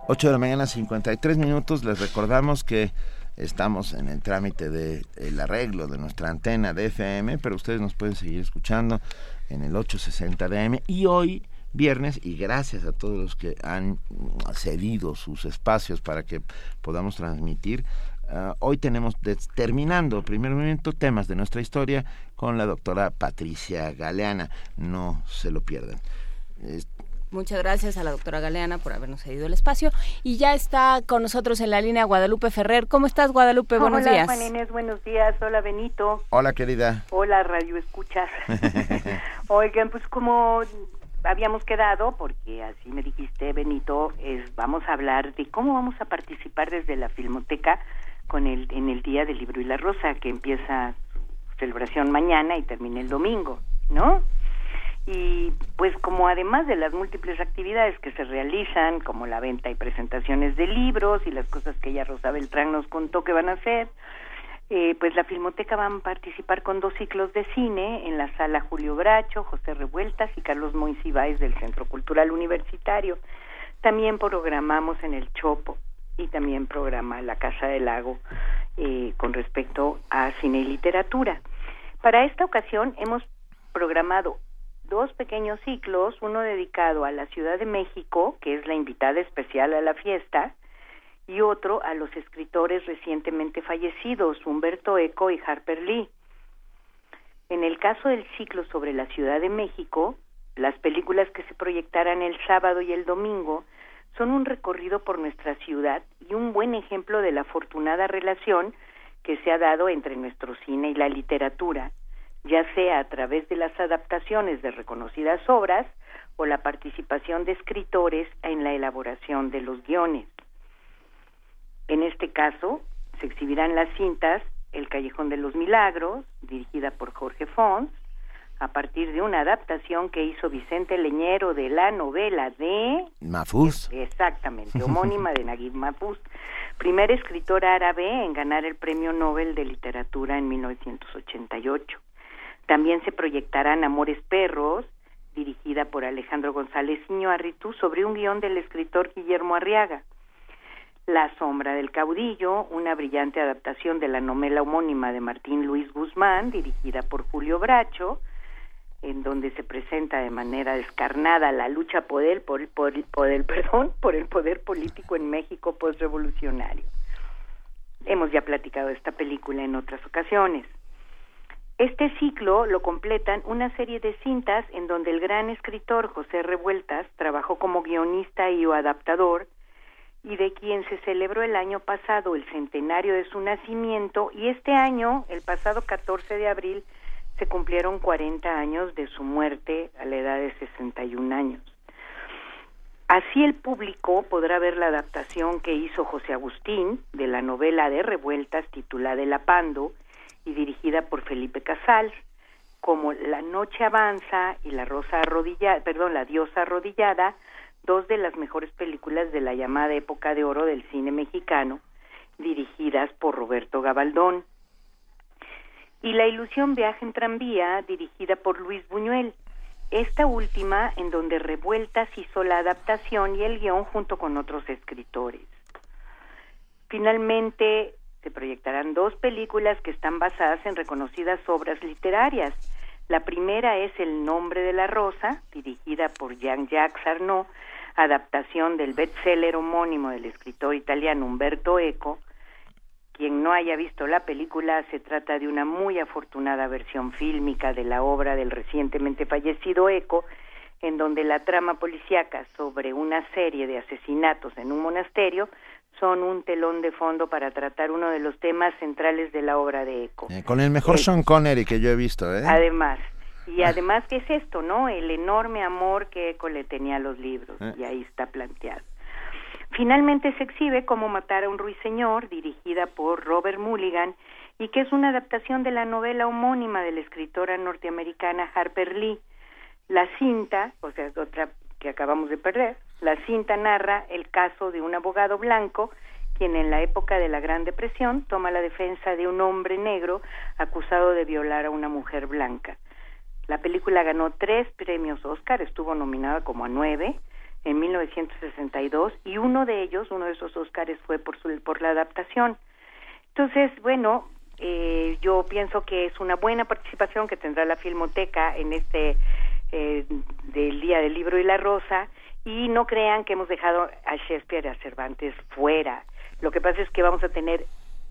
8 de la mañana, 53 minutos. Les recordamos que estamos en el trámite del el arreglo de nuestra antena de FM, pero ustedes nos pueden seguir escuchando en el 860 DM y hoy viernes y gracias a todos los que han cedido sus espacios para que podamos transmitir. Ah, hoy tenemos terminando primer momento temas de nuestra historia con la doctora Patricia Galeana. No se lo pierdan. Muchas gracias a la doctora Galeana por habernos cedido el espacio. Y ya está con nosotros en la línea Guadalupe Ferrer. ¿Cómo estás, Guadalupe? Buenos días. Hola, Juan buenos días. Hola, Benito. Hola, querida. Hola, Radio Escuchas. (laughs) Oigan, pues como habíamos quedado, porque así me dijiste, Benito, es vamos a hablar de cómo vamos a participar desde la Filmoteca con el en el Día del Libro y la Rosa, que empieza su celebración mañana y termina el domingo, ¿no? Y pues como además de las múltiples actividades que se realizan, como la venta y presentaciones de libros y las cosas que ya Rosa Beltrán nos contó que van a hacer, eh, pues la Filmoteca va a participar con dos ciclos de cine en la sala Julio Bracho, José Revueltas y Carlos Moisibáez del Centro Cultural Universitario. También programamos en el Chopo y también programa La Casa del Lago eh, con respecto a cine y literatura. Para esta ocasión hemos programado dos pequeños ciclos, uno dedicado a la Ciudad de México, que es la invitada especial a la fiesta, y otro a los escritores recientemente fallecidos, Humberto Eco y Harper Lee. En el caso del ciclo sobre la Ciudad de México, las películas que se proyectarán el sábado y el domingo son un recorrido por nuestra ciudad y un buen ejemplo de la afortunada relación que se ha dado entre nuestro cine y la literatura, ya sea a través de las adaptaciones de reconocidas obras o la participación de escritores en la elaboración de los guiones. En este caso, se exhibirán las cintas El Callejón de los Milagros, dirigida por Jorge Fons, a partir de una adaptación que hizo Vicente Leñero de la novela de... Mafuz. Exactamente, (laughs) homónima de Naguib Mahfouz, primer escritor árabe en ganar el Premio Nobel de Literatura en 1988. También se proyectarán Amores Perros, dirigida por Alejandro González Iñárritu, sobre un guion del escritor Guillermo Arriaga. La sombra del caudillo, una brillante adaptación de la novela homónima de Martín Luis Guzmán, dirigida por Julio Bracho, en donde se presenta de manera descarnada la lucha por el, (laughs) perdón, por el poder político en México postrevolucionario. Hemos ya platicado esta película en otras ocasiones. Este ciclo lo completan una serie de cintas en donde el gran escritor José Revueltas trabajó como guionista y o adaptador y de quien se celebró el año pasado el centenario de su nacimiento y este año, el pasado 14 de abril, se cumplieron 40 años de su muerte a la edad de 61 años. Así el público podrá ver la adaptación que hizo José Agustín de la novela de Revueltas titulada El Apando y dirigida por Felipe Casals, como La Noche Avanza y La Rosa Arrodillada, perdón, La Diosa Arrodillada, dos de las mejores películas de la llamada época de oro del cine mexicano, dirigidas por Roberto Gabaldón. Y La Ilusión Viaja en Tranvía, dirigida por Luis Buñuel. Esta última en donde Revueltas hizo la adaptación y el guion junto con otros escritores. Finalmente, se proyectarán dos películas que están basadas en reconocidas obras literarias. La primera es El nombre de la rosa, dirigida por Jean-Jacques Arnaud, adaptación del bestseller homónimo del escritor italiano Umberto Eco. Quien no haya visto la película, se trata de una muy afortunada versión fílmica de la obra del recientemente fallecido Eco, en donde la trama policíaca sobre una serie de asesinatos en un monasterio son un telón de fondo para tratar uno de los temas centrales de la obra de Eco. Eh, con el mejor Sean Connery que yo he visto, ¿eh? Además, y además, ¿qué es esto, no? El enorme amor que Eco le tenía a los libros, Eh. y ahí está planteado. Finalmente se exhibe Cómo matar a un ruiseñor, dirigida por Robert Mulligan, y que es una adaptación de la novela homónima de la escritora norteamericana Harper Lee. La cinta, o sea, otra que acabamos de perder, la cinta narra el caso de un abogado blanco quien en la época de la Gran Depresión toma la defensa de un hombre negro acusado de violar a una mujer blanca. La película ganó tres premios Oscar, estuvo nominada como a nueve en 1962 y uno de ellos, uno de esos Oscars fue por, su, por la adaptación. Entonces, bueno, eh, yo pienso que es una buena participación que tendrá la Filmoteca en este eh, del Día del Libro y la Rosa y no crean que hemos dejado a Shakespeare y a Cervantes fuera. Lo que pasa es que vamos a tener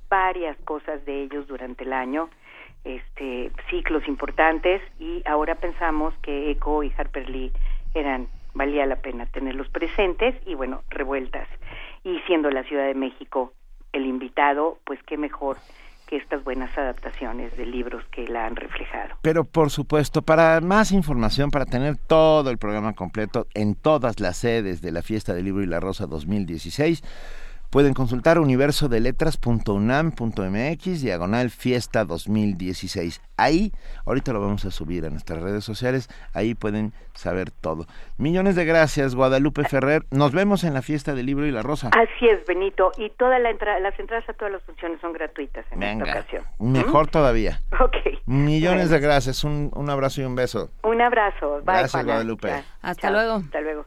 varias cosas de ellos durante el año, este ciclos importantes y ahora pensamos que Eco y Harper Lee eran valía la pena tenerlos presentes y bueno, revueltas. Y siendo la Ciudad de México el invitado, pues qué mejor estas buenas adaptaciones de libros que la han reflejado. Pero por supuesto, para más información, para tener todo el programa completo en todas las sedes de la Fiesta del Libro y la Rosa 2016, pueden consultar universodeletras.unam.mx, diagonal fiesta 2016. Ahí, ahorita lo vamos a subir a nuestras redes sociales, ahí pueden saber todo. Millones de gracias, Guadalupe Ferrer. Nos vemos en la Fiesta del Libro y la Rosa. Así es, Benito. Y toda la entra las entradas a todas las funciones son gratuitas en Venga, esta ocasión. mejor todavía. Ok. Millones Bueno. de gracias, un, un abrazo y un beso. Un abrazo. Bye, Gracias, Juana. Guadalupe. Ya. Hasta Chao. luego. Hasta luego.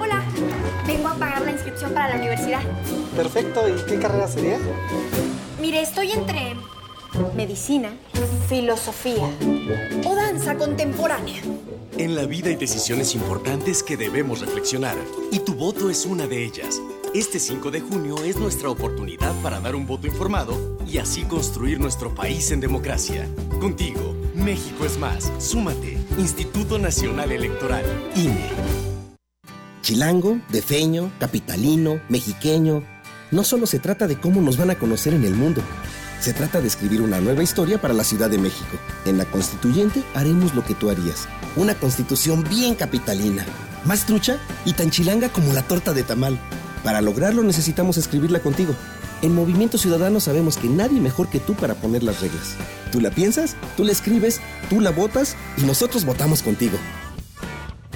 Hola, vengo a pagar la inscripción para la universidad. Perfecto, ¿y qué carrera sería? Mire, estoy entre medicina, filosofía o danza contemporánea. En la vida hay decisiones importantes que debemos reflexionar y tu voto es una de ellas. Este 5 de junio es nuestra oportunidad para dar un voto informado y así construir nuestro país en democracia. Contigo, México es más. Súmate. Instituto Nacional Electoral, INE. Chilango, defeño, capitalino, mexiqueño. No solo se trata de cómo nos van a conocer en el mundo. Se trata de escribir una nueva historia para la Ciudad de México. En la constituyente haremos lo que tú harías. Una constitución bien capitalina. Más trucha y tan chilanga como la torta de tamal. Para lograrlo necesitamos escribirla contigo. En Movimiento Ciudadano sabemos que nadie mejor que tú para poner las reglas. Tú la piensas, tú la escribes, tú la votas y nosotros votamos contigo.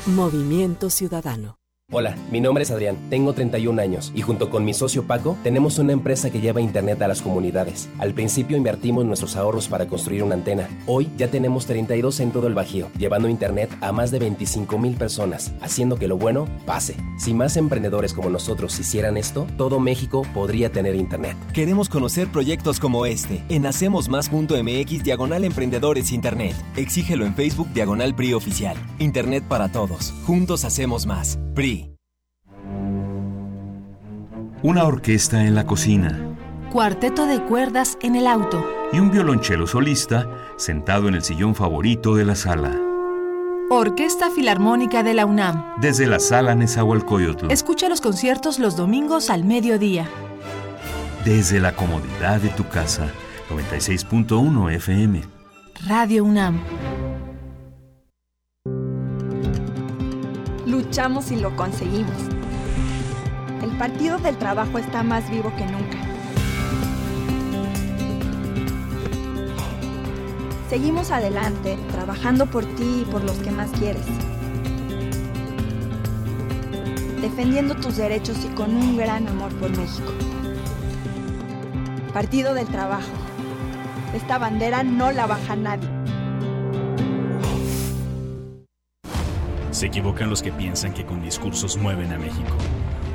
Movimiento Ciudadano. Hola, mi nombre es Adrián, tengo 31 años y junto con mi socio Paco tenemos una empresa que lleva internet a las comunidades. Al principio invertimos nuestros ahorros para construir una antena. Hoy ya tenemos 32 en todo el Bajío, llevando internet a más de 25 mil personas, haciendo que lo bueno pase. Si más emprendedores como nosotros hicieran esto, todo México podría tener internet. Queremos conocer proyectos como este en hacemosmás.mx diagonal emprendedores internet. Exígelo en Facebook diagonal PRI oficial. Internet para todos. Juntos hacemos más. PRI. Una orquesta en la cocina. Cuarteto de cuerdas en el auto. Y un violonchelo solista sentado en el sillón favorito de la sala. Orquesta Filarmónica de la UNAM. Desde la sala Nezahualcóyotl. Escucha los conciertos los domingos al mediodía. Desde la comodidad de tu casa. 96.1 FM. Radio UNAM. Luchamos y lo conseguimos. El Partido del Trabajo está más vivo que nunca. Seguimos adelante, trabajando por ti y por los que más quieres. Defendiendo tus derechos y con un gran amor por México. Partido del Trabajo. Esta bandera no la baja nadie. Se equivocan los que piensan que con discursos mueven a México.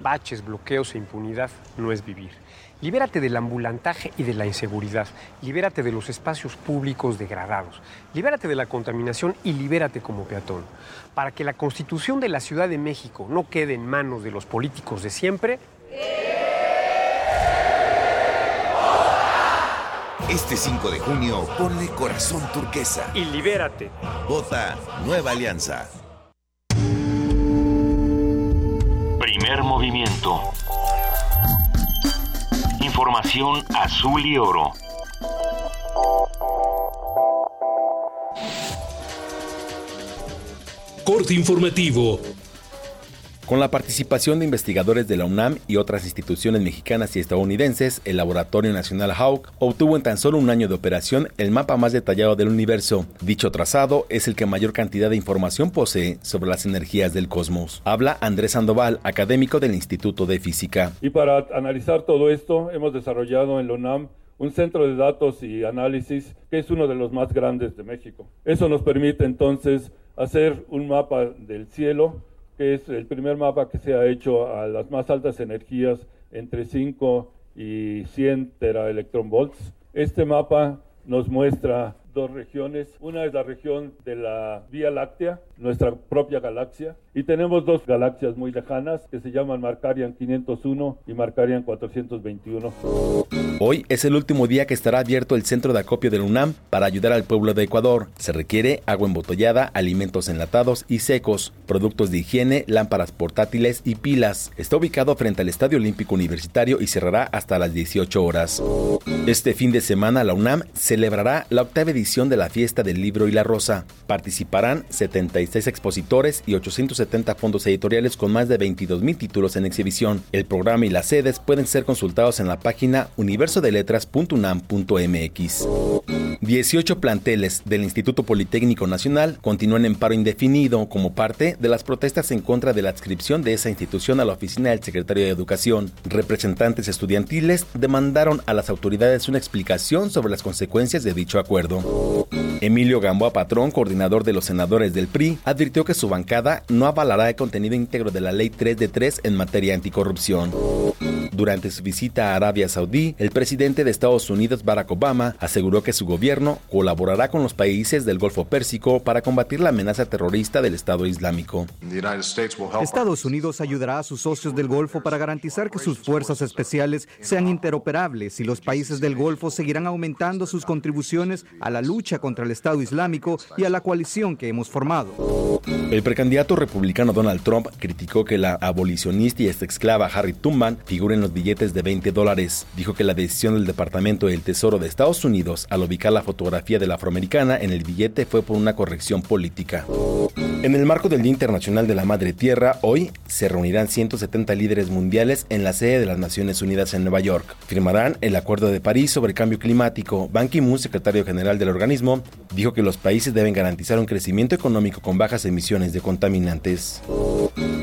baches, bloqueos e impunidad no es vivir. Libérate del ambulantaje y de la inseguridad. Libérate de los espacios públicos degradados. Libérate de la contaminación y libérate como peatón. Para que la constitución de la Ciudad de México no quede en manos de los políticos de siempre. Este 5 de junio, ponle corazón turquesa. Y libérate. Vota Nueva Alianza. Primer movimiento. Información azul y oro. Corte informativo. Con la participación de investigadores de la UNAM y otras instituciones mexicanas y estadounidenses, el Laboratorio Nacional Hawk obtuvo en tan solo un año de operación el mapa más detallado del universo. Dicho trazado es el que mayor cantidad de información posee sobre las energías del cosmos. Habla Andrés Sandoval, académico del Instituto de Física. Y para analizar todo esto, hemos desarrollado en la UNAM un centro de datos y análisis que es uno de los más grandes de México. Eso nos permite entonces hacer un mapa del cielo que es el primer mapa que se ha hecho a las más altas energías entre 5 y 100 teraelectronvolts. Este mapa nos muestra dos regiones. Una es la región de la Vía Láctea, nuestra propia galaxia, y tenemos dos galaxias muy lejanas que se llaman Markarian 501 y Markarian 421. Hoy es el último día que estará abierto el centro de acopio del UNAM para ayudar al pueblo de Ecuador. Se requiere agua embotellada, alimentos enlatados y secos, productos de higiene, lámparas portátiles y pilas. Está ubicado frente al Estadio Olímpico Universitario y cerrará hasta las 18 horas. Este fin de semana la UNAM celebrará la octava edición de la Fiesta del Libro y la Rosa. Participarán 76 expositores y 870 fondos editoriales con más de 22 mil títulos en exhibición. El programa y las sedes pueden ser consultados en la página universodeletras.unam.mx. 18 planteles del Instituto Politécnico Nacional continúan en paro indefinido como parte de las protestas en contra de la adscripción de esa institución a la oficina del secretario de Educación. Representantes estudiantiles demandaron a las autoridades una explicación sobre las consecuencias de dicho acuerdo. Emilio Gamboa Patrón, coordinador de los senadores del PRI, advirtió que su bancada no avalará el contenido íntegro de la Ley 3 de 3 en materia anticorrupción. Durante su visita a Arabia Saudí, el presidente de Estados Unidos, Barack Obama, aseguró que su gobierno colaborará con los países del Golfo Pérsico para combatir la amenaza terrorista del Estado Islámico. Estados Unidos ayudará a sus socios del Golfo para garantizar que sus fuerzas especiales sean interoperables y los países del Golfo seguirán aumentando sus contribuciones a la lucha contra el Estado Islámico y a la coalición que hemos formado. El precandidato republicano Donald Trump criticó que la abolicionista y esclava Harry Truman figure en los billetes de 20 dólares. Dijo que la decisión del Departamento del Tesoro de Estados Unidos al ubicar la fotografía de la afroamericana en el billete fue por una corrección política. En el marco del Día Internacional de la Madre Tierra, hoy se reunirán 170 líderes mundiales en la sede de las Naciones Unidas en Nueva York. Firmarán el Acuerdo de París sobre Cambio Climático. Ban Ki-moon, secretario general del organismo, dijo que los países deben garantizar un crecimiento económico con bajas emisiones de contaminantes.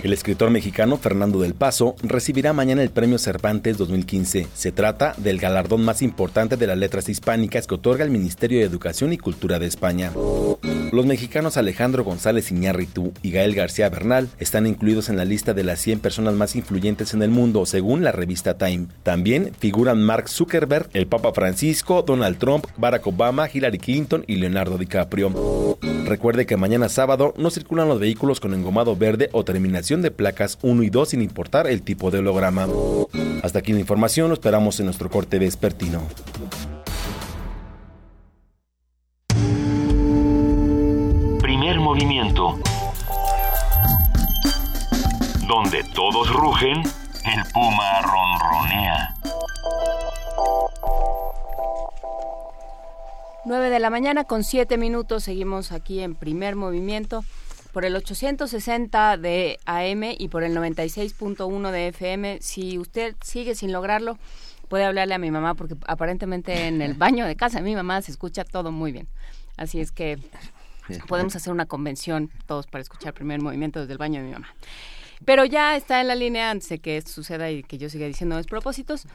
El escritor mexicano Fernando del Paso recibirá mañana el Premio Cervantes 2015. Se trata del galardón más importante de las letras hispánicas que otorga el Ministerio de Educación y Cultura de España. Los mexicanos Alejandro González Iñárritu y Gael García Bernal están incluidos en la lista de las 100 personas más influyentes en el mundo, según la revista Time. También figuran Mark Zuckerberg, el Papa Francisco, Donald Trump, Barack Obama, Hillary Clinton y Leonardo DiCaprio. Recuerde que mañana sábado no circulan los vehículos con engomado verde o terminación de placas 1 y 2 sin importar el tipo de holograma. Hasta aquí la información, lo esperamos en nuestro corte vespertino. Movimiento. Donde todos rugen, el puma ronronea. 9 de la mañana con 7 minutos. Seguimos aquí en primer movimiento por el 860 de AM y por el 96.1 de FM. Si usted sigue sin lograrlo, puede hablarle a mi mamá porque aparentemente en el baño de casa de mi mamá se escucha todo muy bien. Así es que podemos hacer una convención todos para escuchar primer movimiento desde el baño de mi mamá. Pero ya está en la línea antes de que esto suceda y que yo siga diciendo despropósitos.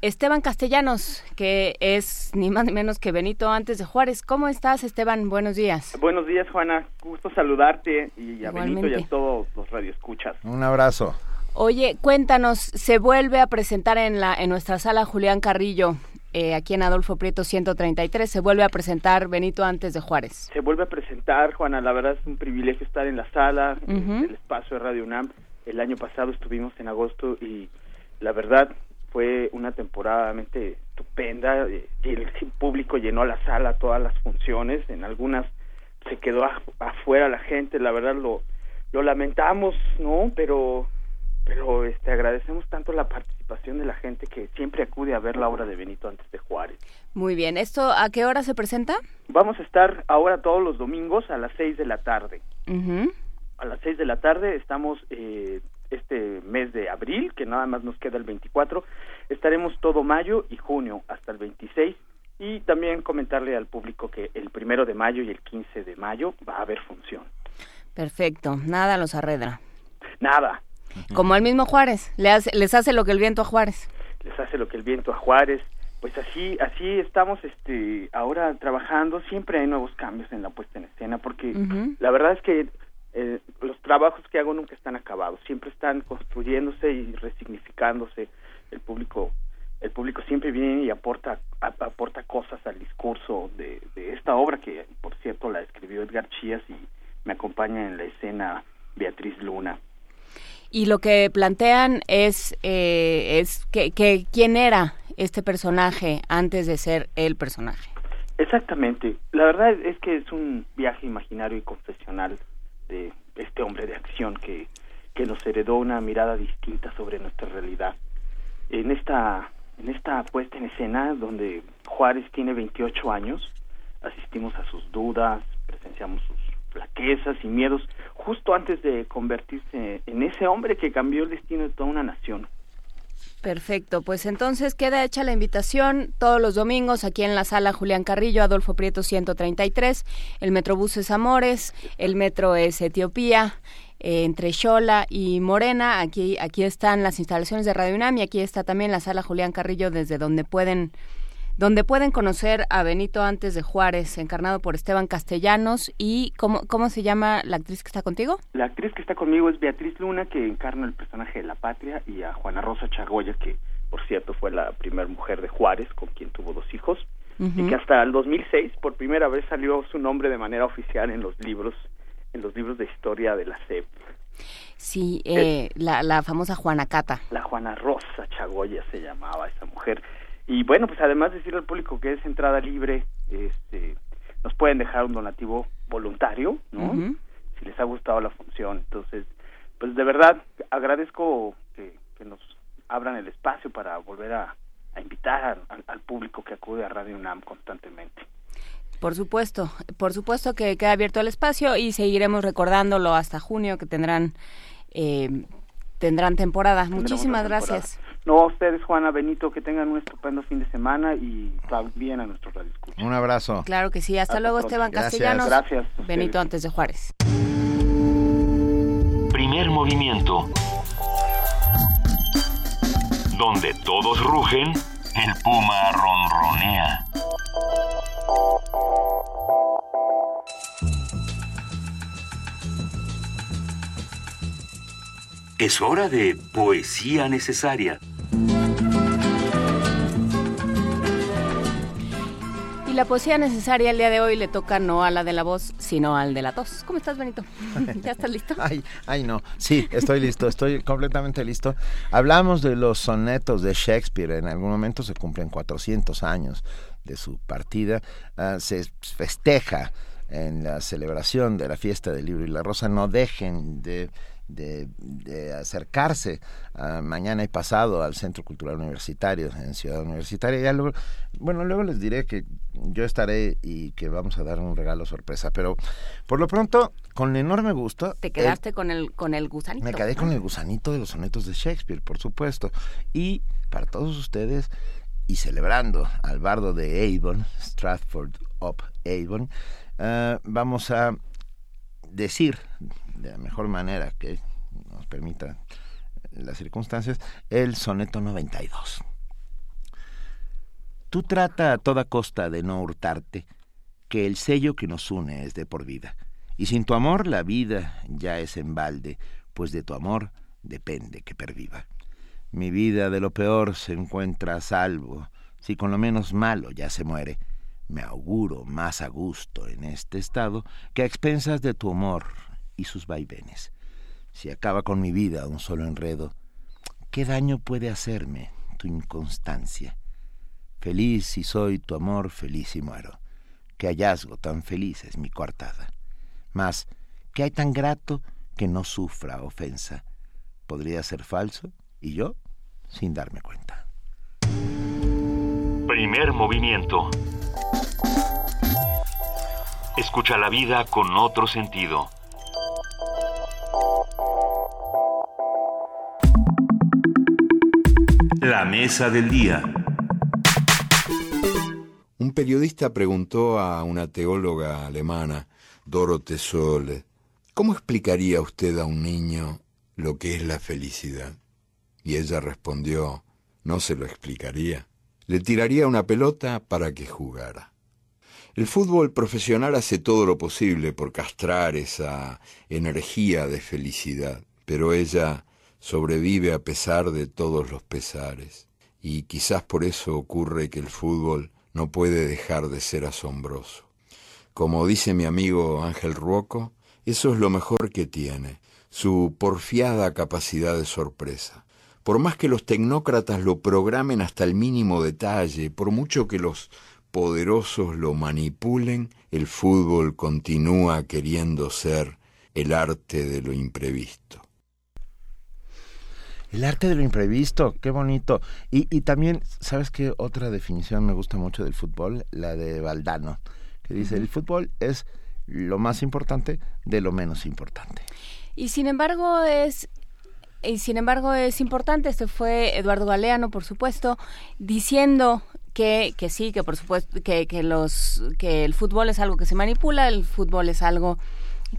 Esteban Castellanos, que es ni más ni menos que Benito antes de Juárez. ¿Cómo estás, Esteban? Buenos días. Buenos días, Juana. Gusto saludarte y a Benito y a todos los radioescuchas. Un abrazo. Oye, cuéntanos, se vuelve a presentar en la en nuestra sala Julián Carrillo, eh, aquí en Adolfo Prieto 133, se vuelve a presentar Benito antes de Juárez. Se vuelve a presentar, Juana, la verdad es un privilegio estar en la sala, en el espacio de Radio UNAM. El año pasado estuvimos en agosto y la verdad fue una temporada realmente estupenda, eh, el público llenó la sala, todas las funciones, en algunas se quedó afuera la gente, la verdad lo, lo lamentamos, ¿no? Pero pero este agradecemos tanto la participación de la gente que siempre acude a ver la obra de Benito antes de Juárez. Muy bien, ¿esto a qué hora se presenta? Vamos a estar ahora todos los domingos a las seis de la tarde. A las seis de la tarde estamos eh, este mes de abril, que nada más nos queda el 24, estaremos todo mayo y junio hasta el 26 y también comentarle al público que el primero de mayo y el 15 de mayo va a haber función. Perfecto, nada los arredra. Nada. Como al mismo Juárez, les hace lo que el viento a Juárez. Les hace lo que el viento a Juárez. Pues así, así estamos este, ahora trabajando. Siempre hay nuevos cambios en la puesta en escena, porque la verdad es que eh, los trabajos que hago nunca están acabados. Siempre están construyéndose y resignificándose. El público, el público siempre viene y aporta aporta cosas al discurso de, de esta obra que por cierto la escribió Edgar Chías y me acompaña en la escena Beatriz Luna y lo que plantean es eh, es que, que quién era este personaje antes de ser el personaje. Exactamente. La verdad es que es un viaje imaginario y confesional de este hombre de acción que que nos heredó una mirada distinta sobre nuestra realidad. En esta en esta puesta en escena donde Juárez tiene 28 años asistimos a sus dudas presenciamos sus flaquezas y miedos justo antes de convertirse en ese hombre que cambió el destino de toda una nación. Perfecto, pues entonces queda hecha la invitación todos los domingos aquí en la sala Julián Carrillo, Adolfo Prieto 133, el Metrobús es Amores, el Metro es Etiopía, eh, entre Xola y Morena, aquí, aquí están las instalaciones de Radio UNAM y aquí está también la sala Julián Carrillo desde donde pueden donde pueden conocer a Benito antes de Juárez, encarnado por Esteban Castellanos. ¿Y cómo, cómo se llama la actriz que está contigo? La actriz que está conmigo es Beatriz Luna, que encarna el personaje de La Patria, y a Juana Rosa Chagoya, que por cierto fue la primera mujer de Juárez, con quien tuvo dos hijos, y que hasta el 2006 por primera vez salió su nombre de manera oficial en los libros, en los libros de historia de la SEP. Sí, eh, la, la famosa Juana Cata. La Juana Rosa Chagoya se llamaba esa mujer y bueno, pues además decirle al público que es entrada libre, este, nos pueden dejar un donativo voluntario, ¿no? Si les ha gustado la función. Entonces, pues de verdad agradezco que, nos abran el espacio para volver a, invitar al, público que acude a Radio UNAM constantemente. Por supuesto, por supuesto que queda abierto el espacio y seguiremos recordándolo hasta junio que tendrán eh, tendrán temporada. Muchísimas gracias. No, a ustedes, Juana, Benito, que tengan un estupendo fin de semana y bien a nuestros radioescuchas. Un abrazo. Claro que sí. Hasta, luego, Esteban Castellanos. Gracias. Benito antes de Juárez. Primer movimiento. Donde todos rugen, el puma ronronea. Es hora de poesía necesaria. Y la poesía necesaria el día de hoy le toca no a la de la voz, sino al de la tos. ¿Cómo estás, Benito? (laughs) ¿Ya estás listo? ay, ay, no. Sí, estoy listo, estoy completamente listo. Hablamos de los sonetos de Shakespeare. En algún momento se cumplen 400 años de su partida. Ah, se festeja en la celebración de la fiesta del libro y la rosa. No dejen de de, acercarse mañana y pasado al Centro Cultural Universitario en Ciudad Universitaria. Ya luego, bueno, luego les diré que yo estaré y que vamos a dar un regalo sorpresa, pero por lo pronto, con enorme gusto. Te quedaste con el con el gusanito. Me quedé con el gusanito de los sonetos de Shakespeare, por supuesto. Y para todos ustedes, y celebrando al bardo de Avon, Stratford up Avon, ah, vamos a decir de la mejor manera que nos permita las circunstancias, el soneto 92. Tú trata a toda costa de no hurtarte, que el sello que nos une es de por vida, y sin tu amor la vida ya es en balde, pues de tu amor depende que perviva. Mi vida de lo peor se encuentra a salvo, si con lo menos malo ya se muere. Me auguro más a gusto en este estado que a expensas de tu amor y sus vaivenes. Si acaba con mi vida un solo enredo, ¿qué daño puede hacerme tu inconstancia? Feliz si soy tu amor, feliz y muero. Qué hallazgo tan feliz es mi coartada. Mas, ¿qué hay tan grato que no sufra ofensa? Podría ser falso y yo sin darme cuenta. Primer movimiento. Escucha la vida con otro sentido. La mesa del día. Un periodista preguntó a una teóloga alemana, Dorothee Sole, ¿cómo explicaría usted a un niño lo que es la felicidad? Y ella respondió, no se lo explicaría. Le tiraría una pelota para que jugara. El fútbol profesional hace todo lo posible por castrar esa energía de felicidad, pero ella sobrevive a pesar de todos los pesares. y quizás por eso ocurre que el fútbol no puede dejar de ser asombroso. Como dice mi amigo Ángel Ruoco, eso es lo mejor que tiene, su porfiada capacidad de sorpresa. Por más que los tecnócratas lo programen hasta el mínimo detalle, por mucho que los poderosos lo manipulen, el fútbol continúa queriendo ser el arte de lo imprevisto. El arte de lo imprevisto, qué bonito. Y, y también, ¿sabes qué otra definición me gusta mucho del fútbol? La de Valdano, que dice, el fútbol es lo más importante de lo menos importante. Y sin embargo es y sin embargo es importante, este fue Eduardo Galeano, por supuesto, diciendo que, que sí, que por supuesto, que, que, los, que el fútbol es algo que se manipula, el fútbol es algo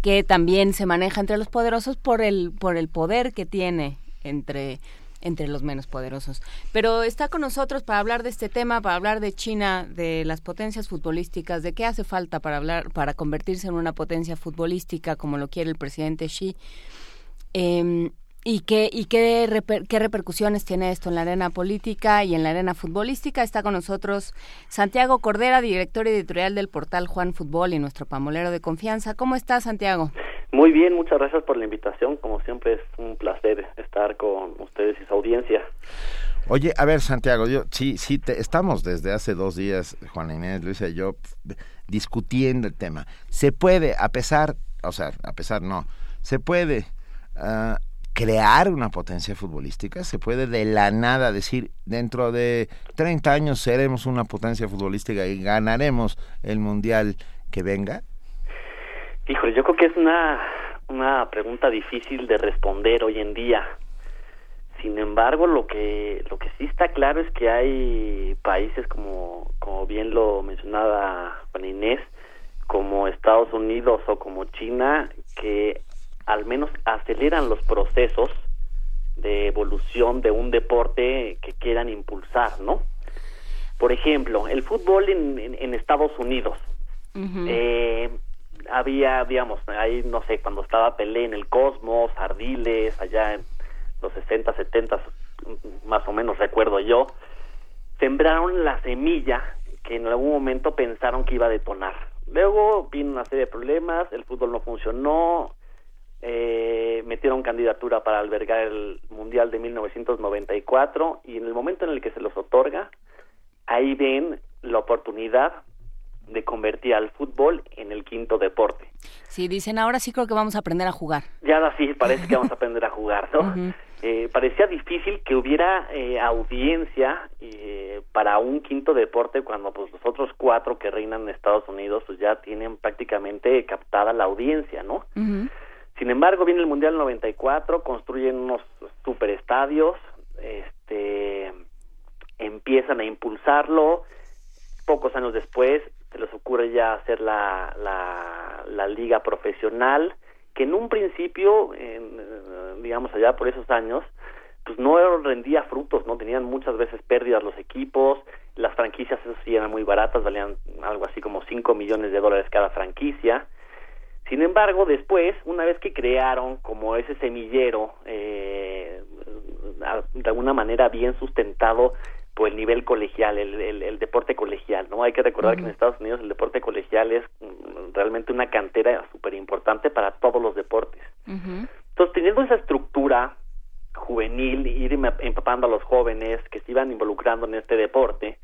que también se maneja entre los poderosos por el, por el poder que tiene entre entre los menos poderosos. Pero está con nosotros para hablar de este tema, para hablar de China, de las potencias futbolísticas, de qué hace falta para hablar, para convertirse en una potencia futbolística como lo quiere el presidente Xi. Eh, ¿Y, qué, y qué, qué repercusiones tiene esto en la arena política y en la arena futbolística? Está con nosotros Santiago Cordera, director editorial del portal Juan Fútbol y nuestro pamolero de confianza. ¿Cómo está, Santiago? Muy bien, muchas gracias por la invitación. Como siempre es un placer estar con ustedes y su audiencia. Oye, a ver, Santiago, yo sí, sí, te, estamos desde hace dos días, Juan Inés, Luisa y yo, discutiendo el tema. Se puede, a pesar, o sea, a pesar no, se puede uh, crear una potencia futbolística, se puede de la nada decir, dentro de 30 años seremos una potencia futbolística y ganaremos el mundial que venga? Híjole, yo creo que es una, una pregunta difícil de responder hoy en día. Sin embargo, lo que lo que sí está claro es que hay países como como bien lo mencionaba Juan Inés, como Estados Unidos o como China que al menos aceleran los procesos de evolución de un deporte que quieran impulsar, ¿no? Por ejemplo, el fútbol en, en, Estados Unidos. eh, había, digamos, ahí, no sé, cuando estaba Pelé en el Cosmos, Ardiles, allá en los 60, 70, más o menos recuerdo yo, sembraron la semilla que en algún momento pensaron que iba a detonar. Luego vino una serie de problemas, el fútbol no funcionó, eh, metieron candidatura para albergar el Mundial de 1994 y en el momento en el que se los otorga, ahí ven la oportunidad de convertir al fútbol en el quinto deporte. Sí, dicen, ahora sí creo que vamos a aprender a jugar. Ya así parece que vamos a (laughs) aprender a jugar, ¿no? eh, parecía difícil que hubiera eh, audiencia eh, para un quinto deporte cuando pues los otros cuatro que reinan en Estados Unidos pues ya tienen prácticamente captada la audiencia, ¿no? Sin embargo, viene el Mundial 94, construyen unos superestadios, este, empiezan a impulsarlo, pocos años después se les ocurre ya hacer la, la, liga profesional, que en un principio, en, digamos allá por esos años, pues no rendía frutos, no tenían muchas veces pérdidas los equipos, las franquicias eso sí eran muy baratas, valían algo así como 5 millones de dólares cada franquicia, sin embargo, después, una vez que crearon como ese semillero, eh, de alguna manera bien sustentado por el nivel colegial, el, el, deporte colegial, ¿no? Hay que recordar que en Estados Unidos el deporte colegial es mm, realmente una cantera súper importante para todos los deportes. Entonces, teniendo esa estructura juvenil, ir empapando a los jóvenes que se iban involucrando en este deporte,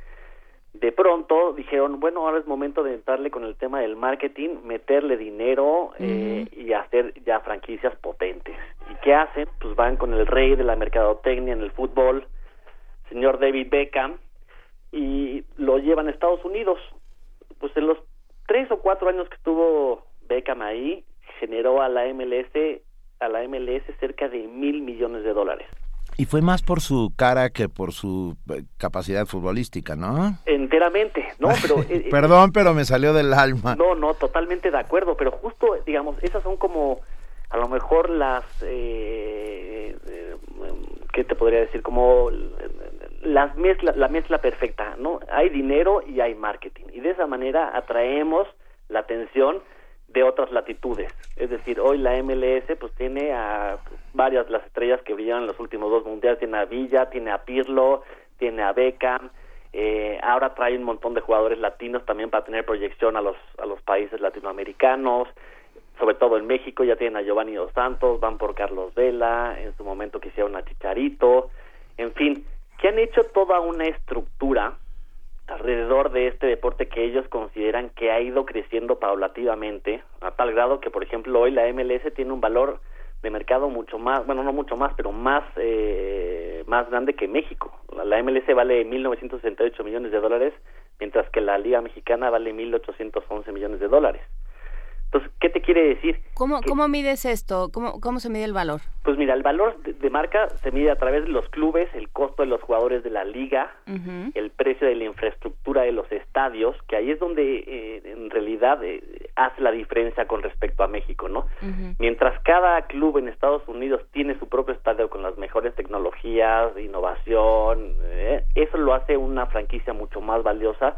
de pronto dijeron, bueno, ahora es momento de entrarle con el tema del marketing, meterle dinero eh, y hacer ya franquicias potentes. ¿Y qué hacen? Pues van con el rey de la mercadotecnia en el fútbol, señor David Beckham, y lo llevan a Estados Unidos. Pues en los tres o cuatro años que estuvo Beckham ahí, generó a la MLS, a la MLS cerca de mil millones de dólares. Y fue más por su cara que por su eh, capacidad futbolística, ¿no? Enteramente, ¿no? (laughs) Pero, eh, eh, Perdón, pero me salió del alma. No, no, totalmente de acuerdo, pero justo, digamos, esas son como, a lo mejor las, eh, ¿qué te podría decir? Como las mezcla, la mezcla perfecta, ¿no? Hay dinero y hay marketing, y de esa manera atraemos la atención de otras latitudes. Es decir, hoy la MLS pues tiene a varias las estrellas que brillan en los últimos dos mundiales, tiene a Villa, tiene a Pirlo, tiene a Beckham, eh, ahora trae un montón de jugadores latinos también para tener proyección a los, a los países latinoamericanos, sobre todo en México ya tienen a Giovanni Dos Santos, van por Carlos Vela, en su momento quisieron a Chicharito, en fin, que han hecho toda una estructura alrededor de este deporte que ellos consideran que ha ido creciendo paulativamente, a tal grado que, por ejemplo, hoy la MLS tiene un valor de mercado mucho más, bueno, no mucho más, pero más, eh, más grande que México. La MLS vale 1.968 millones de dólares, mientras que la Liga Mexicana vale 1.811 millones de dólares. Entonces, ¿qué te quiere decir? ¿Cómo, ¿cómo mides esto? ¿Cómo, ¿Cómo se mide el valor? Pues mira, el valor de, marca se mide a través de los clubes, el costo de los jugadores de la liga, el precio de la infraestructura de los estadios, que ahí es donde eh, en realidad eh, hace la diferencia con respecto a México, ¿no? Mientras cada club en Estados Unidos tiene su propio estadio con las mejores tecnologías, innovación, eh, eso lo hace una franquicia mucho más valiosa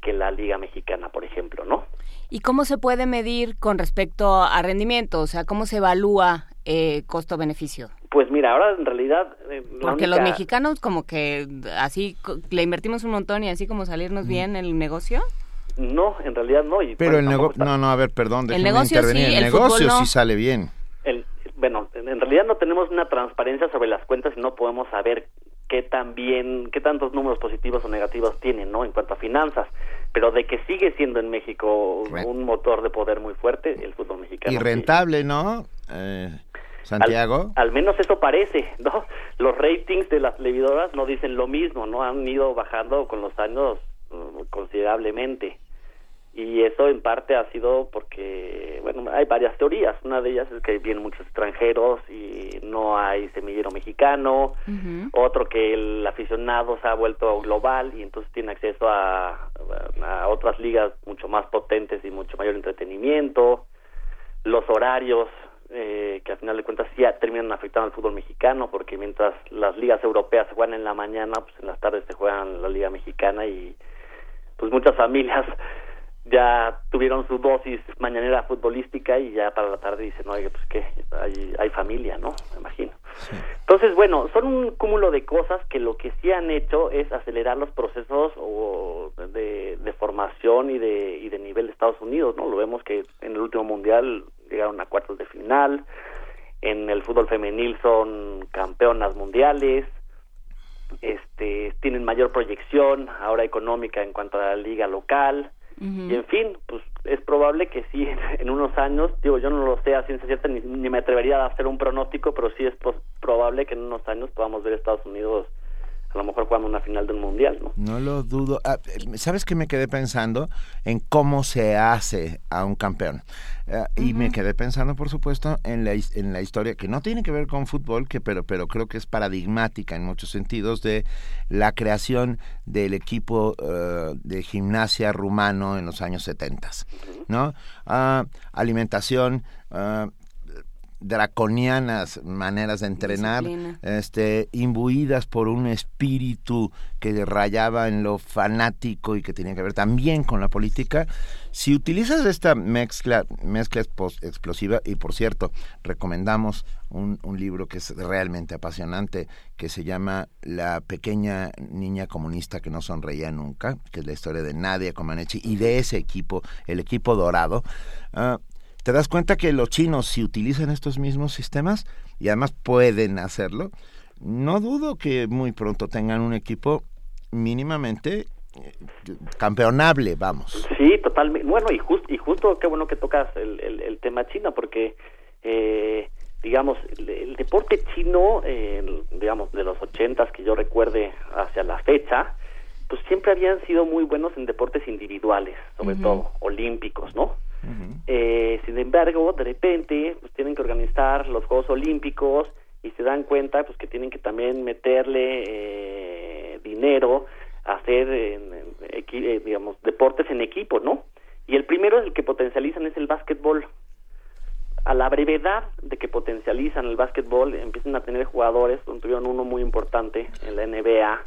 que la Liga Mexicana, por ejemplo, ¿no? ¿Y cómo se puede medir con respecto a rendimiento? O sea, ¿cómo se evalúa eh, costo-beneficio? Pues mira, ahora en realidad... Eh, Porque los mexicanos como que así le invertimos un montón y así como salirnos bien el negocio. No, en realidad no. Pero el negocio... No, no, a ver, perdón, el negocio intervenir. Sí, el, negocio sí sale bien. El, bueno, en realidad no tenemos una transparencia sobre las cuentas y no podemos saber qué tan bien, qué tantos números positivos o negativos tienen, ¿no? En cuanto a finanzas, pero de que sigue siendo en México un motor de poder muy fuerte el fútbol mexicano. Y rentable, ¿no? Eh, Santiago. Al, menos eso parece, (laughs) ¿no? Los ratings de las televisoras no dicen lo mismo, ¿no? Han ido bajando con los años mm, considerablemente y eso en parte ha sido porque, bueno, hay varias teorías. Una de ellas es que vienen muchos extranjeros y no hay semillero mexicano. Otro que el aficionado se ha vuelto global y entonces tiene acceso a, a otras ligas mucho más potentes y mucho mayor entretenimiento. Los horarios, eh, que al final de cuentas sí terminan afectando al fútbol mexicano porque mientras las ligas europeas se juegan en la mañana, pues en las tardes se juegan la liga mexicana y pues muchas familias ya tuvieron su dosis mañanera futbolística y ya para la tarde dicen, oye, pues que hay, hay familia, ¿no? Me imagino. Entonces, bueno, son un cúmulo de cosas que lo que sí han hecho es acelerar los procesos o de, de formación y de, y de nivel de Estados Unidos, ¿no? Lo vemos que en el último mundial llegaron a cuartos de final, en el fútbol femenil son campeonas mundiales, este, tienen mayor proyección ahora económica en cuanto a la liga local, y en fin, pues es probable que sí, (laughs) en unos años, digo, yo no lo sé a ciencia cierta, ni, me atrevería a hacer un pronóstico, pero sí es probable que en unos años podamos ver Estados Unidos a lo mejor jugando una final del mundial, ¿no? No lo dudo. Ah, ¿Sabes que me quedé pensando en cómo se hace a un campeón? Ah, y me quedé pensando, por supuesto, en la, en la historia que no tiene que ver con fútbol, que pero pero creo que es paradigmática en muchos sentidos de la creación del equipo ah, de gimnasia rumano en los años 70, ¿no? alimentación draconianas maneras de entrenar, este, imbuidas por un espíritu que rayaba en lo fanático y que tenía que ver también con la política. Si utilizas esta mezcla, mezcla explosiva, y por cierto, recomendamos un, un libro que es realmente apasionante, que se llama La pequeña niña comunista que no sonreía nunca, que es la historia de Nadia Comaneci y de ese equipo, el equipo dorado. Uh, te das cuenta que los chinos si utilizan estos mismos sistemas y además pueden hacerlo, no dudo que muy pronto tengan un equipo mínimamente eh, campeonable, vamos. Sí, totalmente. Bueno, y, y justo qué bueno que tocas el, el, tema chino, porque, eh, digamos, el, deporte chino, digamos, de los ochentas que yo recuerde hacia la fecha, pues siempre habían sido muy buenos en deportes individuales, sobre todo, olímpicos, ¿no? Eh, sin embargo, de repente, pues tienen que organizar los Juegos Olímpicos y se dan cuenta, pues que tienen que también meterle eh, dinero a hacer, eh, digamos, deportes en equipo, ¿no? Y el primero es el que potencializan es el básquetbol. A la brevedad de que potencializan el básquetbol, empiezan a tener jugadores, tuvieron uno muy importante en la NBA,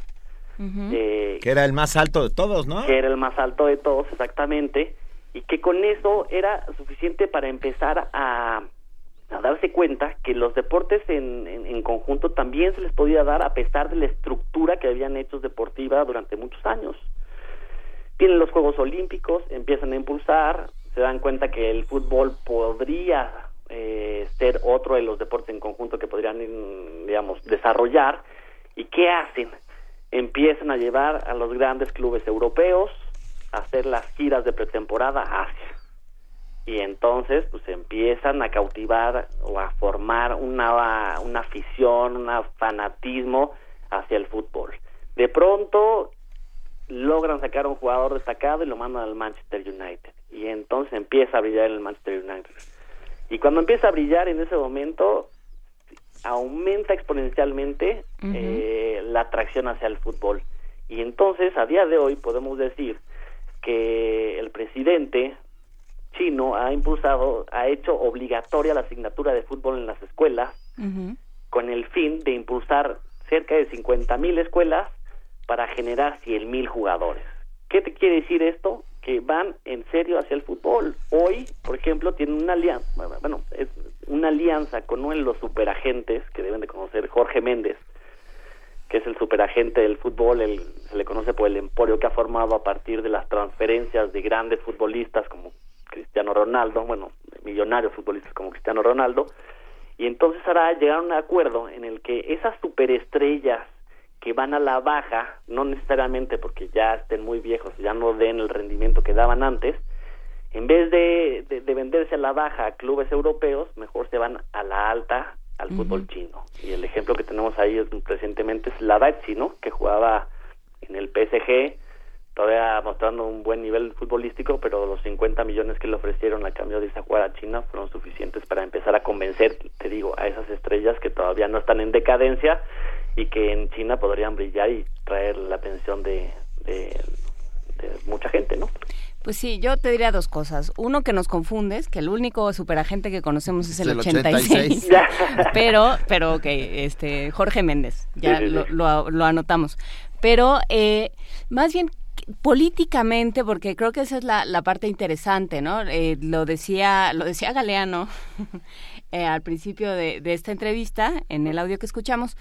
eh, que era el más alto de todos, ¿no? Que era el más alto de todos, exactamente y que con eso era suficiente para empezar a, darse cuenta que los deportes en, en, conjunto también se les podía dar a pesar de la estructura que habían hecho deportiva durante muchos años. Tienen los Juegos Olímpicos, empiezan a impulsar, se dan cuenta que el fútbol podría eh, ser otro de los deportes en conjunto que podrían, digamos, desarrollar. ¿Y qué hacen? Empiezan a llevar a los grandes clubes europeos hacer las giras de pretemporada a Asia y entonces pues empiezan a cautivar o a formar una, una afición, un fanatismo hacia el fútbol. De pronto logran sacar a un jugador destacado y lo mandan al Manchester United y entonces empieza a brillar en el Manchester United. Y cuando empieza a brillar en ese momento aumenta exponencialmente eh, la atracción hacia el fútbol. Y entonces a día de hoy podemos decir que el presidente chino ha impulsado, ha hecho obligatoria la asignatura de fútbol en las escuelas con el fin de impulsar cerca de 50 mil escuelas para generar 100 mil jugadores. ¿Qué te quiere decir esto? Que van en serio hacia el fútbol. Hoy, por ejemplo, tienen una alianza, bueno, es una alianza con uno de los superagentes que deben de conocer, Jorge Méndez, es el superagente del fútbol, se le conoce por el emporio que ha formado a partir de las transferencias de grandes futbolistas como Cristiano Ronaldo, bueno, millonarios futbolistas como Cristiano Ronaldo, y entonces hará llegar a un acuerdo en el que esas superestrellas que van a la baja, no necesariamente porque ya estén muy viejos, ya no den el rendimiento que daban antes, en vez de, de, venderse a la baja a clubes europeos, mejor se van a la alta al fútbol chino. Y el ejemplo que tenemos ahí es, recientemente es la ¿no? Que jugaba en el PSG, todavía mostrando un buen nivel futbolístico, pero los 50 millones que le ofrecieron a cambio de esa jugada a China fueron suficientes para empezar a convencer, te digo, a esas estrellas que todavía no están en decadencia y que en China podrían brillar y traer la atención de, de, mucha gente, ¿no? Pues sí, yo te diría dos cosas. Uno, que nos confundes, que el único superagente que conocemos es el, 86. (laughs) pero, pero, ok, este, Jorge Méndez, ya Lo, lo, anotamos. Pero, eh, más bien, políticamente, porque creo que esa es la, parte interesante, ¿no? Eh, lo decía, lo decía Galeano (laughs) eh, al principio de, esta entrevista, en el audio que escuchamos.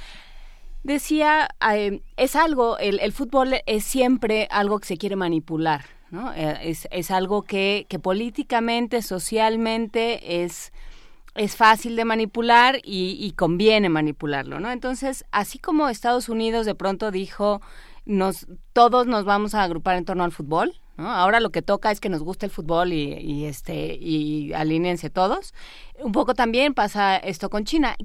Decía, eh, es algo, el, fútbol es siempre algo que se quiere manipular, ¿no? es, es algo que, que políticamente, socialmente es es fácil de manipular y, y, conviene manipularlo, ¿no? Entonces, así como Estados Unidos de pronto dijo nos todos nos vamos a agrupar en torno al fútbol. ¿no? Ahora lo que toca es que nos guste el fútbol y, y este y alínense todos. Un poco también pasa esto con China.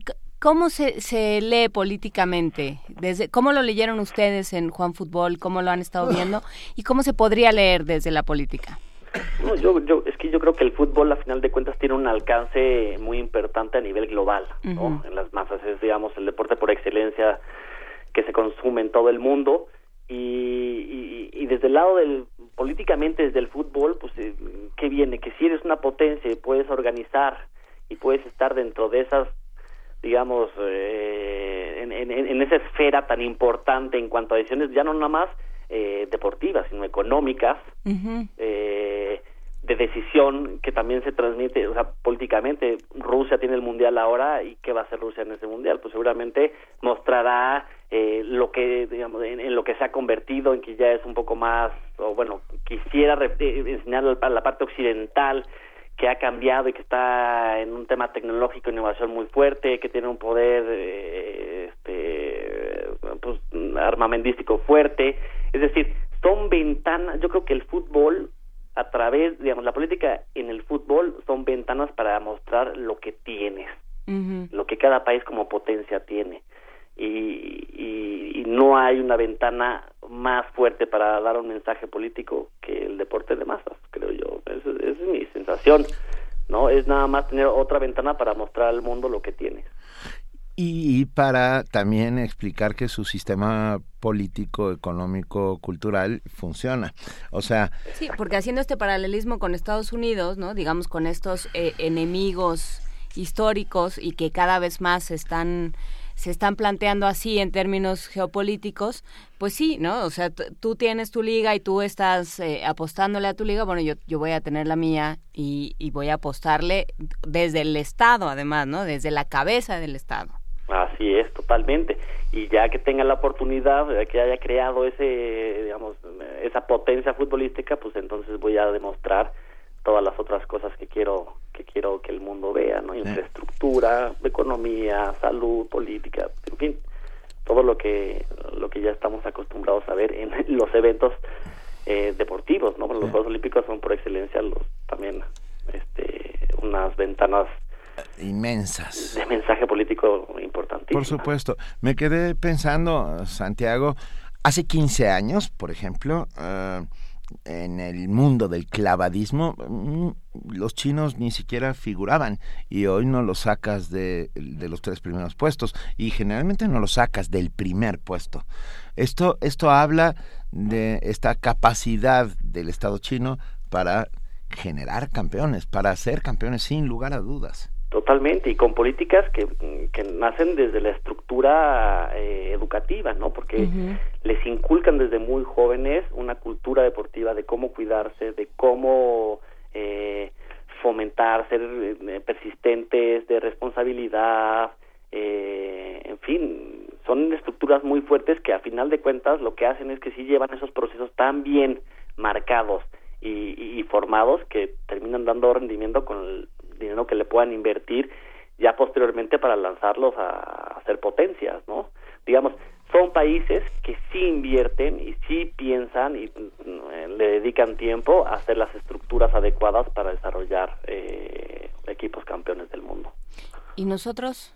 ¿Cómo se, se lee políticamente? Desde, ¿Cómo lo leyeron ustedes en Juan Fútbol? ¿Cómo lo han estado viendo? ¿Y cómo se podría leer desde la política? No, yo, yo, es que yo creo que el fútbol, a final de cuentas, tiene un alcance muy importante a nivel global, ¿no? En las masas es, digamos, el deporte por excelencia que se consume en todo el mundo y, y, desde el lado del políticamente desde el fútbol pues eh, qué viene que si eres una potencia y puedes organizar y puedes estar dentro de esas digamos eh, en, en, en, esa esfera tan importante en cuanto a decisiones ya no nada más eh, deportivas sino económicas eh, de decisión que también se transmite, o sea, políticamente, Rusia tiene el mundial ahora y qué va a hacer Rusia en ese mundial, pues seguramente mostrará eh, lo que, digamos, en, lo que se ha convertido, en que ya es un poco más, o bueno, quisiera eh, enseñar a la parte occidental que ha cambiado y que está en un tema tecnológico, innovación muy fuerte, que tiene un poder eh, este, pues, armamentístico fuerte, es decir, son ventanas, yo creo que el fútbol a través, digamos, la política en el fútbol son ventanas para mostrar lo que tienes, lo que cada país como potencia tiene. Y, y, no hay una ventana más fuerte para dar un mensaje político que el deporte de masas. Esa, es mi sensación, ¿no? Es nada más tener otra ventana para mostrar al mundo lo que tienes y, para también explicar que su sistema político, económico, cultural funciona. O sea... Sí, porque haciendo este paralelismo con Estados Unidos, ¿no? Digamos, con estos eh, enemigos históricos y que cada vez más están se están planteando así en términos geopolíticos, pues sí, ¿no? O sea, tú tienes tu liga y tú estás eh, apostándole a tu liga, bueno, yo, yo voy a tener la mía y, y voy a apostarle desde el Estado, además, ¿no? Desde la cabeza del Estado. Así es, totalmente. Y ya que tenga la oportunidad, que haya creado ese, digamos, esa potencia futbolística, pues entonces voy a demostrar todas las otras cosas que quiero que quiero que el mundo vea, ¿no? Infraestructura, economía, salud, política, en fin, todo lo que lo que ya estamos acostumbrados a ver en (laughs) los eventos eh, deportivos, ¿no? Los Juegos Olímpicos son por excelencia los también este unas ventanas inmensas. De mensaje político importante. Por supuesto. Me quedé pensando, Santiago, hace 15 años, por ejemplo, uh, en el mundo del clavadismo, mm, los chinos ni siquiera figuraban y hoy no los sacas de, de, los tres primeros puestos y generalmente no los sacas del primer puesto. Esto, esto habla de esta capacidad del Estado chino para generar campeones, para ser campeones sin lugar a dudas. Totalmente, y con políticas que, que nacen desde la estructura eh, educativa, ¿no? Porque les inculcan desde muy jóvenes una cultura deportiva de cómo cuidarse, de cómo eh, fomentar, ser eh, persistentes, de responsabilidad, eh, en fin, son estructuras muy fuertes que a final de cuentas lo que hacen es que sí llevan esos procesos tan bien marcados y, y formados que terminan dando rendimiento con el dinero que le puedan invertir ya posteriormente para lanzarlos a, a ser potencias, ¿no? Digamos, son países que sí invierten y sí piensan y mm, le dedican tiempo a hacer las estructuras adecuadas para desarrollar eh, equipos campeones del mundo. ¿Y nosotros?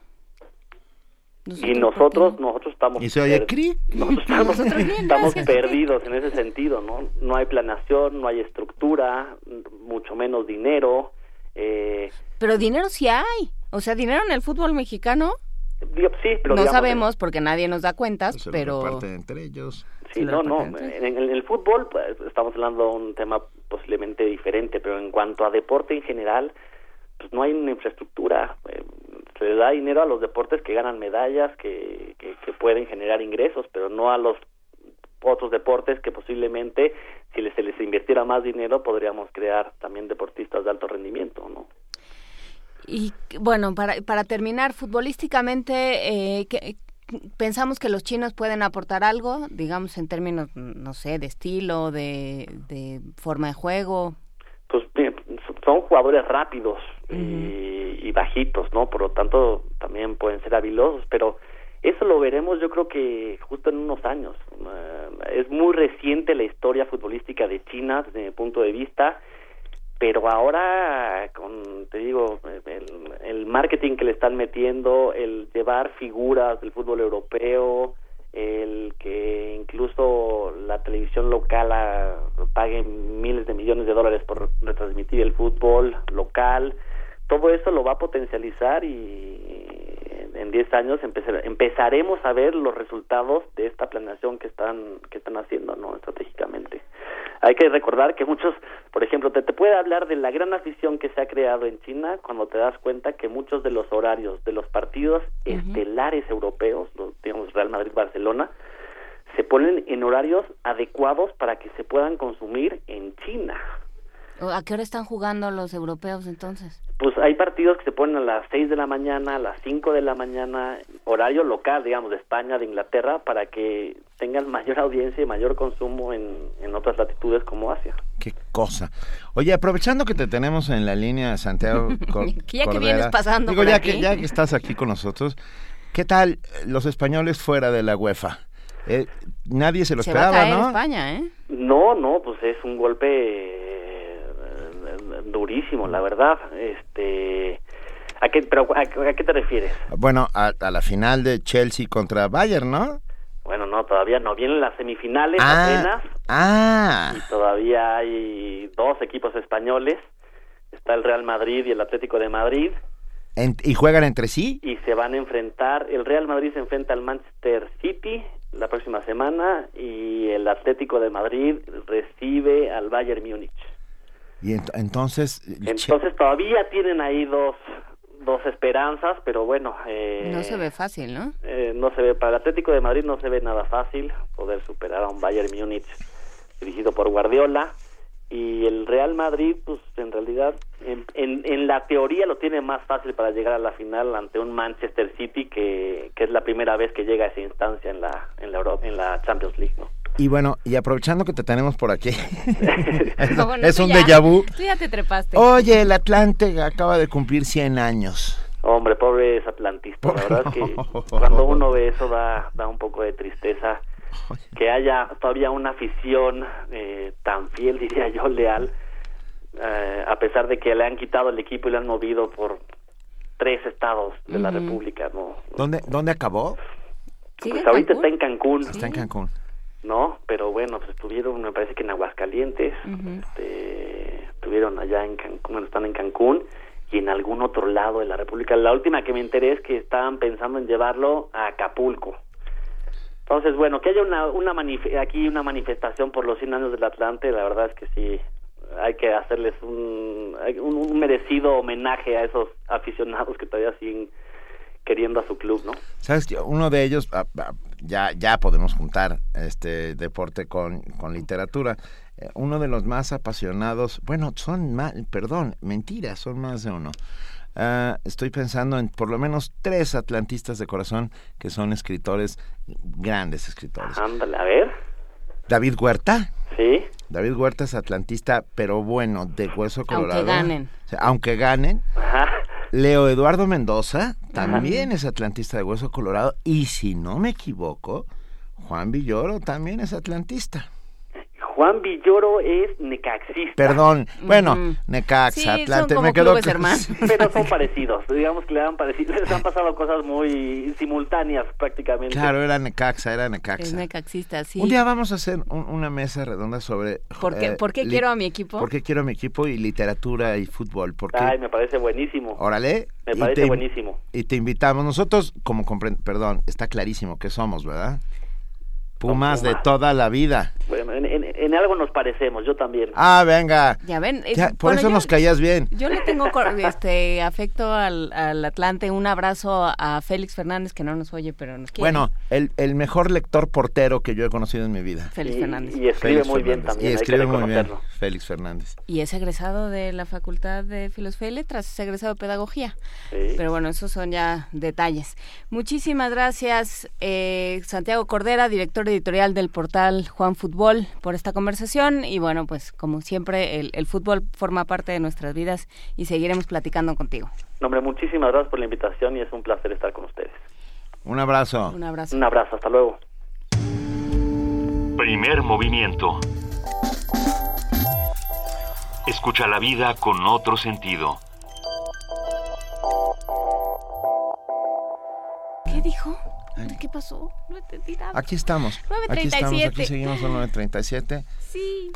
y nosotros nosotros estamos ¿Y se oye nosotros (laughs) estamos, perdidos en ese sentido no no hay planeación no hay estructura mucho menos dinero eh, pero dinero sí hay. O sea, dinero en el fútbol mexicano. Sí, pero no sabemos porque nadie nos da cuentas, se pero entre ellos. Sí, no, no. En, el fútbol pues, estamos hablando de un tema posiblemente diferente, pero en cuanto a deporte en general, pues no hay una infraestructura. Eh, se le da dinero a los deportes que ganan medallas, que, que, que pueden generar ingresos, pero no a los otros deportes que posiblemente si se les invirtiera más dinero podríamos crear también deportistas de alto rendimiento, ¿no? Y bueno, para, para terminar, futbolísticamente, eh, pensamos que los chinos pueden aportar algo, digamos, en términos, no sé, de estilo, de, de forma de juego. Pues son jugadores rápidos y, y, bajitos, ¿no? Por lo tanto, también pueden ser habilosos, pero eso lo veremos yo creo que justo en unos años. Eh, es muy reciente la historia futbolística de China desde mi punto de vista, pero ahora, con, te digo, el, el marketing que le están metiendo, el llevar figuras del fútbol europeo, el que incluso la televisión local pague miles de millones de dólares por retransmitir el fútbol local, todo eso lo va a potencializar y en 10 años empezaremos a ver los resultados de esta planeación que están que están haciendo no estratégicamente. Hay que recordar que muchos por ejemplo te, te puede hablar de la gran afición que se ha creado en China cuando te das cuenta que muchos de los horarios de los partidos estelares europeos los digamos Real Madrid Barcelona se ponen en horarios adecuados para que se puedan consumir en China ¿A qué hora están jugando los europeos entonces? Pues hay partidos que se ponen a las 6 de la mañana, a las 5 de la mañana, horario local, digamos, de España, de Inglaterra, para que tengan (laughs) mayor audiencia y mayor consumo en, en otras latitudes como Asia. Qué cosa. Oye, aprovechando que te tenemos en la línea, Santiago (laughs) Ya que vienes pasando digo, ya, Que, ya que estás aquí con nosotros, ¿qué tal los españoles fuera de la UEFA? Eh, nadie se lo esperaba, ¿no? España, ¿eh? No, no, pues es un golpe durísimo, la verdad. Este, ¿a qué, pero, a, qué te refieres? Bueno, a, la final de Chelsea contra Bayern, ¿no? Bueno, no, todavía no. Vienen las semifinales ah, apenas. Ah. Y todavía hay dos equipos españoles. Está el Real Madrid y el Atlético de Madrid. ¿Y juegan entre sí? Y se van a enfrentar. El Real Madrid se enfrenta al Manchester City la próxima semana y el Atlético de Madrid recibe al Bayern Múnich. Y entonces... Entonces todavía tienen ahí dos, dos esperanzas, pero bueno. Eh, no se ve fácil, ¿no? Eh, no se ve, para el Atlético de Madrid no se ve nada fácil poder superar a un Bayern Múnich dirigido por Guardiola. Y el Real Madrid, pues en realidad, en, en, la teoría lo tiene más fácil para llegar a la final ante un Manchester City que, que es la primera vez que llega a esa instancia en la, en la, en la Champions League, ¿no? Y bueno, y aprovechando que te tenemos por aquí, (laughs) es, un déjà vu. Tú ya te trepaste. Oye, el Atlante acaba de cumplir 100 años. Hombre, pobres atlantistas, la verdad es que (laughs) cuando uno ve eso da, da un poco de tristeza que haya todavía una afición eh, tan fiel, (laughs) diría yo, leal, eh, a pesar de que le han quitado el equipo y le han movido por tres estados de la República, ¿no? ¿Dónde, ¿Dónde acabó? Pues ahorita está en Cancún. Está en Cancún. ¿No? Pero bueno, pues estuvieron, me parece que en Aguascalientes, este, estuvieron allá en Cancún, bueno, están en Cancún y en algún otro lado de la República. La última que me enteré es que estaban pensando en llevarlo a Acapulco. Entonces, bueno, que haya una, una aquí una manifestación por los 100 años del Atlante, la verdad es que sí, hay que hacerles un, un merecido homenaje a esos aficionados que todavía siguen queriendo a su club, ¿no? Sabes que uno de ellos, ya, ya podemos juntar este deporte con, con literatura. Eh, uno de los más apasionados, bueno, son más, perdón, mentiras, son más de uno. Ah, estoy pensando en por lo menos tres atlantistas de corazón que son escritores, grandes escritores. Ándale, a ver. David Huerta. Sí. David Huerta es atlantista, pero bueno, de hueso colorado. Aunque ganen. aunque ganen. Ajá. Leo Eduardo Mendoza también es atlantista de Hueso Colorado y si no me equivoco, Juan Villoro también es atlantista. Juan Villoro es necaxista. Perdón, bueno, Necaxa, Atlante, me quedo (laughs) Pero son parecidos, digamos que le han parecido, les han pasado cosas muy simultáneas prácticamente. Claro, era Necaxa, era Necaxa. Es necaxista, sí. Un día vamos a hacer una mesa redonda sobre... ¿Por qué, eh, quiero a mi equipo? ¿Por qué quiero a mi equipo y literatura y fútbol? Porque, Ay, me parece buenísimo. Órale. Me parece buenísimo. Y te invitamos. Nosotros, como perdón, está clarísimo que somos, ¿verdad? Pumas, de toda la vida. Bueno, en, algo nos parecemos, yo también. Ah, venga. Ya ven. por eso nos caías bien. Yo le tengo (laughs) este afecto al, Atlante. Un abrazo a Félix Fernández, que no nos oye, pero nos quiere. Bueno, el, el mejor lector portero que yo he conocido en mi vida. Félix Fernández. Y escribe muy bien también. Y escribe muy bien. Félix Fernández. Y es egresado de la Facultad de Filosofía y Letras, es egresado de Pedagogía. Pero bueno, esos son ya detalles. Muchísimas gracias, eh, Santiago Cordera, director editorial del portal Juan Fútbol por esta conversación y bueno, pues como siempre el, fútbol forma parte de nuestras vidas y seguiremos platicando contigo. nombre muchísimas gracias por la invitación y es un placer estar con ustedes. Un abrazo. Un abrazo. Un abrazo, hasta luego. Primer movimiento. Escucha la vida con otro sentido. ¿Qué dijo? ¿Qué pasó? No entendí nada. Aquí estamos. 937. Aquí estamos, aquí seguimos con 937. Sí.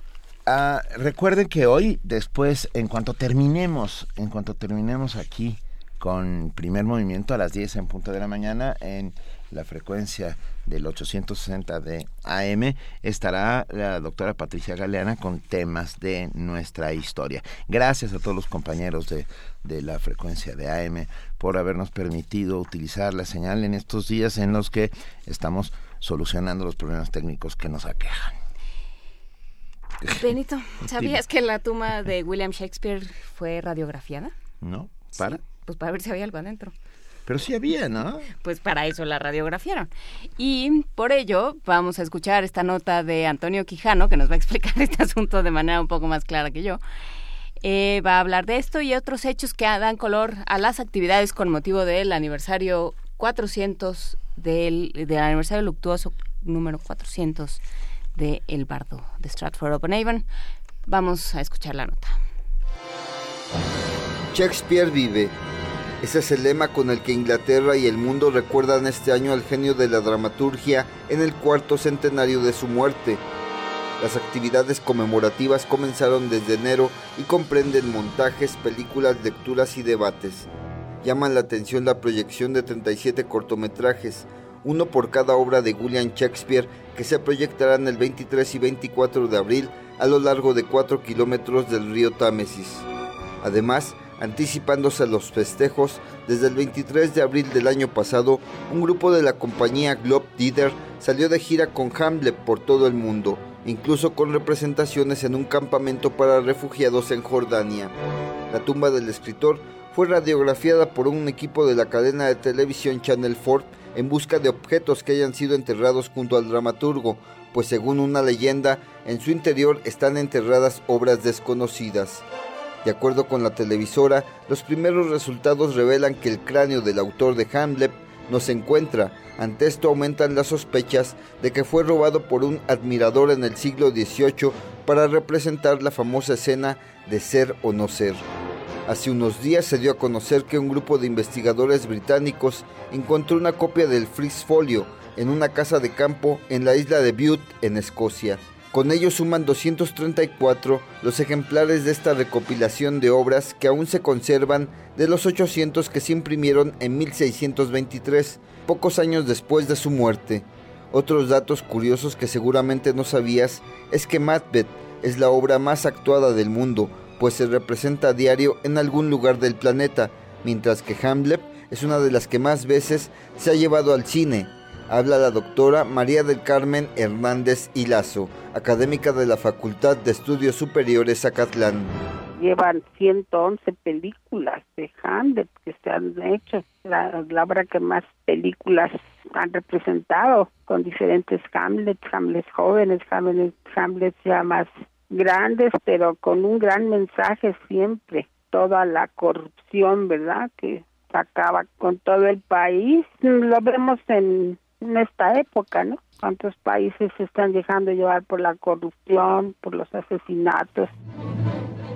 Ah, recuerden que hoy, después, en cuanto terminemos, en cuanto terminemos aquí con primer movimiento a las 10 en punto de la mañana en la frecuencia del 860 de AM estará la doctora Patricia Galeana con temas de nuestra historia. Gracias a todos los compañeros de, de la frecuencia de AM por habernos permitido utilizar la señal en estos días en los que estamos solucionando los problemas técnicos que nos aquejan. Benito, (laughs) ¿sabías que la tumba de William Shakespeare fue radiografiada? No, ¿para? pues para ver si había algo adentro. Pero sí había, ¿no? Pues para eso la radiografiaron. Y por ello vamos a escuchar esta nota de Antonio Quijano, que nos va a explicar (laughs) este asunto de manera un poco más clara que yo. Eh, va a hablar de esto y otros hechos que dan color a las actividades con motivo del aniversario 400 del, del aniversario luctuoso número 400 de El Bardo de Stratford upon Avon. Vamos a escuchar la nota. Shakespeare vive ese es el lema con el que Inglaterra y el mundo recuerdan este año al genio de la dramaturgia en el cuarto centenario de su muerte. Las actividades conmemorativas comenzaron desde enero y comprenden montajes, películas, lecturas y debates. Llaman la atención la proyección de 37 cortometrajes, uno por cada obra de William Shakespeare, que se proyectarán el 23 y 24 de abril a lo largo de 4 kilómetros del río Támesis. Además, Anticipándose a los festejos, desde el 23 de abril del año pasado, un grupo de la compañía Globe Theater salió de gira con Hamlet por todo el mundo, incluso con representaciones en un campamento para refugiados en Jordania. La tumba del escritor fue radiografiada por un equipo de la cadena de televisión Channel 4 en busca de objetos que hayan sido enterrados junto al dramaturgo, pues según una leyenda, en su interior están enterradas obras desconocidas. De acuerdo con la televisora, los primeros resultados revelan que el cráneo del autor de Hamlet no se encuentra. Ante esto aumentan las sospechas de que fue robado por un admirador en el siglo XVIII para representar la famosa escena de ser o no ser. Hace unos días se dio a conocer que un grupo de investigadores británicos encontró una copia del Fris Folio en una casa de campo en la isla de Bute, en Escocia. Con ello suman 234 los ejemplares de esta recopilación de obras que aún se conservan de los 800 que se imprimieron en 1623, pocos años después de su muerte. Otros datos curiosos que seguramente no sabías es que Macbeth es la obra más actuada del mundo, pues se representa a diario en algún lugar del planeta, mientras que Hamlet es una de las que más veces se ha llevado al cine. Habla la doctora María del Carmen Hernández Hilazo, académica de la Facultad de Estudios Superiores Acatlán. Llevan 111 películas de Hamlet que se han hecho, la, obra que más películas han representado con diferentes Hamlets, Hamlets jóvenes, Hamlets, Hamlets ya más grandes, pero con un gran mensaje siempre. Toda la corrupción, ¿verdad? Que acaba con todo el país. Lo vemos en, esta época, ¿no? Cuántos países se están dejando llevar por la corrupción, por los asesinatos.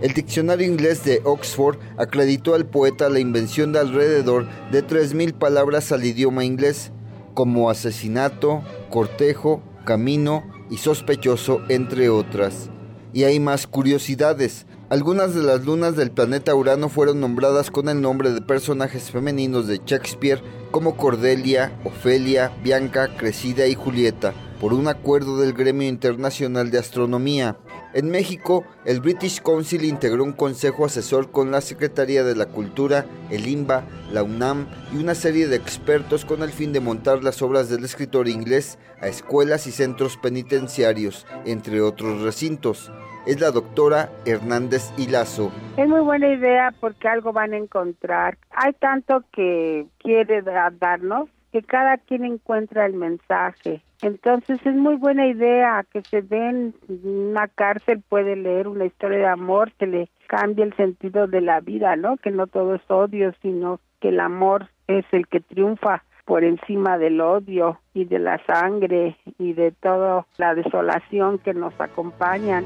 El diccionario inglés de Oxford acreditó al poeta la invención de alrededor de 3.000 palabras al idioma inglés, como asesinato, cortejo, camino y sospechoso, entre otras y hay más curiosidades. Algunas de las lunas del planeta Urano fueron nombradas con el nombre de personajes femeninos de Shakespeare como Cordelia, Ofelia, Bianca, Cresida y Julieta, por un acuerdo del Gremio Internacional de Astronomía. En México, el British Council integró un consejo asesor con la Secretaría de la Cultura, el IMBA, la UNAM y una serie de expertos con el fin de montar las obras del escritor inglés a escuelas y centros penitenciarios, entre otros recintos. Es la doctora Hernández Hilazo. Es muy buena idea porque algo van a encontrar. Hay tanto que quiere darnos que cada quien encuentra el mensaje. Entonces es muy buena idea que se den una cárcel, puede leer una historia de amor que le cambie el sentido de la vida, ¿no? Que no todo es odio, sino que el amor es el que triunfa por encima del odio y de la sangre y de toda la desolación que nos acompañan.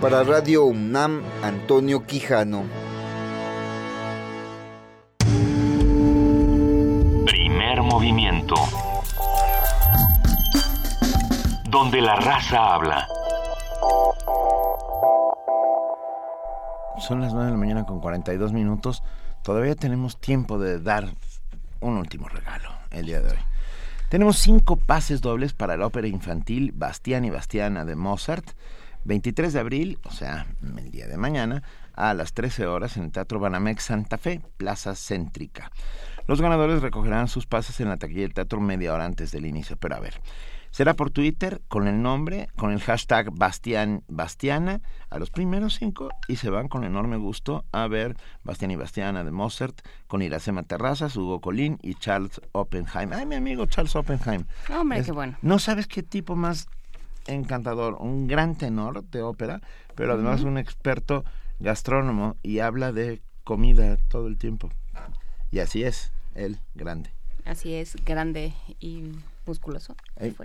Para Radio UNAM, Antonio Quijano. Movimiento. Donde la raza habla. Son las 9 de la mañana con 42 minutos. Todavía tenemos tiempo de dar un último regalo el día de hoy. Tenemos cinco pases dobles para la ópera infantil Bastián y Bastiana de Mozart. 23 de abril, o sea, el día de mañana, a las 13 horas en el Teatro Banamex Santa Fe, Plaza Céntrica. Los ganadores recogerán sus pases en la taquilla del teatro media hora antes del inicio. Pero a ver, será por Twitter con el nombre, con el hashtag Bastian, Bastiana a los primeros cinco y se van con enorme gusto a ver Bastián y Bastiana de Mozart con Iracema Terrazas, Hugo Colín y Charles Oppenheim. Ay, mi amigo Charles Oppenheim. Hombre, qué bueno. No sabes qué tipo más encantador, un gran tenor de ópera, pero además un experto gastrónomo y habla de comida todo el tiempo. Y así es el grande. Así es, grande y musculoso.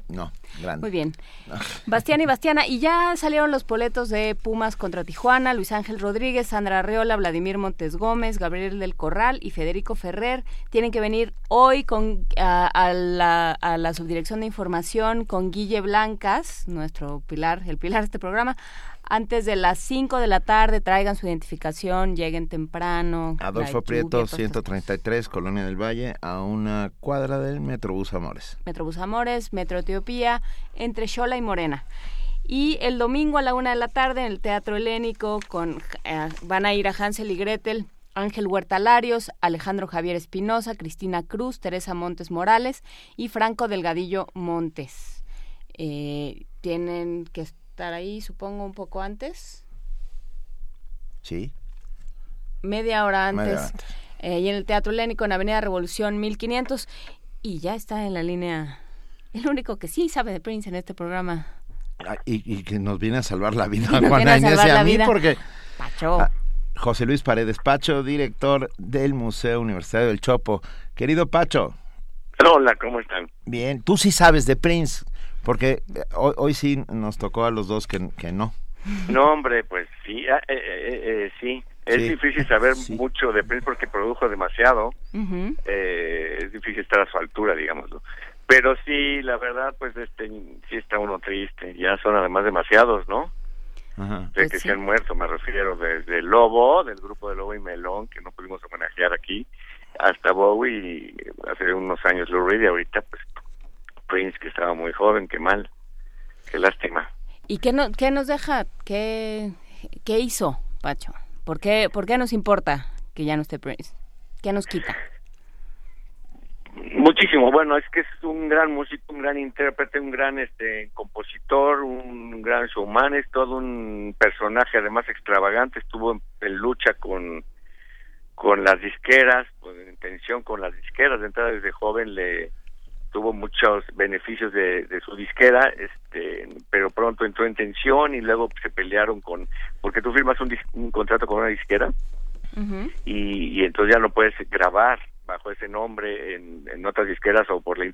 no, grande. Muy bien. (laughs) Bastián y Bastiana, y ya salieron los boletos de Pumas contra Tijuana, Luis Ángel Rodríguez, Sandra Arreola, Vladimir Montes Gómez, Gabriel del Corral y Federico Ferrer. Tienen que venir hoy con, a, la, a la subdirección de información con Guille Blancas, nuestro pilar, el pilar de este programa, antes de las 5 de la tarde traigan su identificación, lleguen temprano. Adolfo Prieto, 133, Colonia del Valle, a una cuadra del Metrobús Amores. Metrobús Amores, Metro Etiopía, entre Xola y Morena. Y el domingo a la una de la tarde en el Teatro Helénico con, eh, van a ir a Hansel y Gretel Ángel Huertalarios, Alejandro Javier Espinosa, Cristina Cruz, Teresa Montes Morales y Franco Delgadillo Montes. Eh, tienen que estar ahí, supongo, un poco antes. Sí. Media hora antes. Eh, y en el Teatro Lénico, en Avenida Revolución 1500. Y ya está en la línea. El único que sí sabe de Prince en este programa. Ah, y, que nos viene a salvar la vida (laughs) Juana Inés y a mí porque... Pacho. Ah, José Luis Paredes Pacho, director del Museo Universitario del Chopo. Querido Pacho. Hola, ¿cómo están? Bien, tú sí sabes de Prince, porque eh, hoy, sí nos tocó a los dos que, no. No, hombre, pues sí, ah, eh, eh, sí. Es difícil saber mucho de Prince porque produjo demasiado. es difícil estar a su altura, digámoslo. Pero sí, la verdad, pues este, sí está uno triste. Ya son además demasiados, ¿no? de pues que se han muerto, me refiero desde Lobo, del grupo de Lobo y Melón, que no pudimos homenajear aquí, hasta Bowie, hace unos años Lou Reed, y ahorita pues Prince, que estaba muy joven, qué mal, qué lástima. ¿Y qué, no, qué nos deja? ¿Qué, ¿Qué hizo, Pacho? ¿Por qué, ¿Por qué nos importa que ya no esté Prince? ¿Qué nos quita? Muchísimo, bueno, es que es un gran músico, un gran intérprete, un gran este compositor, un gran showman, es todo un personaje además extravagante, estuvo en, lucha con con las disqueras, pues, en tensión con las disqueras, de entrada desde joven le tuvo muchos beneficios de, su disquera, este, pero pronto entró en tensión y luego se pelearon con, porque tú firmas un, un contrato con una disquera y, y entonces ya no puedes grabar bajo ese nombre en, en otras disqueras o por la,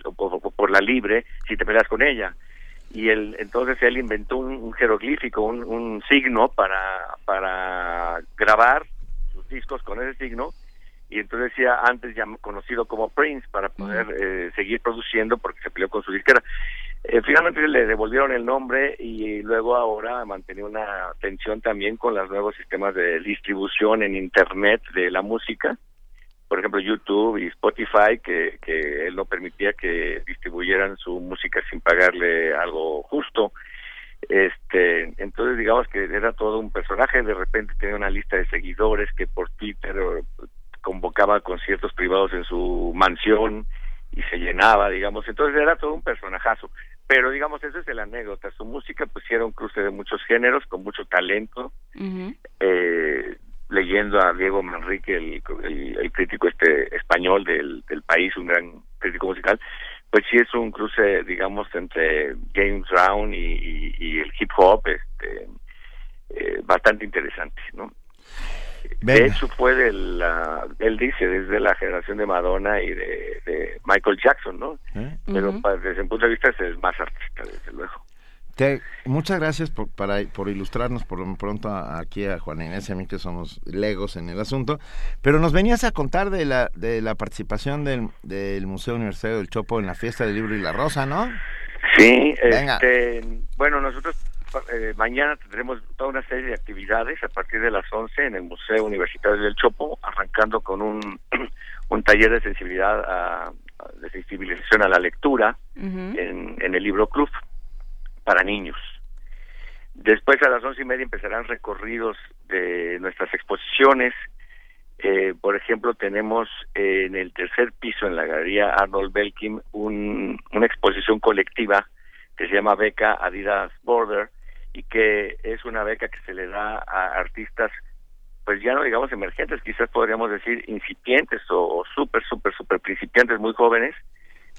por, la libre si te peleas con ella. Y él entonces él inventó un, jeroglífico un, un, signo para para grabar sus discos con ese signo y entonces decía antes ya conocido como Prince para poder eh, seguir produciendo porque se peleó con su disquera. Eh, finalmente le devolvieron el nombre y luego ahora ha mantenido una tensión también con los nuevos sistemas de distribución en internet de la música. Por ejemplo, YouTube y Spotify, que, que él no permitía que distribuyeran su música sin pagarle algo justo. Este, entonces digamos que era todo un personaje, de repente tenía una lista de seguidores que por Twitter convocaba conciertos privados en su mansión y se llenaba, digamos, entonces era todo un personajazo. Pero digamos, esa es la anécdota, su música pues era un cruce de muchos géneros, con mucho talento, eh, leyendo a Diego Manrique, el, crítico este español del, del país, un gran crítico musical, pues sí es un cruce, digamos, entre James Brown y, el hip hop, este, eh, bastante interesante, ¿no? De hecho fue de la, él dice, desde la generación de Madonna y de, Michael Jackson, ¿no? ¿Eh? Pero desde un punto de vista es el más artista, desde luego muchas gracias por, para, por ilustrarnos por lo pronto aquí a Juan Inés y a mí que somos legos en el asunto, pero nos venías a contar de la, de la participación del, del Museo Universitario del Chopo en la fiesta del libro y la rosa, ¿no? Sí, este, bueno, nosotros eh, mañana tendremos toda una serie de actividades a partir de las 11 en el Museo Universitario del Chopo, arrancando con un, (clears throat) un taller de sensibilidad a, de sensibilización a la lectura en, en el libro Club para niños. Después a las once y media empezarán recorridos de nuestras exposiciones. Eh, por ejemplo, tenemos en el tercer piso en la galería Arnold Belkin un, una exposición colectiva que se llama Beca Adidas Border y que es una beca que se le da a artistas, pues ya no digamos emergentes, quizás podríamos decir incipientes o, o súper, súper, súper principiantes muy jóvenes,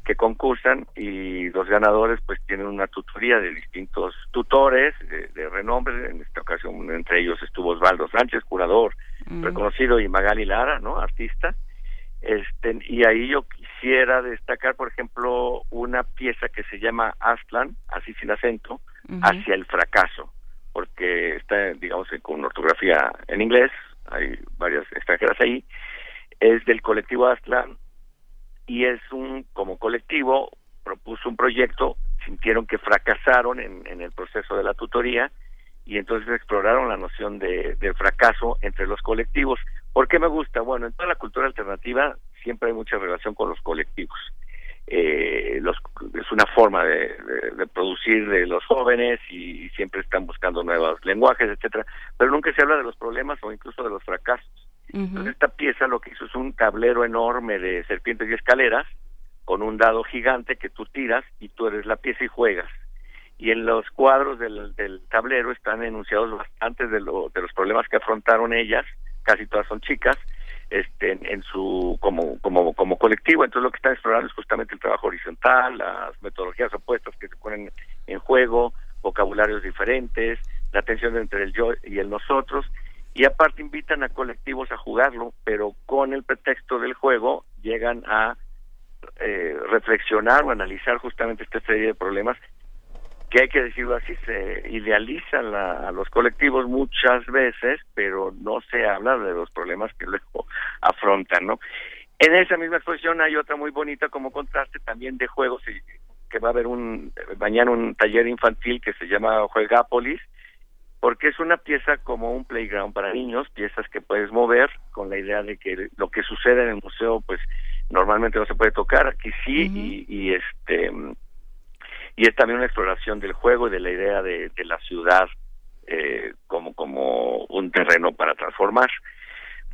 que concursan y los ganadores pues tienen una tutoría de distintos tutores de, renombre, en esta ocasión entre ellos estuvo Osvaldo Sánchez, curador mm. reconocido, y Magali Lara, ¿no? Artista. Este, y ahí yo quisiera destacar, por ejemplo, una pieza que se llama Aslan, así sin acento, hacia el fracaso, porque está, digamos, con ortografía en inglés, hay varias extranjeras ahí, es del colectivo Aslan y es un, como colectivo, propuso un proyecto, sintieron que fracasaron en, en el proceso de la tutoría y entonces exploraron la noción de, fracaso entre los colectivos. ¿Por qué me gusta? Bueno, en toda la cultura alternativa siempre hay mucha relación con los colectivos. Eh, los, es una forma de, producir de los jóvenes y, siempre están buscando nuevos lenguajes, etcétera, pero nunca se habla de los problemas o incluso de los fracasos. Entonces esta pieza lo que hizo es un tablero enorme de serpientes y escaleras con un dado gigante que tú tiras y tú eres la pieza y juegas. Y en los cuadros del, del tablero están enunciados bastantes de, lo, de los problemas que afrontaron ellas, casi todas son chicas, este, en, su como, como, como colectivo. Entonces lo que están explorando es justamente el trabajo horizontal, las metodologías opuestas que se ponen en juego, vocabularios diferentes, la tensión entre el yo y el nosotros, y aparte invitan a colectivos a jugarlo, pero con el pretexto del juego llegan a eh, reflexionar o analizar justamente esta serie de problemas que hay que decirlo así, se idealizan a los colectivos muchas veces, pero no se habla de los problemas que (laughs) luego afrontan, ¿no? En esa misma exposición hay otra muy bonita como contraste también de juegos, y, que va a haber un mañana un taller infantil que se llama Juegápolis, porque es una pieza como un playground para niños, piezas que puedes mover con la idea de que lo que sucede en el museo, pues normalmente no se puede tocar, aquí sí, y, y este y es también una exploración del juego y de la idea de, la ciudad eh, como, como un terreno para transformar.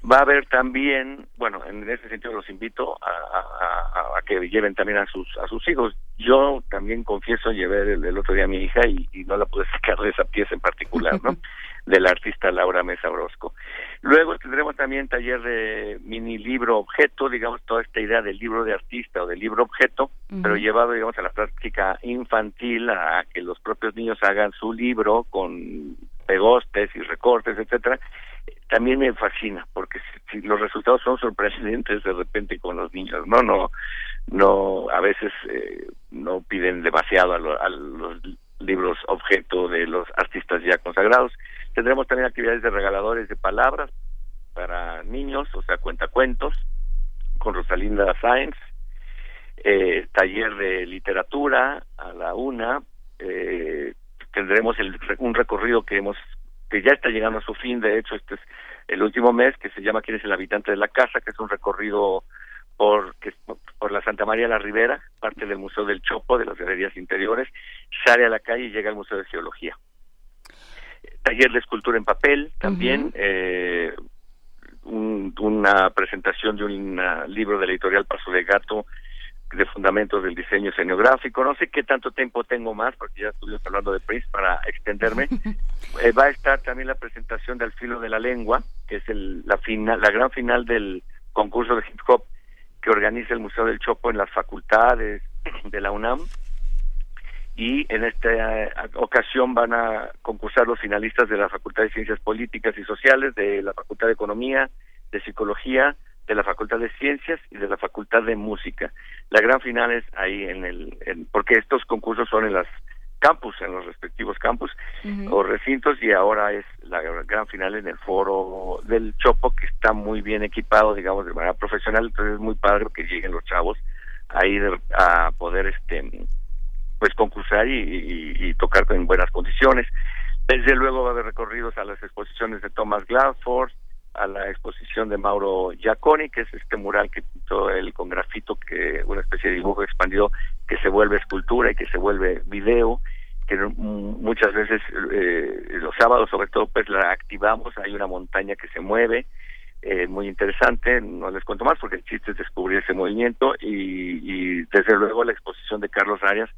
Va a haber también, bueno, en ese sentido los invito a, que lleven también a sus a sus hijos. Yo también confieso llevé el, otro día a mi hija y, no la pude (laughs) sacar de esa pieza en particular, ¿no? (laughs) del artista Laura Mesa Brosco. Luego tendremos también taller de mini libro objeto, digamos, toda esta idea del libro de artista o del libro objeto, pero llevado, digamos, a la práctica infantil, a que los propios niños hagan su libro con pegostes y recortes, etcétera, también me fascina, porque si, los resultados son sorprendentes de repente con los niños, no, no, no, a veces eh, no piden demasiado a los libros objeto de los artistas ya consagrados. Tendremos también actividades de regaladores de palabras para niños, o sea, cuentacuentos, con Rosalinda Sáenz, eh, taller de literatura a la una, eh, tendremos el, un recorrido que hemos que ya está llegando a su fin, de hecho este es el último mes, que se llama ¿Quién es el habitante de la casa?, que es un recorrido por, que, por la Santa María la Ribera, parte del Museo del Chopo, de las galerías interiores, sale a la calle y llega al Museo de Geología taller de escultura en papel también, eh, una presentación de un libro de la editorial Paso de Gato de fundamentos del diseño escenográfico. No sé qué tanto tiempo tengo más, porque ya estuvimos hablando de Prince para extenderme. (laughs) Eh, va a estar también la presentación del filo de la lengua, que es el, la, final, la gran final del concurso de hip hop que organiza el Museo del Chopo en las facultades de la UNAM y en esta eh, ocasión van a concursar los finalistas de la Facultad de Ciencias Políticas y Sociales, de la Facultad de Economía, de Psicología, de la Facultad de Ciencias y de la Facultad de Música. La gran final es ahí en el, porque estos concursos son en las campus, en los respectivos campus o recintos y ahora es la gran final en el foro del Chopo que está muy bien equipado, digamos, de manera profesional, entonces es muy padre que lleguen los chavos ahí a poder este pues concursar y, tocar en buenas condiciones. Desde luego va a haber recorridos a las exposiciones de Thomas Gladford, a la exposición de Mauro Giaconi, que es este mural que pintó él con grafito, que una especie de dibujo expandido que se vuelve escultura y que se vuelve video, que muchas veces eh, los sábados sobre todo pues la activamos, hay una montaña que se mueve, eh, muy interesante, no les cuento más porque el chiste es descubrir ese movimiento y, y desde luego la exposición de Carlos Arias,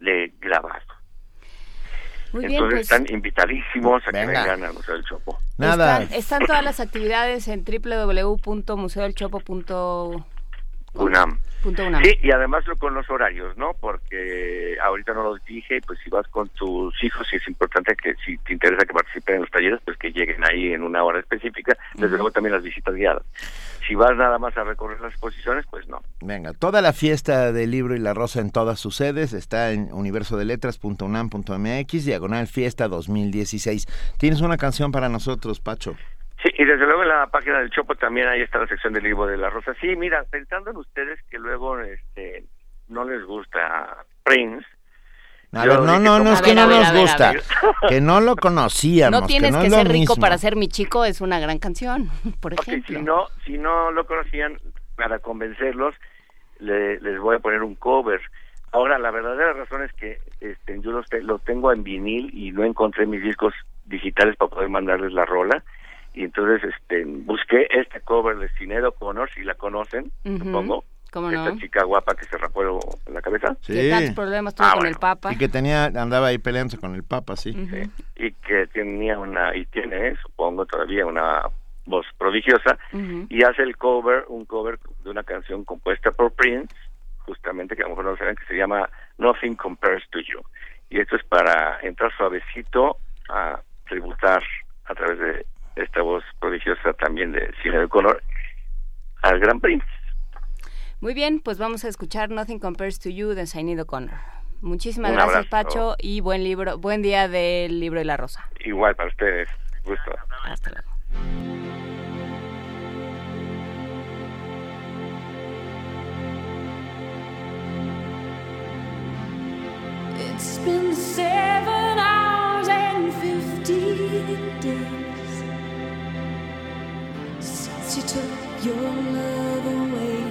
de grabado. Entonces pues están invitadísimos a que vengan al Museo del Chopo. Nada. Están, todas las actividades en www.museodelchopo.unam. Sí, y además con los horarios, ¿no? Porque ahorita no lo dije, pues si vas con tus hijos, sí es importante que si te interesa que participen en los talleres, pues que lleguen ahí en una hora específica. Desde luego también las visitas guiadas si vas nada más a recorrer las exposiciones, pues no. Venga, toda la fiesta del libro y la rosa en todas sus sedes está en universodeletras.unam.mx, diagonal fiesta 2016. ¿Tienes una canción para nosotros, Pacho? Sí, y desde luego en la página del Chopo también ahí está la sección del libro de la rosa. Sí, mira, pensando en ustedes que luego este no les gusta Prince, no, no, no es que no nos gusta, que no lo conocíamos. No tienes que, ser rico para ser mi chico, es una gran canción, (laughs) por ejemplo. si no, si no lo conocían, para convencerlos, les voy a poner un cover. Ahora, la verdadera razón es que este, yo los, tengo en vinil y no encontré mis discos digitales para poder mandarles la rola. Y entonces este busqué este cover de Sinead O'Connor, si la conocen, supongo. ¿Cómo Esta chica guapa que se rapó en la cabeza. Sí. Que tantos problemas tuvo Ah, con bueno. el Papa. Y que tenía, andaba ahí peleándose con el Papa, sí. y que tenía una, y tiene, supongo todavía, una voz prodigiosa, y hace el cover, un cover de una canción compuesta por Prince, justamente que a lo mejor no saben, que se llama Nothing Compares to You. Y esto es para entrar suavecito a tributar a través de esta voz prodigiosa también de Cine de Color al gran Prince. Muy bien, pues vamos a escuchar Nothing Compares to You de Sinead O'Connor. Muchísimas Un gracias, abrazo. Pacho, y buen libro, buen día del libro y la rosa. Igual para ustedes. Gusto. Hasta luego. It's been seven hours and fifteen days since you took your love away.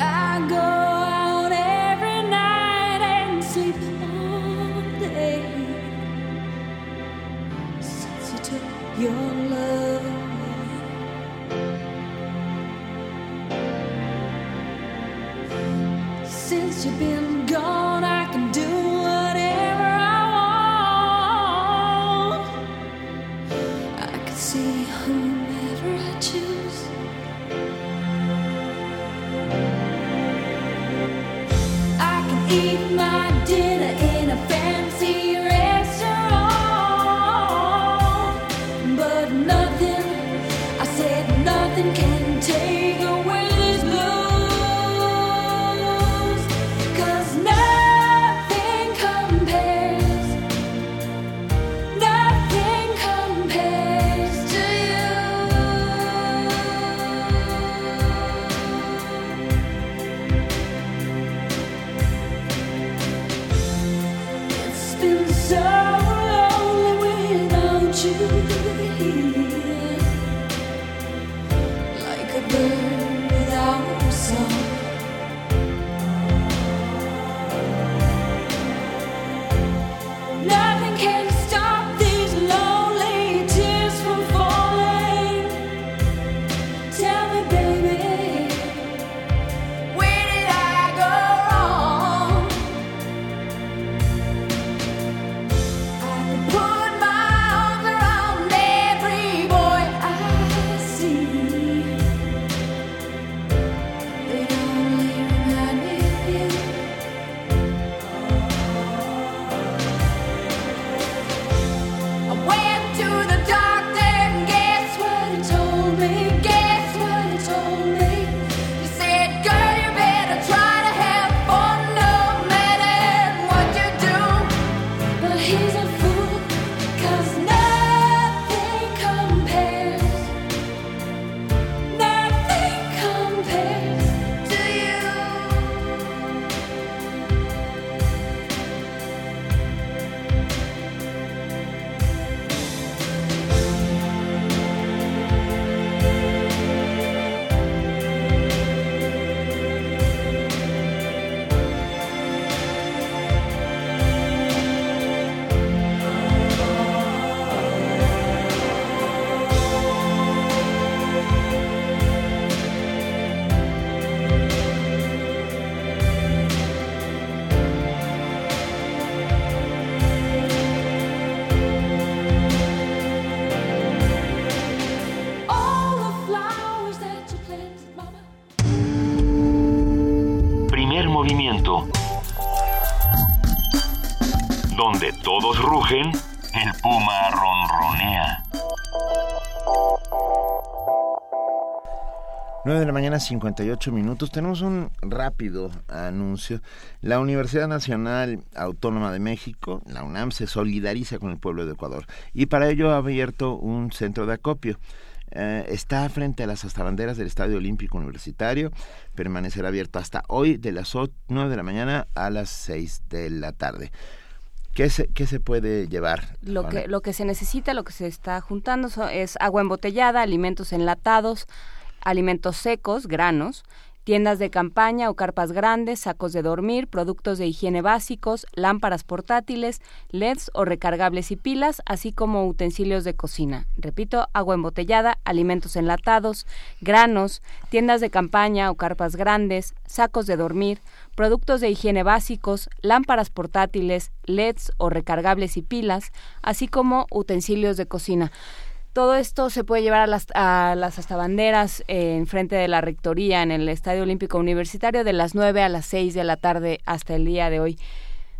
I go out every night and sleep all day since you took your love away. Since you've been gone, Todos rugen, el puma ronronea. 9 de la mañana, 58 minutos. Tenemos un rápido anuncio. La Universidad Nacional Autónoma de México, la UNAM, se solidariza con el pueblo de Ecuador y para ello ha abierto un centro de acopio. Eh, está frente a las astabanderas del Estadio Olímpico Universitario. Permanecerá abierto hasta hoy de las 9 de la mañana a las 6 de la tarde. ¿Qué se, qué se puede llevar? Lo que, lo que se necesita, lo que se está juntando es agua embotellada, alimentos enlatados, alimentos secos, granos, tiendas de campaña o carpas grandes, sacos de dormir, productos de higiene básicos, lámparas portátiles, LEDs o recargables y pilas, así como utensilios de cocina. Repito, agua embotellada, alimentos enlatados, granos, tiendas de campaña o carpas grandes, sacos de dormir, productos de higiene básicos, lámparas portátiles, LEDs o recargables y pilas, así como utensilios de cocina. Todo esto se puede llevar a las, a las hasta banderas eh, en frente de la rectoría en el Estadio Olímpico Universitario de las 9 a las 6 de la tarde hasta el día de hoy.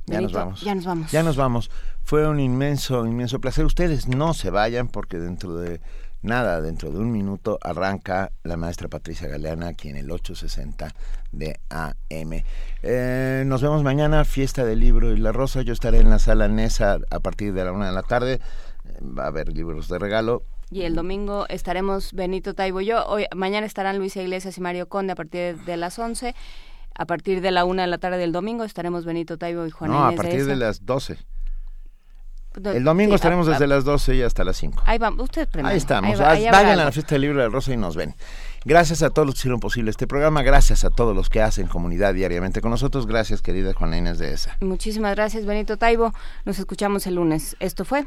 Ya nos vamos. Ya nos vamos. Ya nos vamos. Fue un inmenso, inmenso placer. Ustedes no se vayan porque dentro de nada, dentro de un minuto arranca la maestra Patricia Galeana aquí en el 860 de AM. Eh, nos vemos mañana, fiesta del libro y la rosa. Yo estaré en la sala Nesa a partir de la una de la tarde. Va a haber libros de regalo. Y el domingo estaremos Benito Taibo y yo. Hoy, mañana estarán Luisa Iglesias y Mario Conde a partir de las 11. A partir de la una de la tarde del domingo estaremos Benito Taibo y Juana no, a Inés partir Esa. de las 12. Do- El domingo sí, estaremos a- desde a- las 12 y hasta las 5. Ahí vamos, ustedes primero. Ahí estamos. Ahí va- Vayan a la fiesta del libro del Rosa y nos ven. Gracias a todos los que hicieron posible este programa. Gracias a todos los que hacen comunidad diariamente con nosotros. Gracias, querida Juana Inés de esa. Muchísimas gracias, Benito Taibo. Nos escuchamos el lunes. Esto fue